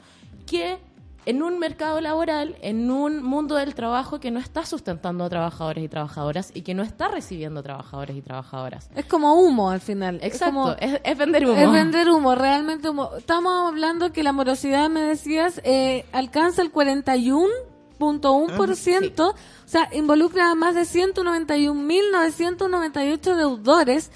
que en un mercado laboral, en un mundo del trabajo que no está sustentando a trabajadores y trabajadoras y que no está recibiendo trabajadores y trabajajadoras. Es como humo al final. Es Exacto, como- es, es vender humo. Es vender humo, realmente humo. Estamos hablando que la morosidad, me decías, eh, alcanza el 41.1%, o sea, involucra a más de 191.998 deudores,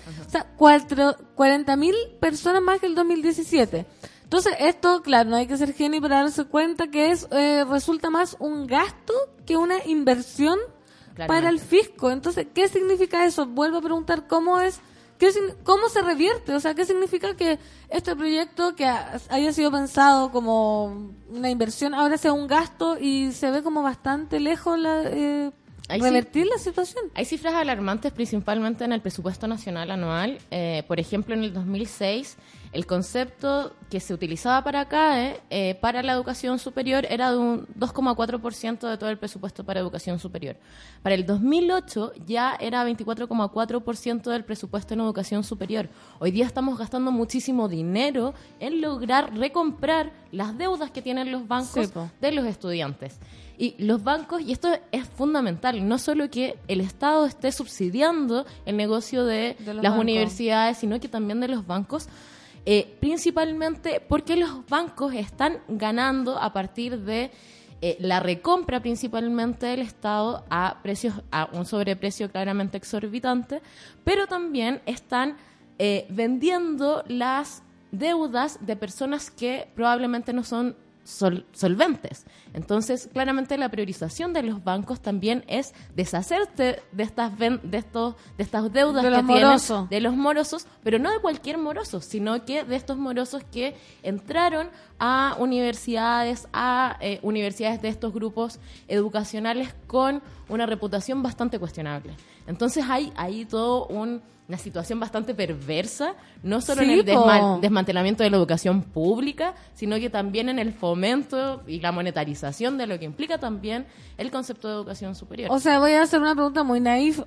40.000 personas más que el 2017. Entonces, esto, claro, no hay que ser genio para darse cuenta que es eh, resulta más un gasto que una inversión Claramente. para el fisco. Entonces, ¿qué significa eso? Vuelvo a preguntar cómo es, cómo se revierte, o sea, qué significa que este proyecto que ha- haya sido pensado como una inversión ahora sea un gasto y se ve como bastante lejos la, eh, Sí. revertir la situación. Hay cifras alarmantes principalmente en el presupuesto nacional anual. Eh, por ejemplo, en el 2006, el concepto que se utilizaba para CAE eh, para la educación superior era de un 2,4% de todo el presupuesto para educación superior. Para el 2008 ya era 24,4% del presupuesto en educación superior. Hoy día estamos gastando muchísimo dinero en lograr recomprar las deudas que tienen los bancos Sí, de los estudiantes. Y los bancos, y esto es fundamental, no solo que el Estado esté subsidiando el negocio de, las bancos. universidades, sino que también de los bancos, eh, principalmente porque los bancos están ganando a partir de eh, la recompra principalmente del Estado a precios a un sobreprecio claramente exorbitante, pero también están eh, vendiendo las deudas de personas que probablemente no son sol- solventes. Entonces, claramente la priorización de los bancos también es deshacerte de estas ven- de estos de estas deudas De que los tienen morosos. de los morosos, pero no de cualquier moroso, sino que de estos morosos que entraron a universidades, a eh, universidades de estos grupos educacionales con una reputación bastante cuestionable. Entonces hay ahí todo un- una situación bastante perversa, no solo en Sí, el desma- desmantelamiento de la educación pública, sino que también en el fomento y la monetarización de lo que implica también el concepto de educación superior. O sea, voy a hacer una pregunta muy naif.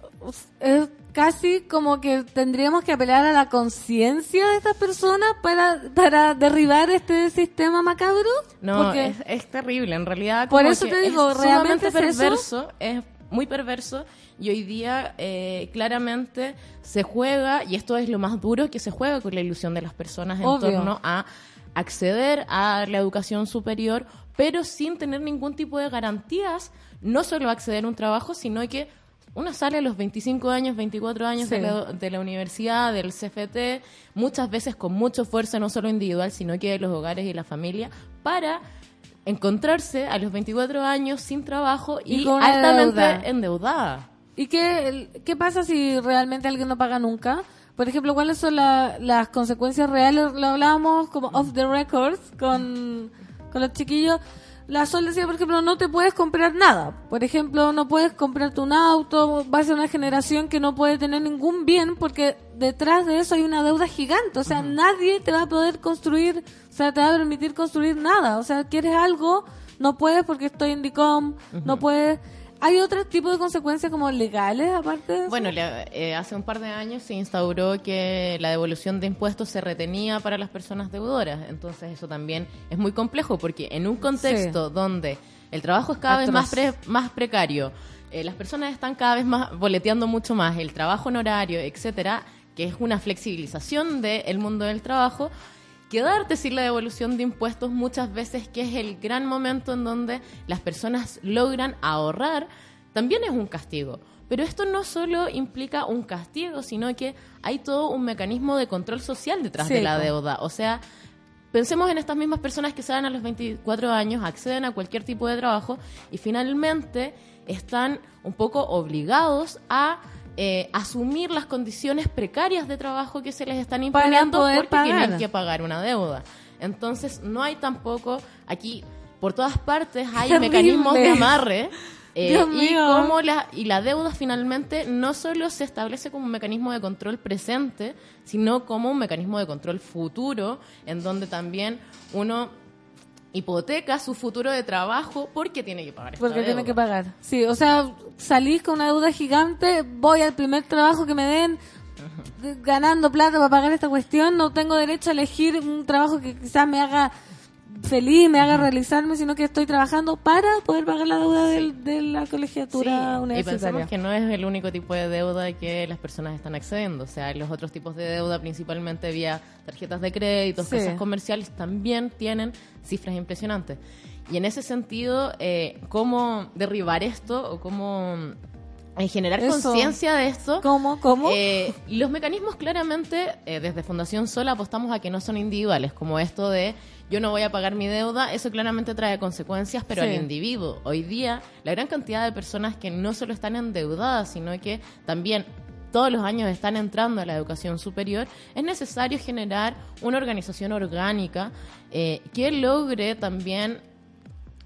Es casi como que tendríamos que apelar a la conciencia de estas personas para, para derribar este sistema macabro. No, es, es terrible. En realidad, Por eso te digo, es ¿realmente es eso? perverso, es muy perverso. Y hoy día, eh, claramente, se juega, y esto es lo más duro, que se juega con la ilusión de las personas en Obvio. torno a acceder a la educación superior, pero sin tener ningún tipo de garantías, no solo acceder a un trabajo, sino que uno sale a los 25 años, 24 años Sí. de, la, de la universidad, del CFT, muchas veces con mucho esfuerzo, no solo individual, sino que de los hogares y la familia, para encontrarse a los 24 años sin trabajo Y una altamente deuda. endeudada. ¿Y qué, qué pasa si realmente alguien no paga nunca? Por ejemplo, ¿cuáles son la- las consecuencias reales? Lo hablábamos como off the records con, con los chiquillos. La Sol decía, por ejemplo, no te puedes comprar nada. Por ejemplo, no puedes comprarte un auto. Va a ser una generación que no puede tener ningún bien porque detrás de eso hay una deuda gigante. O sea, nadie te va a poder construir, o sea, te va a permitir construir nada. O sea, quieres algo, no puedes porque estoy en DICOM, no puedes. ¿Hay otro tipo de consecuencias como legales aparte de eso? Bueno, le- eh, hace un par de años se instauró que la devolución de impuestos se retenía para las personas deudoras. Entonces eso también es muy complejo porque en un contexto donde el trabajo es cada vez más, pre- más precario, eh, las personas están cada vez más boleteando mucho más, el trabajo en horario, etcétera, que es una flexibilización del mundo del trabajo, quedarte sin la devolución de impuestos muchas veces, que es el gran momento en donde las personas logran ahorrar, también es un castigo. Pero esto no solo implica un castigo, sino que hay todo un mecanismo de control social detrás Sí, de la deuda. O sea, pensemos en estas mismas personas que se dan a los 24 años, acceden a cualquier tipo de trabajo y finalmente están un poco obligados a eh, asumir las condiciones precarias de trabajo que se les están imponiendo porque pagar. tienen que pagar una deuda. Entonces, no hay tampoco aquí por todas partes hay Terrible. mecanismos de amarre eh, y cómo la y la deuda finalmente no solo se establece como un mecanismo de control presente, sino como un mecanismo de control futuro en donde también uno hipoteca su futuro de trabajo porque tiene que pagar Porque tiene que pagar. Sí, o sea, salís con una deuda gigante, voy al primer trabajo que me den, de- ganando plata para pagar esta cuestión, no tengo derecho a elegir un trabajo que quizás me haga feliz, me haga realizarme, sino que estoy trabajando para poder pagar la deuda del- de la colegiatura Sí, y universitaria. pensemos que no es el único tipo de deuda que las personas están accediendo. O sea, los otros tipos de deuda, principalmente vía tarjetas de crédito, Sí. casas comerciales, también tienen cifras impresionantes. Y en ese sentido, eh, ¿cómo derribar esto o cómo eh, generar conciencia de esto. ¿Cómo? ¿Cómo? Eh, los mecanismos claramente, eh, desde Fundación Sola apostamos a que no son individuales, como esto de yo no voy a pagar mi deuda, eso claramente trae consecuencias, pero Sí. al individuo. Hoy día, la gran cantidad de personas que no solo están endeudadas, sino que también todos los años están entrando a la educación superior, es necesario generar una organización orgánica eh, que logre también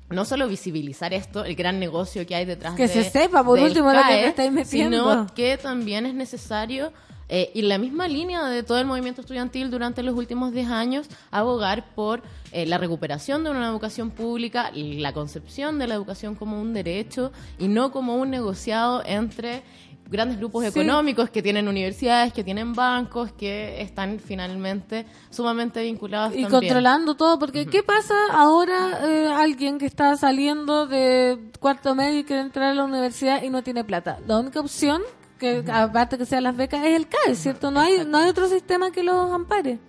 no solo visibilizar esto, el gran negocio que hay detrás Que de se sepa, por último, lo que CAE, estáis metiendo. sino que también es necesario, eh, y la misma línea de todo el movimiento estudiantil durante los últimos 10 años, abogar por eh, la recuperación de una educación pública, la concepción de la educación como un derecho y no como un negociado entre grandes grupos Sí. económicos que tienen universidades, que tienen bancos, que están finalmente sumamente vinculados y también. controlando todo, porque ¿qué pasa ahora eh, alguien que está saliendo de cuarto medio y quiere entrar a la universidad y no tiene plata? La única opción, que aparte que sean las becas, es el CAE, ¿cierto? No hay, no hay otro sistema que los ampare.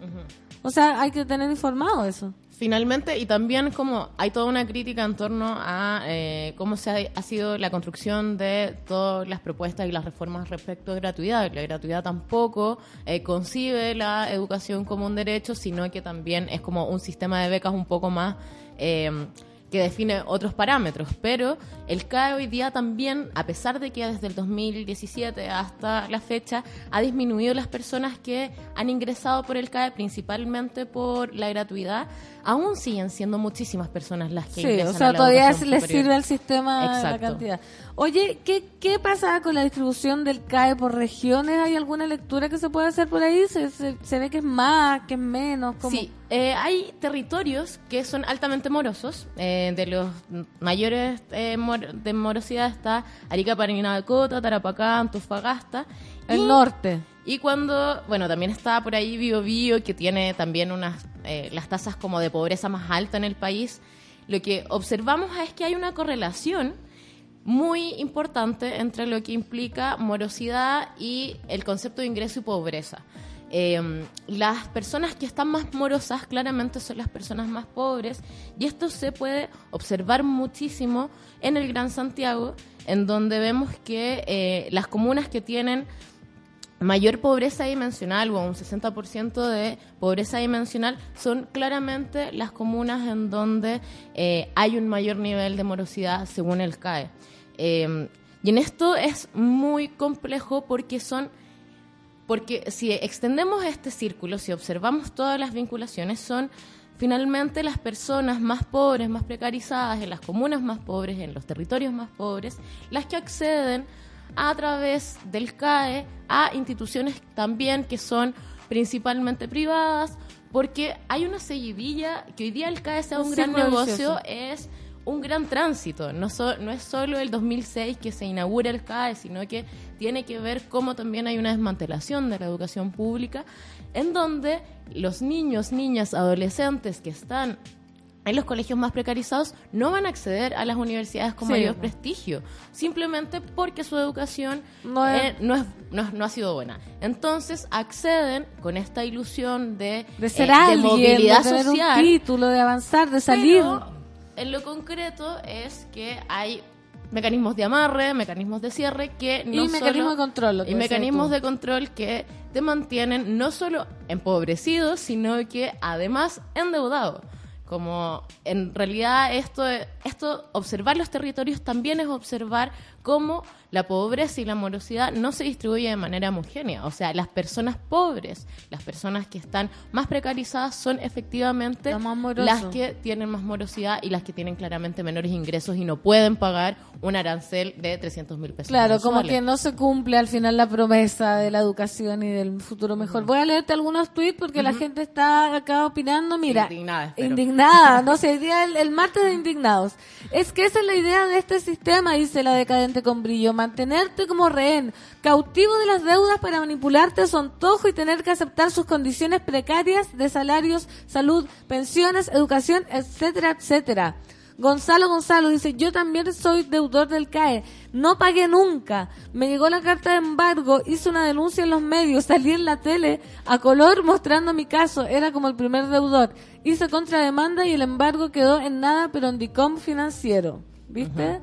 O sea, hay que tener informado eso. Finalmente, y también como hay toda una crítica en torno a eh, cómo se ha, ha sido la construcción de todas las propuestas y las reformas respecto a gratuidad. La gratuidad tampoco eh, concibe la educación como un derecho, sino que también es como un sistema de becas un poco más... eh, que define otros parámetros, pero el CAE hoy día también, a pesar de que desde el 2017 hasta la fecha ha disminuido las personas que han ingresado por el CAE, principalmente por la gratuidad, aún siguen siendo muchísimas personas las que Sí, o sea, a la todavía educación le superior. sirve al sistema la cantidad. Oye, ¿qué, ¿qué pasa con la distribución del CAE por regiones? ¿Hay alguna lectura que se puede hacer por ahí? ¿Se, se, se ve que es más, que es menos? ¿Cómo? Sí, eh, hay territorios que son altamente morosos. eh, de los mayores eh, mor- de morosidad está Arica, Parinacota, Tarapacá, Antofagasta. El Y- norte. Y cuando, bueno, también está por ahí Bio Bio, que tiene también unas, eh, las tasas como de pobreza más alta en el país. Lo que observamos es que hay una correlación muy importante entre lo que implica morosidad y el concepto de ingreso y pobreza. Eh, las personas que están más morosas claramente son las personas más pobres y esto se puede observar muchísimo en el Gran Santiago, en donde vemos que eh, las comunas que tienen mayor pobreza dimensional o un 60% de pobreza dimensional son claramente las comunas en donde eh, hay un mayor nivel de morosidad según el CAE. Eh, y en esto es muy complejo porque son porque si extendemos este círculo, si observamos todas las vinculaciones, son finalmente las personas más pobres, más precarizadas, en las comunas más pobres, en los territorios más pobres, las que acceden a través del CAE a instituciones también que son principalmente privadas, porque hay una seguidilla que hoy día el CAE sea Un un gran negocio, es un gran tránsito. No, so- no es solo el 2006 que se inaugura el CAE, sino que tiene que ver cómo también hay una desmantelación de la educación pública, en donde los niños, niñas, adolescentes que están en los colegios más precarizados no van a acceder a las universidades con Sí. mayor prestigio, simplemente porque su educación No es- eh, no, es- no- no ha sido buena. Entonces acceden con esta ilusión de, De ser eh, alguien, de movilidad de tener social. un título, de avanzar, de salir. Pero, en lo concreto es que hay mecanismos de amarre, mecanismos de cierre que no Y mecanismos de control, y mecanismos de control que te mantienen no solo empobrecido, sino que además endeudado. Como en realidad esto, esto, observar los territorios también es observar cómo la pobreza y la morosidad no se distribuye de manera homogénea. O sea, las personas pobres, las personas que están más precarizadas son efectivamente las que tienen más morosidad y las que tienen claramente menores ingresos y no pueden pagar un arancel de 300 mil pesos. Claro, como que no se cumple al final la promesa de la educación y del futuro mejor. Voy a leerte algunos tweets porque la gente está acá opinando. Mira, Indignada, espero. indignada, no sé, el, el, martes de indignados. Es que esa es la idea de este sistema, dice la con brillo, mantenerte como rehén, cautivo de las deudas para manipularte a su antojo y tener que aceptar sus condiciones precarias de salarios, salud, pensiones, educación, etcétera, etcétera. Gonzalo Gonzalo dice, yo también soy deudor del CAE, no pagué nunca, me llegó la carta de embargo, hice una denuncia en los medios, salí en la tele a color mostrando mi caso, era como el primer deudor, hice contrademanda y el embargo quedó en nada pero en DICOM financiero, ¿viste?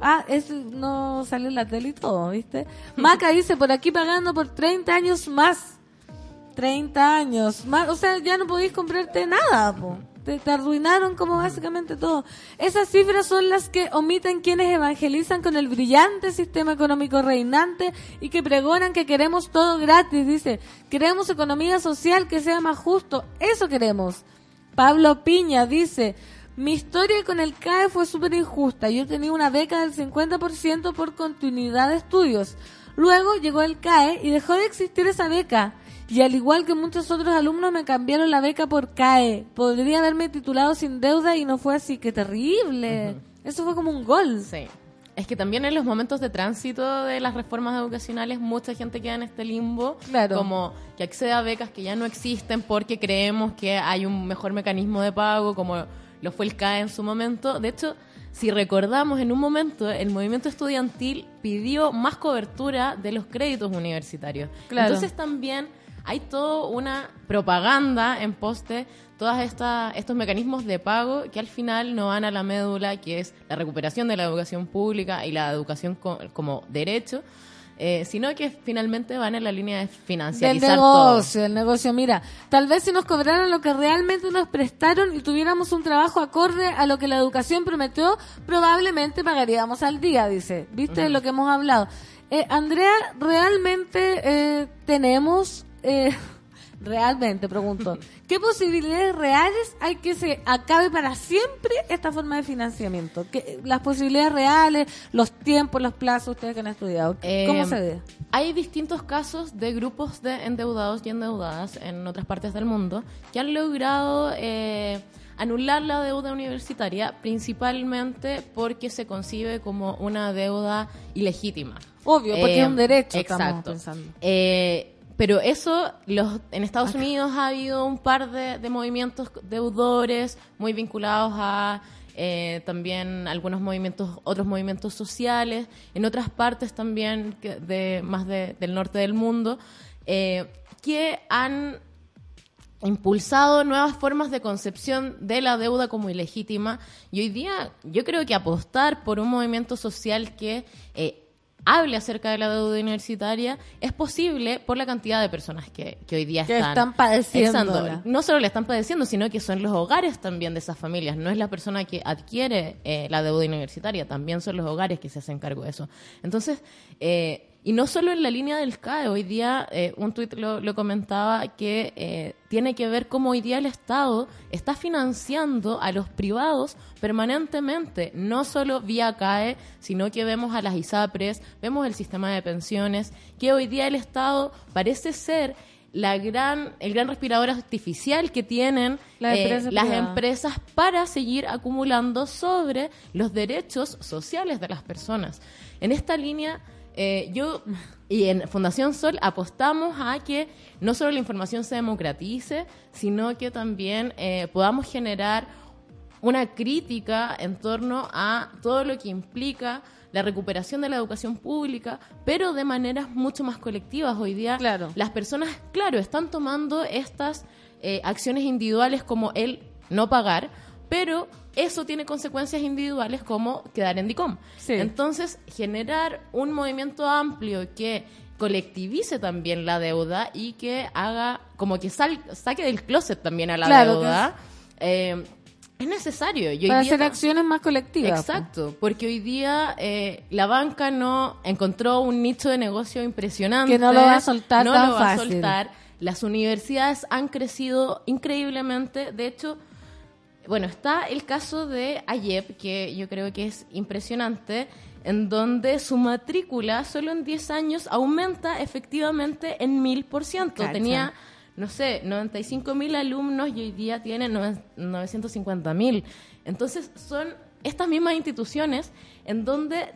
Ah, eso no salió en la tele y todo, ¿viste? Maca dice, por aquí pagando por 30 años más. 30 años más. O sea, ya no podéis comprarte nada, po. Te, te arruinaron como básicamente todo. Esas cifras son las que omiten quienes evangelizan con el brillante sistema económico reinante y que pregonan que queremos todo gratis. Dice, queremos economía social que sea más justo. Eso queremos. Pablo Piña dice, mi historia con el CAE fue súper injusta. Yo tenía una beca del 50% por continuidad de estudios. Luego llegó el CAE y dejó de existir esa beca. Y al igual que muchos otros alumnos me cambiaron la beca por CAE. Podría haberme titulado sin deuda y no fue así. ¡Qué terrible! Eso fue como un gol. Sí. Es que también en los momentos de tránsito de las reformas educacionales mucha gente queda en este limbo, Claro. como que accede a becas que ya no existen porque creemos que hay un mejor mecanismo de pago, como lo fue el CAE en su momento. De hecho, si recordamos, en un momento el movimiento estudiantil pidió más cobertura de los créditos universitarios. Claro. Entonces también hay toda una propaganda en poste, todos estos mecanismos de pago que al final no van a la médula, que es la recuperación de la educación pública y la educación co- como derecho, eh, sino que finalmente van en la línea de Del financiarizar todo. negocio, el negocio. Mira, tal vez si nos cobraran lo que realmente nos prestaron y tuviéramos un trabajo acorde a lo que la educación prometió, probablemente pagaríamos al día, dice. ¿Viste Ujú. lo que hemos hablado? Eh, Andrea, ¿realmente eh, tenemos... eh, realmente, pregunto, ¿qué posibilidades reales hay que se acabe para siempre esta forma de financiamiento? ¿Qué- las posibilidades reales, los tiempos, los plazos, ustedes que han estudiado, ¿cómo Eh, se ve? Hay distintos casos de grupos de endeudados y endeudadas en otras partes del mundo que han logrado eh, anular la deuda universitaria principalmente porque se concibe como una deuda ilegítima. Obvio, porque Eh, es un derecho, estamos exacto. pensando. Eh, pero eso, los, en Estados Unidos ha habido un par de, de movimientos deudores muy vinculados a eh, también algunos movimientos, otros movimientos sociales, en otras partes también que de más de- del norte del mundo, eh, que han impulsado nuevas formas de concepción de la deuda como ilegítima. Y hoy día yo creo que apostar por un movimiento social que eh, hable acerca de la deuda universitaria es posible por la cantidad de personas que, que hoy día Que están, están padeciéndola. exando. No solo la están padeciendo, sino que son los hogares también de esas familias. No es la persona que adquiere eh, la deuda universitaria, también son los hogares que se hacen cargo de eso. Entonces, eh, y no solo en la línea del CAE, hoy día eh, un tuit lo, lo comentaba que eh, tiene que ver cómo hoy día el Estado está financiando a los privados permanentemente, no solo vía CAE, sino que vemos a las ISAPRES, vemos el sistema de pensiones, que hoy día el Estado parece ser la gran, el gran respirador artificial que tienen Las eh, las empresas para seguir acumulando sobre los derechos sociales de las personas. En esta línea, eh, yo y en Fundación Sol apostamos a que no solo la información se democratice, sino que también eh, podamos generar una crítica en torno a todo lo que implica la recuperación de la educación pública, pero de maneras mucho más colectivas. Hoy día Claro. las personas, claro, están tomando estas eh, acciones individuales como el no pagar, pero eso tiene consecuencias individuales como quedar en DICOM. Sí. Entonces, generar un movimiento amplio que colectivice también la deuda y que haga como que sal- saque del closet también a la Claro, deuda eh, es necesario. Para hacer acciones más colectivas. Exacto, porque hoy día eh, la banca no encontró un nicho de negocio impresionante. Que no lo va a soltar no tan lo va fácil. a soltar. Las universidades han crecido increíblemente. De hecho, bueno, está el caso de AYEP, que yo creo que es impresionante, en donde su matrícula solo en 10 años aumenta efectivamente en 1000%. Cacha. Tenía, no sé, 95 mil alumnos y hoy día tiene nove- 950 mil. Entonces son estas mismas instituciones en donde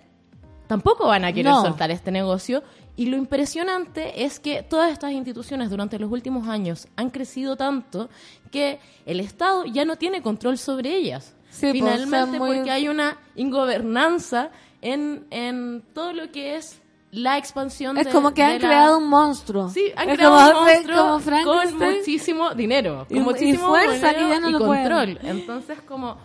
tampoco van a querer No. soltar este negocio. Y lo impresionante es que todas estas instituciones durante los últimos años han crecido tanto que el Estado ya no tiene control sobre ellas. Sí, pues, Finalmente, muy- porque hay una ingobernanza en, en todo lo que es la expansión Es de- como que de han la- creado un monstruo. Sí, han Es creado como- un monstruo como con muchísimo dinero, con Y- y muchísimo fuerza dinero que ya no y lo pueden. control. Entonces, como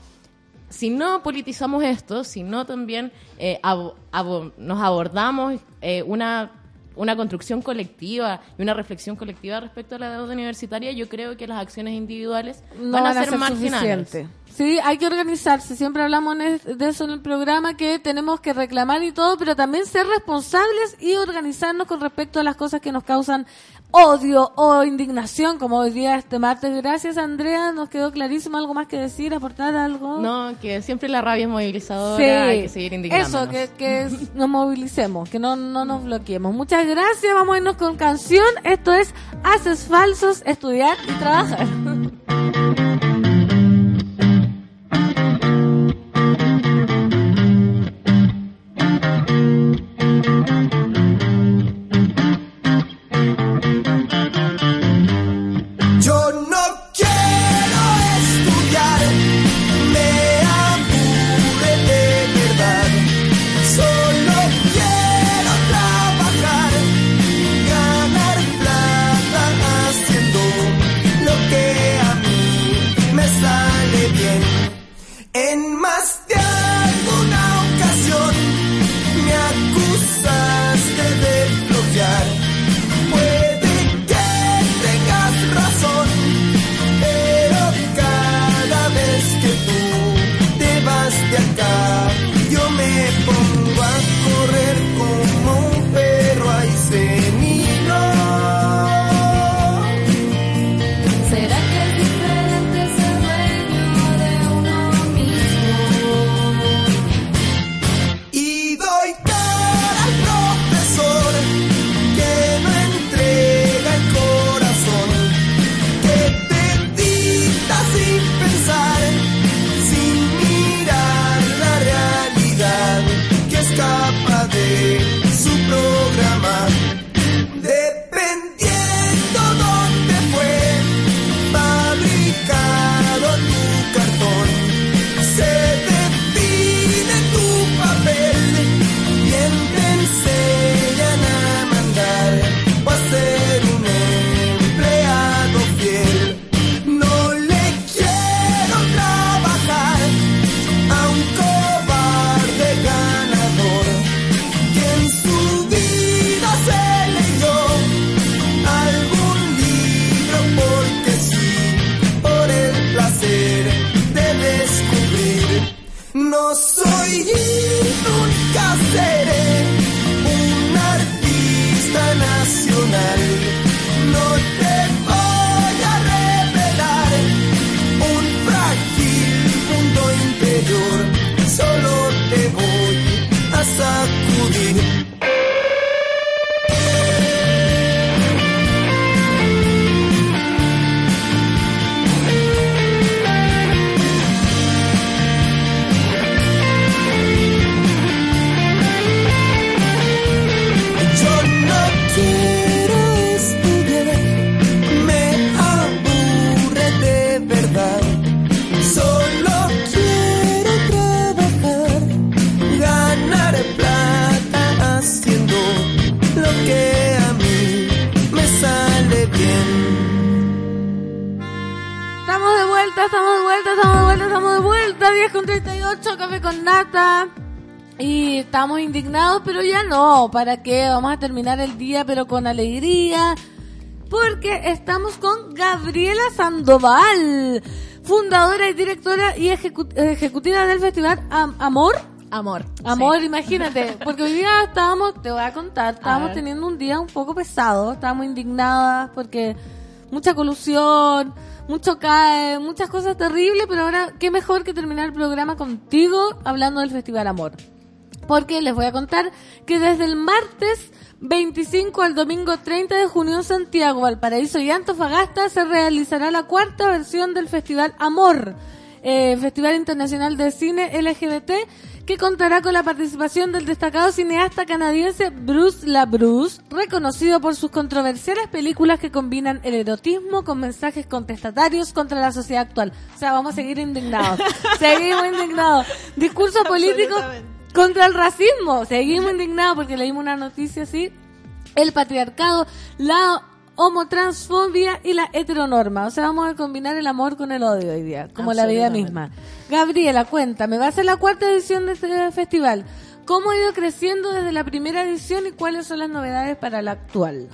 si no politizamos esto, si no también eh, abo- abo- nos abordamos eh, una, una construcción colectiva y una reflexión colectiva respecto a la deuda universitaria, yo creo que las acciones individuales no van, a ser, marginales. suficiente. Sí, hay que organizarse. Siempre hablamos de eso en el programa, que tenemos que reclamar y todo, pero también ser responsables y organizarnos con respecto a las cosas que nos causan odio o indignación, como hoy día este martes. Gracias, Andrea. Nos quedó clarísimo. ¿Algo más que decir? ¿Aportar algo? No, que siempre la rabia es movilizadora, Sí, hay que seguir indignándonos. eso, que, que nos movilicemos, que no, no nos bloqueemos. Muchas gracias, vamos a irnos con canción. Esto es Haces Falsos, Estudiar y Trabajar. Yo 88, café con nata. Y estamos indignados, pero ya no. ¿Para qué? Vamos a terminar el día, pero con alegría. Porque estamos con Gabriela Sandoval, fundadora y directora y ejecutiva del festival Amor. Amor. Amor, imagínate. Porque hoy día estábamos, te voy a contar, estábamos teniendo un día un poco pesado. Estábamos indignadas porque mucha colusión mucho cae, muchas cosas terribles, pero ahora qué mejor que terminar el programa contigo hablando del Festival Amor. Porque les voy a contar que desde el martes 25 al domingo 30 de junio en Santiago, Valparaíso y Antofagasta se realizará la cuarta versión del Festival Amor, eh, Festival Internacional de Cine LGBT, que contará con la participación del destacado cineasta canadiense Bruce LaBruce, reconocido por sus controversiales películas que combinan el erotismo con mensajes contestatarios contra la sociedad actual. O sea, vamos a seguir indignados. Seguimos indignados. Discurso político contra el racismo. Seguimos indignados porque leímos una noticia así. El patriarcado, la homotransfobia y la heteronorma. O sea, vamos a combinar el amor con el odio hoy día, como la vida misma. Gabriela, cuéntame, va a ser la cuarta edición de este festival. ¿Cómo ha ido creciendo desde la primera edición y cuáles son las novedades para la actual?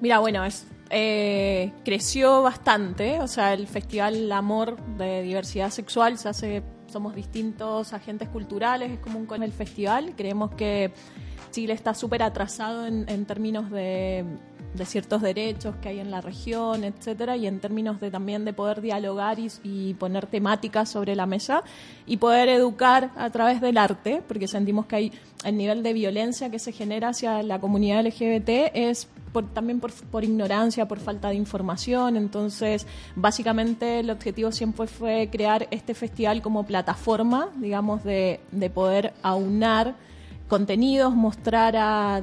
Mira, bueno, es, eh, creció bastante, o sea, el Festival Amor de Diversidad Sexual se hace, somos distintos agentes culturales, es común con el festival, creemos que Chile está súper atrasado en, en términos de, de ciertos derechos que hay en la región, etcétera, y en términos de también de poder dialogar y, poner temáticas sobre la mesa y poder educar a través del arte, porque sentimos que hay el nivel de violencia que se genera hacia la comunidad LGBT es por- también por, por ignorancia, por falta de información. Entonces, básicamente el objetivo siempre fue crear este festival como plataforma, digamos, de, de poder aunar contenidos, mostrar a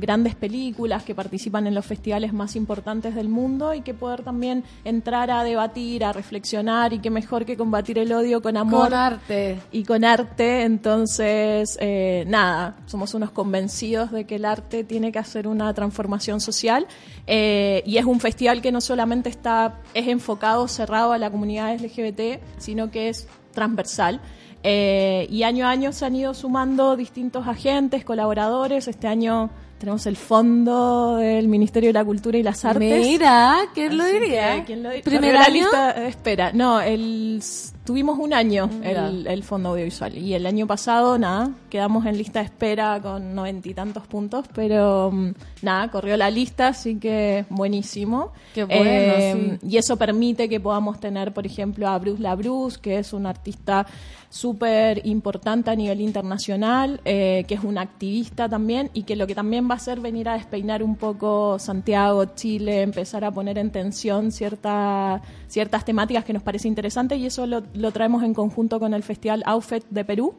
grandes películas que participan en los festivales más importantes del mundo y que poder también entrar a debatir, a reflexionar y qué mejor que combatir el odio con amor Con arte. y con arte. Entonces, eh, nada, somos unos convencidos de que el arte tiene que hacer una transformación social eh, y es un festival que no solamente está es enfocado, cerrado a la comunidad LGBT, sino que es transversal. Eh, y año a año se han ido sumando distintos agentes, colaboradores. Este año tenemos el fondo del Ministerio de la Cultura y las Artes. Mira, ¿quién lo diría? ¿quién lo di- ¿Primer año? lista de espera. No, el, tuvimos un año el, el fondo audiovisual y el año pasado, nada, quedamos en lista de espera con noventa y tantos puntos, pero mm, nada, corrió la lista, así que buenísimo. Qué bueno, Y eso permite que podamos tener, por ejemplo, a Bruce LaBruce, que es un artista súper importante a nivel internacional, eh, que es un activista también y que lo que también va a hacer venir a despeinar un poco Santiago, Chile, empezar a poner en tensión cierta, ciertas temáticas que nos parece interesante y eso lo traemos en conjunto con el Festival Outfit de Perú.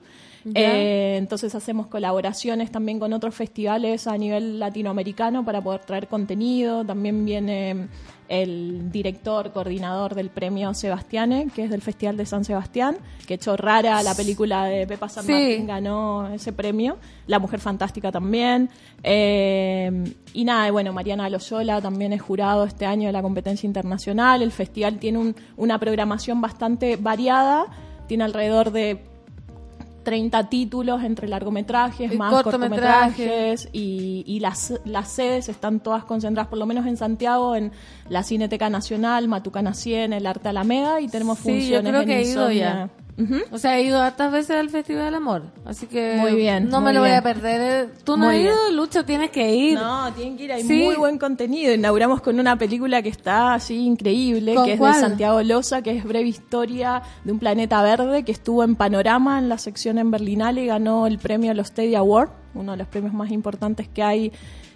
Eh, entonces hacemos colaboraciones también con otros festivales a nivel latinoamericano para poder traer contenido. También viene el director, coordinador del premio Sebastiane, que es del Festival de San Sebastián, que echó rara la película de Pepa San Sí. Martín, ganó ese premio. La Mujer Fantástica también. Eh, y nada, bueno, Mariana Loyola también es jurado este año de la competencia internacional. El festival tiene un- una programación bastante variada, tiene alrededor de 30 títulos entre largometrajes, Y más cortometrajes. cortometrajes y, y las, las sedes están todas concentradas, por lo menos en Santiago, en la Cineteca Nacional, Matucana 100, el Arte Alameda y tenemos Sí, yo funciones en que he ido Ya. O sea, he ido hartas veces al Festival del Amor. Así que Muy bien, no me lo voy a perder. Tú no Muy has ido, Lucho, tienes que ir. No, tienen que ir, hay Sí. muy buen contenido. Inauguramos con una película que está así increíble, ¿Con que es de Santiago Loza, que es Breve Historia de un planeta verde, que estuvo en Panorama en la sección en Berlinale y ganó el premio Los Teddy Award, uno de los premios más importantes que hay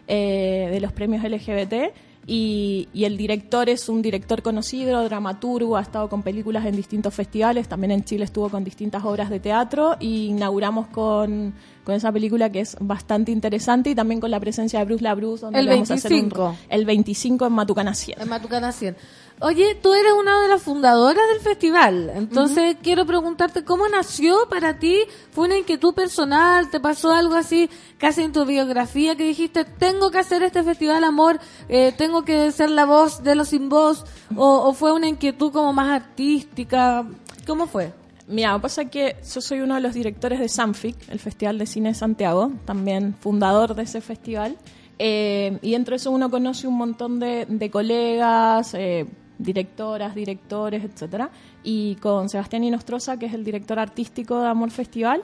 eh, de los premios LGBT. Y, y el director es un director conocido, dramaturgo, ha estado con películas en distintos festivales, también en Chile estuvo con distintas obras de teatro y inauguramos con, con esa película que es bastante interesante y también con la presencia de Bruce LaBruce, donde El le vamos a hacer un- 25. el 25 en Matucana 100. En Matucana 100. Oye, tú eres una de las fundadoras del festival, entonces quiero preguntarte cómo nació para ti, fue una inquietud personal, te pasó algo así, casi en tu biografía que dijiste, tengo que hacer este festival amor, eh, tengo que ser la voz de los sin voz, o, o fue una inquietud como más artística, ¿cómo fue? Mira, pasa que yo soy uno de los directores de Sanfic, el Festival de Cine de Santiago, también fundador de ese festival. Eh, y dentro de eso uno conoce un montón de, de colegas, eh, directoras, directores, etcétera. Y con Sebastián Inostroza, que es el director artístico de Amor Festival,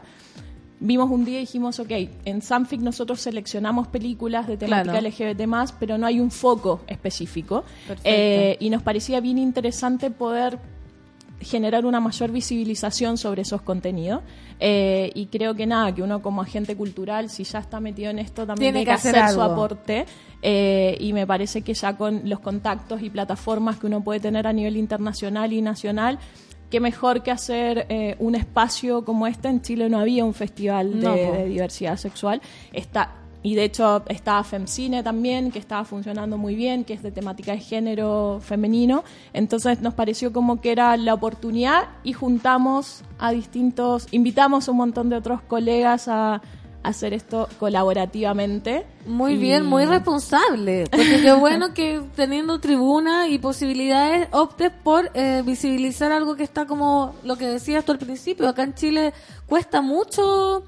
vimos un día y dijimos, ok, en Sanfic nosotros seleccionamos películas de temática Claro. LGBT+, pero no hay un foco específico. Eh, y nos parecía bien interesante poder generar una mayor visibilización sobre esos contenidos. Eh, y creo que nada, que uno como agente cultural, si ya está metido en esto, también Tiene tiene que hacer hacer su aporte. Eh, y me parece que ya con los contactos y plataformas que uno puede tener a nivel internacional y nacional, qué mejor que hacer eh, un espacio como este. En Chile no había un festival de, No, de diversidad sexual. Está, y de hecho estaba FemCine también, que estaba funcionando muy bien, que es de temática de género femenino. Entonces nos pareció como que era la oportunidad y juntamos a distintos, invitamos a un montón de otros colegas a, hacer esto colaborativamente. Muy Y- bien, muy responsable. Porque qué bueno que teniendo tribuna y posibilidades optes por eh, visibilizar algo que está como lo que decías tú al principio. Acá en Chile cuesta mucho,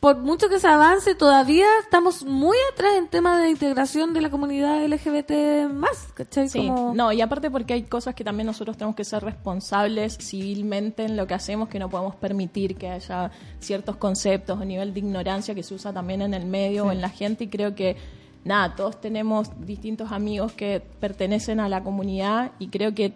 por mucho que se avance, todavía estamos muy atrás en temas de integración de la comunidad LGBT más, ¿cachai? Sí, Como- no, y aparte porque hay cosas que también nosotros tenemos que ser responsables civilmente en lo que hacemos, que no podemos permitir que haya ciertos conceptos o nivel de ignorancia que se usa también en el medio o en la gente y creo que nada, todos tenemos distintos amigos que pertenecen a la comunidad y creo que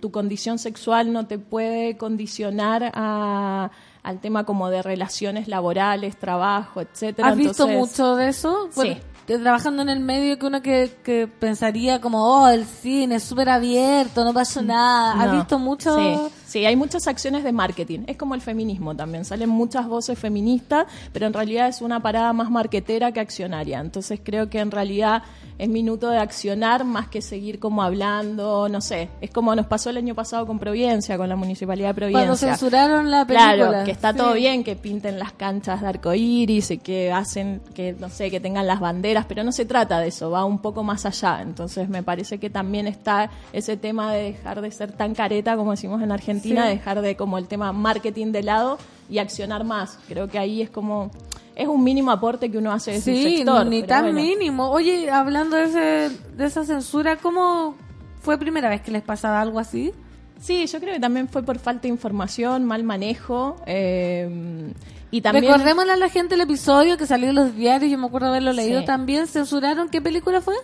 tu condición sexual no te puede condicionar a, al tema como de relaciones laborales, trabajo, etcétera. ¿Has visto mucho de eso? Sí. Bueno, de- trabajando en el medio que uno que, que pensaría como, oh, el cine es súper abierto, no pasa nada. ¿Has No. visto mucho? Sí, sí, hay muchas acciones de marketing. Es como el feminismo también. Salen muchas voces feministas, pero en realidad es una parada más marquetera que accionaria. Entonces creo que en realidad es minuto de accionar más que seguir como hablando, no sé. Es como nos pasó el año pasado con Providencia, con la Municipalidad de Providencia. Cuando censuraron la película. Claro, que está Sí. todo bien que pinten las canchas de arcoíris y que hacen que, no sé, que tengan las banderas, pero no se trata de eso, va un poco más allá. Entonces me parece que también está ese tema de dejar de ser tan careta, como decimos en Argentina, Sí. dejar de como el tema marketing de lado y accionar más. Creo que ahí es como, es un mínimo aporte que uno hace de su Sí, sector. ni tan bueno. mínimo. Oye, hablando de, ese, de esa censura, ¿cómo fue primera vez que les pasaba algo así? Sí, yo creo que también fue por falta de información, mal manejo. eh, y también... Recordémosle a la gente el episodio que salió en los diarios, yo me acuerdo haberlo leído Sí. también. ¿Censuraron qué película fue?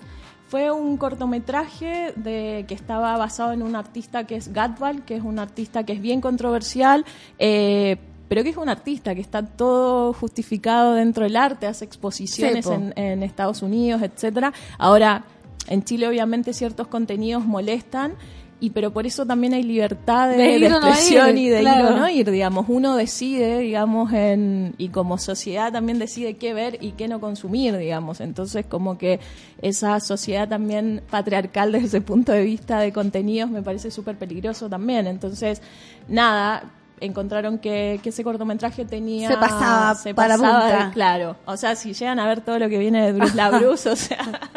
Fue un cortometraje de que estaba basado en un artista que es Gatval, que es un artista que es bien controversial, eh, pero que es un artista que está todo justificado dentro del arte, hace exposiciones Sí, en, en Estados Unidos, etcétera. Ahora, en Chile obviamente ciertos contenidos molestan. Y pero por eso también hay libertad de, De de ir o no expresión ir, y de claro. ir o no ir, digamos. Uno decide, digamos, en, y como sociedad también decide qué ver y qué no consumir, digamos. Entonces, como que esa sociedad también patriarcal desde ese punto de vista de contenidos me parece súper peligroso también. Entonces, nada, encontraron que, que ese cortometraje tenía... Se pasaba se para pasaba punta. claro. O sea, si llegan a ver todo lo que viene de Bruce LaBruce, o sea...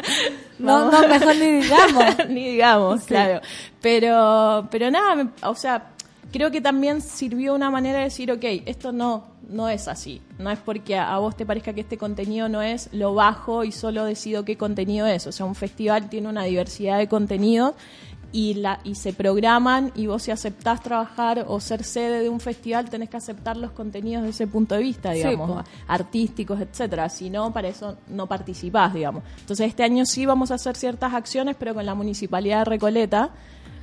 No, no, mejor ni digamos. ni digamos, Sí. claro. Pero, pero nada, o sea, creo que también sirvió una manera de decir, ok, esto no, no es así. No es porque a vos te parezca que este contenido no es lo bajo y solo decido qué contenido es. O sea, un festival tiene una diversidad de contenidos y, la, y se programan y vos si aceptás trabajar o ser sede de un festival tenés que aceptar los contenidos de ese punto de vista, digamos, po. artísticos, etcétera. Si no, para eso no participás, digamos. Entonces este año sí vamos a hacer ciertas acciones, pero con la municipalidad de Recoleta.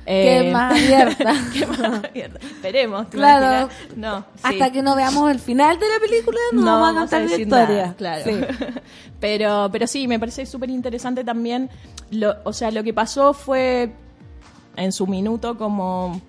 Que es más abierta. que más abierta. Esperemos. ¿te Claro. No. sí. Hasta que no veamos el final de la película, no, vamos a contar la historia. nada, claro. Sí. pero, pero sí, me parece súper interesante también. Lo, o sea, lo que pasó fue en su minuto como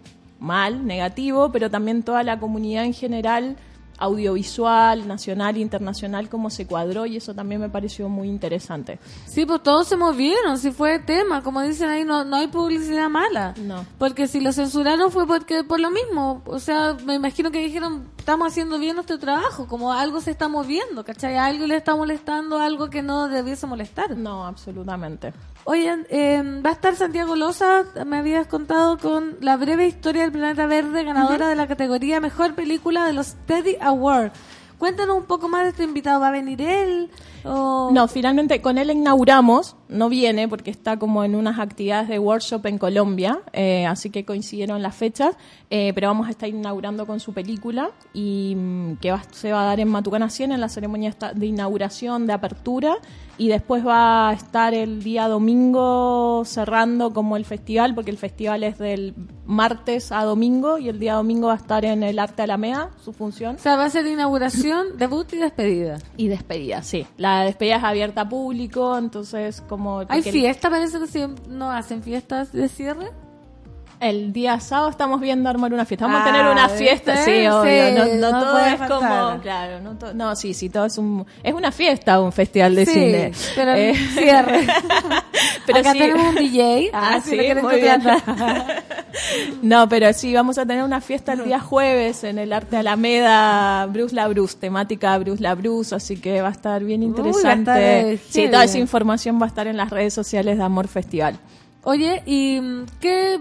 mal, negativo, pero también toda la comunidad en general, audiovisual, nacional e internacional, cómo se cuadró y eso también me pareció muy interesante. Sí, pues todos se movieron, si fue tema, como dicen ahí, no, no hay publicidad mala. No. Porque si lo censuraron fue porque por lo mismo, o sea, me imagino que dijeron, estamos haciendo bien nuestro trabajo, como algo se está moviendo, ¿cachai? Algo le está molestando, algo que no debiese molestar. No, absolutamente. Oigan, eh, va a estar Santiago Loza, me habías contado con la breve historia del planeta verde, ganadora de la categoría Mejor Película de los Teddy Awards. Cuéntanos un poco más de este invitado, ¿va a venir él? O... No, finalmente con él inauguramos, no viene porque está como en unas actividades de workshop en Colombia, eh, así que coincidieron las fechas, eh, pero vamos a estar inaugurando con su película y mm, que va- se va a dar en Matucana 100 en la ceremonia de inauguración, de apertura, y después va a estar el día domingo cerrando como el festival, porque el festival es del martes a domingo y el día domingo va a estar en el Arte Alameda, su función. O sea, va a ser inauguración, debut y despedida. Y despedida, sí. La despedida es abierta a público, entonces como... ¿Hay fiesta? Parece que sí, no hacen fiestas de cierre. El día sábado estamos viendo armar una fiesta. Vamos Ah, a tener una ¿viste? fiesta, sí, Sí, obvio. No, no no todo es faltar. como... Claro, no, to- no, sí, sí, todo es un... Es una fiesta, un festival de Sí, cine. pero Eh, cierre. pero Acá sí. tenemos un DJ. Ah, si sí, lo muy bien. No, pero sí, vamos a tener una fiesta el día jueves en el Arte Alameda, Bruce la Bruce, temática Bruce la Bruce, así que va a estar bien interesante. estar, eh, sí, toda esa información va a estar en las redes sociales de Amor Festival. Oye, ¿y qué,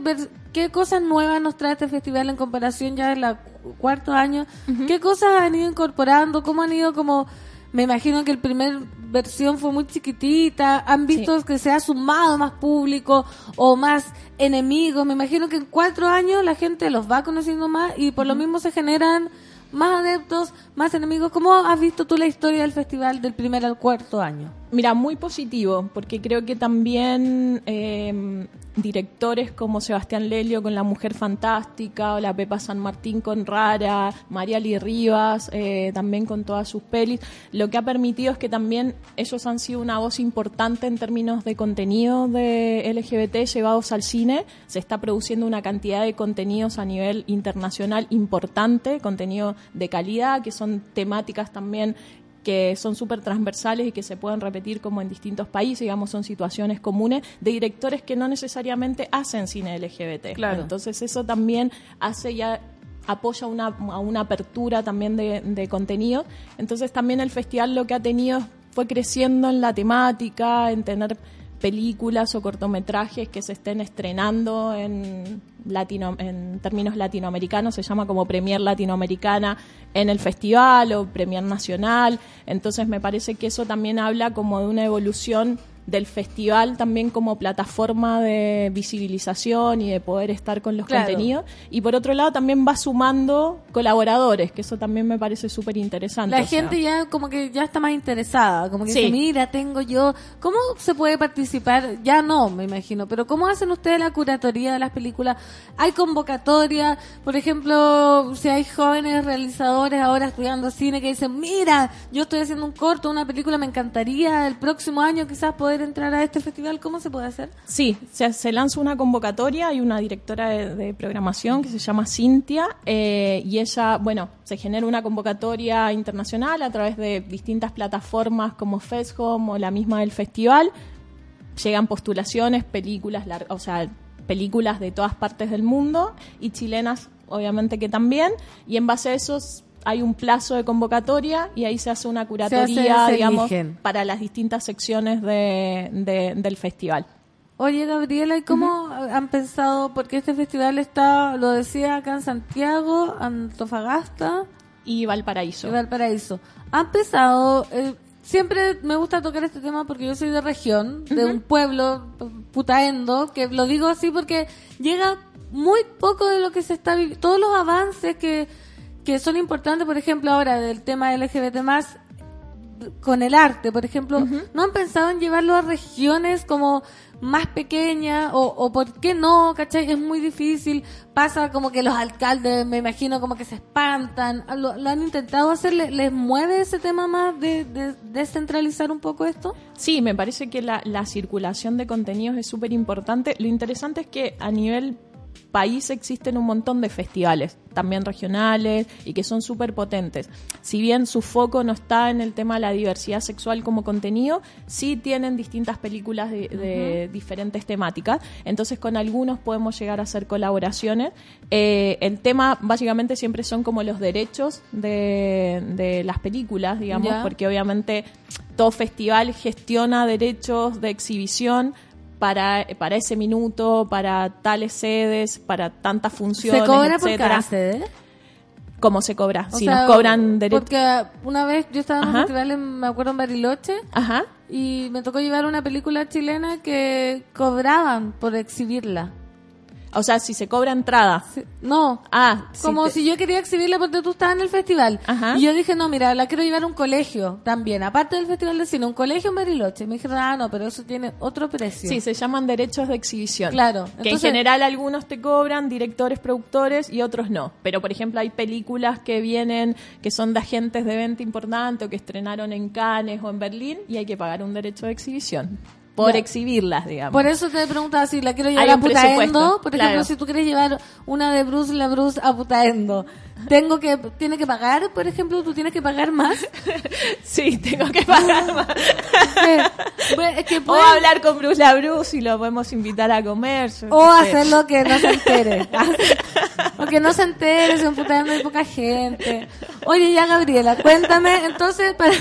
qué cosas nuevas nos trae este festival en comparación ya la cu- cuarto año? ¿Qué cosas han ido incorporando? ¿Cómo han ido como... Me imagino que el primer versión fue muy chiquitita. ¿Han visto que se ha sumado más público o más enemigos? Me imagino que en cuatro años la gente los va conociendo más y por lo mismo se generan más adeptos, más enemigos. ¿Cómo has visto tú la historia del festival del primer al cuarto año? Mira, muy positivo, porque creo que también eh, directores como Sebastián Lelio con La Mujer Fantástica, o la Pepa San Martín con Rara, Mariali Rivas, eh, también con todas sus pelis, lo que ha permitido es que también ellos han sido una voz importante en términos de contenido de LGBT llevados al cine. Se está produciendo una cantidad de contenidos a nivel internacional importante, contenido de calidad, que son temáticas también que son súper transversales y que se pueden repetir como en distintos países, digamos, son situaciones comunes de directores que no necesariamente hacen cine LGBT. Claro. Entonces eso también hace ya apoya una, a una apertura también de, de contenido. Entonces también el festival lo que ha tenido fue creciendo en la temática, en tener películas o cortometrajes que se estén estrenando en latino en términos latinoamericanos se llama como Premier Latinoamericana en el festival o Premier Nacional. Entonces me parece que eso también habla como de una evolución del festival también como plataforma de visibilización y de poder estar con los Claro. contenidos y por otro lado también va sumando colaboradores que eso también me parece súper interesante La sea. gente ya como que ya está más interesada, como que Sí. dice, mira, tengo yo, ¿cómo se puede participar? Ya no, me imagino, pero ¿cómo hacen ustedes la curatoría de las películas? ¿Hay convocatoria? Por ejemplo, si hay jóvenes realizadores ahora estudiando cine que dicen, mira, yo estoy haciendo un corto, una película, me encantaría el próximo año quizás poder entrar a este festival, ¿cómo se puede hacer? Sí, se, lanza una convocatoria, hay una directora de, programación que se llama Cintia eh, y ella, bueno, se genera una convocatoria internacional a través de distintas plataformas como FESHOM o la misma del festival. Llegan postulaciones, películas, o sea, películas de todas partes del mundo y chilenas obviamente que también y en base a esos hay un plazo de convocatoria y ahí se hace una curatoría, se digamos, para las distintas secciones de- de- del festival. Oye, Gabriela, ¿y cómo han pensado? Porque este festival está, lo decía acá en Santiago, Antofagasta y Valparaíso. Y Valparaíso. Han pensado, eh, siempre me gusta tocar este tema porque yo soy de región, de un pueblo putaendo, que lo digo así porque llega muy poco de lo que se está viviendo, todos los avances que, que son importantes, por ejemplo, ahora del tema LGBT más, con el arte, por ejemplo, ¿no han pensado en llevarlo a regiones como más pequeñas o, o por qué no, cachai? Es muy difícil, pasa como que los alcaldes, me imagino, como que se espantan, ¿lo, lo han intentado hacer? ¿Le- ¿Les mueve ese tema más de, de descentralizar un poco esto? Sí, me parece que la, la circulación de contenidos es súper importante. Lo interesante es que a nivel país existen un montón de festivales, también regionales, y que son súper potentes. Si bien su foco no está en el tema de la diversidad sexual como contenido, sí tienen distintas películas de, de diferentes temáticas. Entonces con algunos podemos llegar a hacer colaboraciones. Eh, el tema básicamente siempre son como los derechos de, de las películas, digamos, porque obviamente todo festival gestiona derechos de exhibición para, para ese minuto, para tales sedes, para tantas funciones, ¿Se cobra por etcétera. cada sede? ¿Cómo se cobra? O si sea, nos cobran derechos. Porque una vez yo estaba en un festival, en, me acuerdo, en Bariloche, Ajá. y me tocó llevar una película chilena que cobraban por exhibirla. O sea, si se cobra entrada. No. Ah, si Como te- si yo quería exhibirla porque tú estabas en el festival. Ajá. Y yo dije, no, mira, la quiero llevar a un colegio también. Aparte del festival de cine, un colegio en Bariloche. Me dijeron, ah, no, pero eso tiene otro precio. Sí, se llaman derechos de exhibición. Claro, Que en general algunos te cobran, directores, productores, y otros no. Pero, por ejemplo, hay películas que vienen, que son de agentes de venta importante o que estrenaron en Cannes o en Berlín, y hay que pagar un derecho de exhibición. Por exhibirlas, digamos. Por eso te preguntaba si la quiero llevar a Putaendo. Por ejemplo, claro. si tú quieres llevar una de Bruce la Bruce a Putaendo, tengo que tiene que pagar, por ejemplo, tú tienes que pagar más. Sí, tengo que pagar más. Sí. Bueno, es que O hablar con Bruce la Bruce y lo podemos invitar a comer. o hacerlo que no se entere. o que no se entere, si en Putaendo hay poca gente. Oye, ya Gabriela, cuéntame entonces para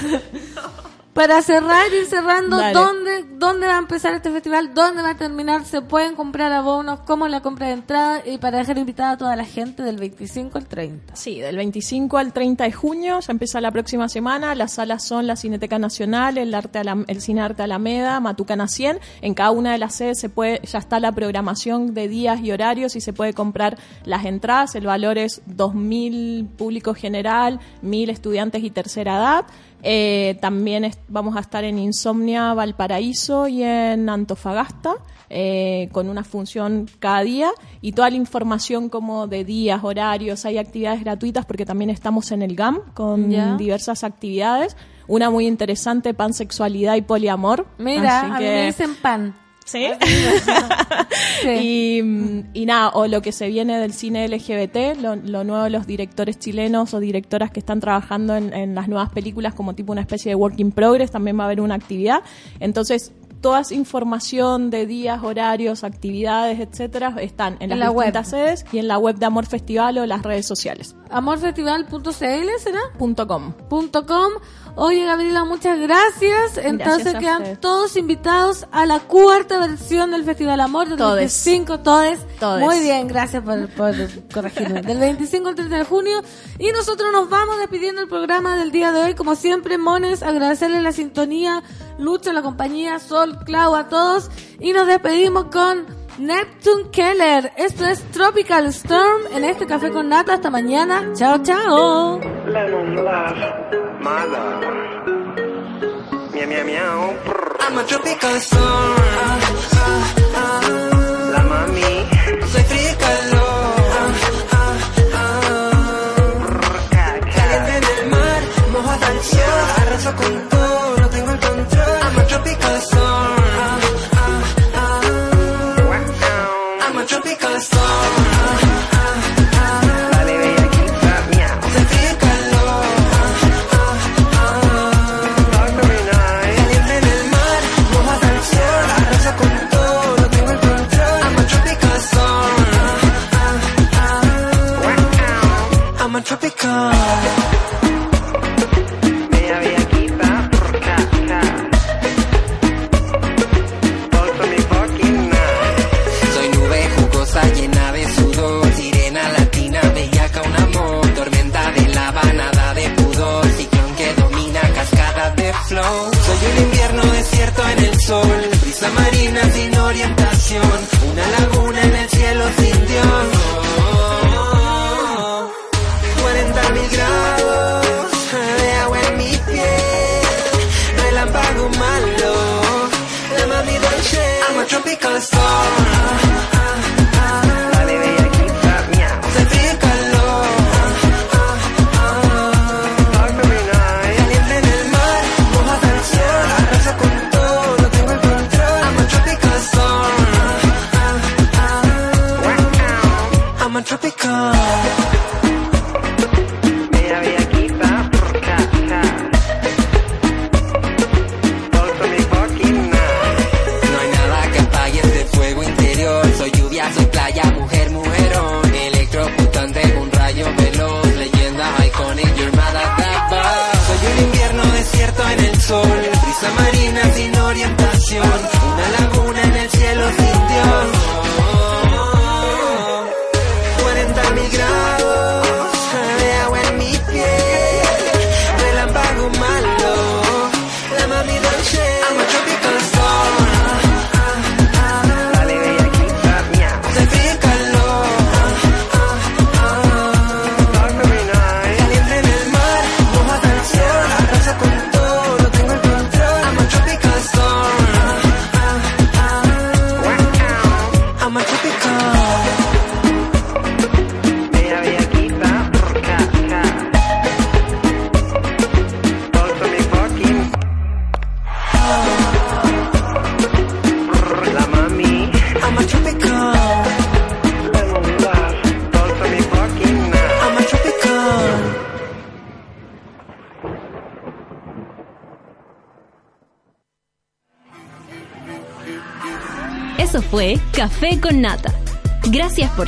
para cerrar ir cerrando Dale. dónde dónde va a empezar este festival, dónde va a terminar, se pueden comprar abonos, cómo es la compra de entrada y para dejar invitada a toda la gente del 25 al 30. Sí, del 25 al 30 de junio, ya empieza la próxima semana. Las salas son la Cineteca Nacional, el, Arte Alam- el Cine Arte Alameda, Matucana 100. En cada una de las sedes se puede, ya está la programación de días y horarios y se puede comprar las entradas. El valor es 2.000 público general, 1.000 estudiantes y tercera edad. Eh, también es- vamos a estar en Insomnia, Valparaíso y en Antofagasta eh, con una función cada día y toda la información como de días, horarios, hay actividades gratuitas porque también estamos en el GAM con diversas actividades. Una muy interesante, pansexualidad y poliamor. Mira, Así a mí que- me dicen pan. Sí. Sí. Y, y nada, o lo que se viene del cine LGBT, lo, lo nuevo de los directores chilenos o directoras que están trabajando en, en las nuevas películas como tipo una especie de work in progress, también va a haber una actividad. Entonces, toda esa información de días, horarios, actividades, etcétera, están en, En las la web. distintas sedes y en la web de Amor Festival o las redes sociales. Amorfestival.cl será .com. com. Oye, Gabriela, muchas gracias. Entonces quedan todos invitados a la cuarta versión del Festival Amor del Todes. 25, todes. Todes. Muy bien, gracias por, por corregirme. Del 25 al 30 de junio. Y nosotros nos vamos despidiendo el programa del día de hoy. Como siempre, Mones, agradecerle la sintonía, Lucha, la compañía, Sol, Clau, a todos. Y nos despedimos con Neptune Keller. Esto es Tropical Storm en este café con nata. Hasta mañana. Chao, chao. Lemon love, my love. I'm a tropical storm. Ah, ah, ah. La mami. Soy frío y calor. Caliente en el mar, mojo hasta el cielo. Arraso con todo, no tengo el control. I'm a tropical storm.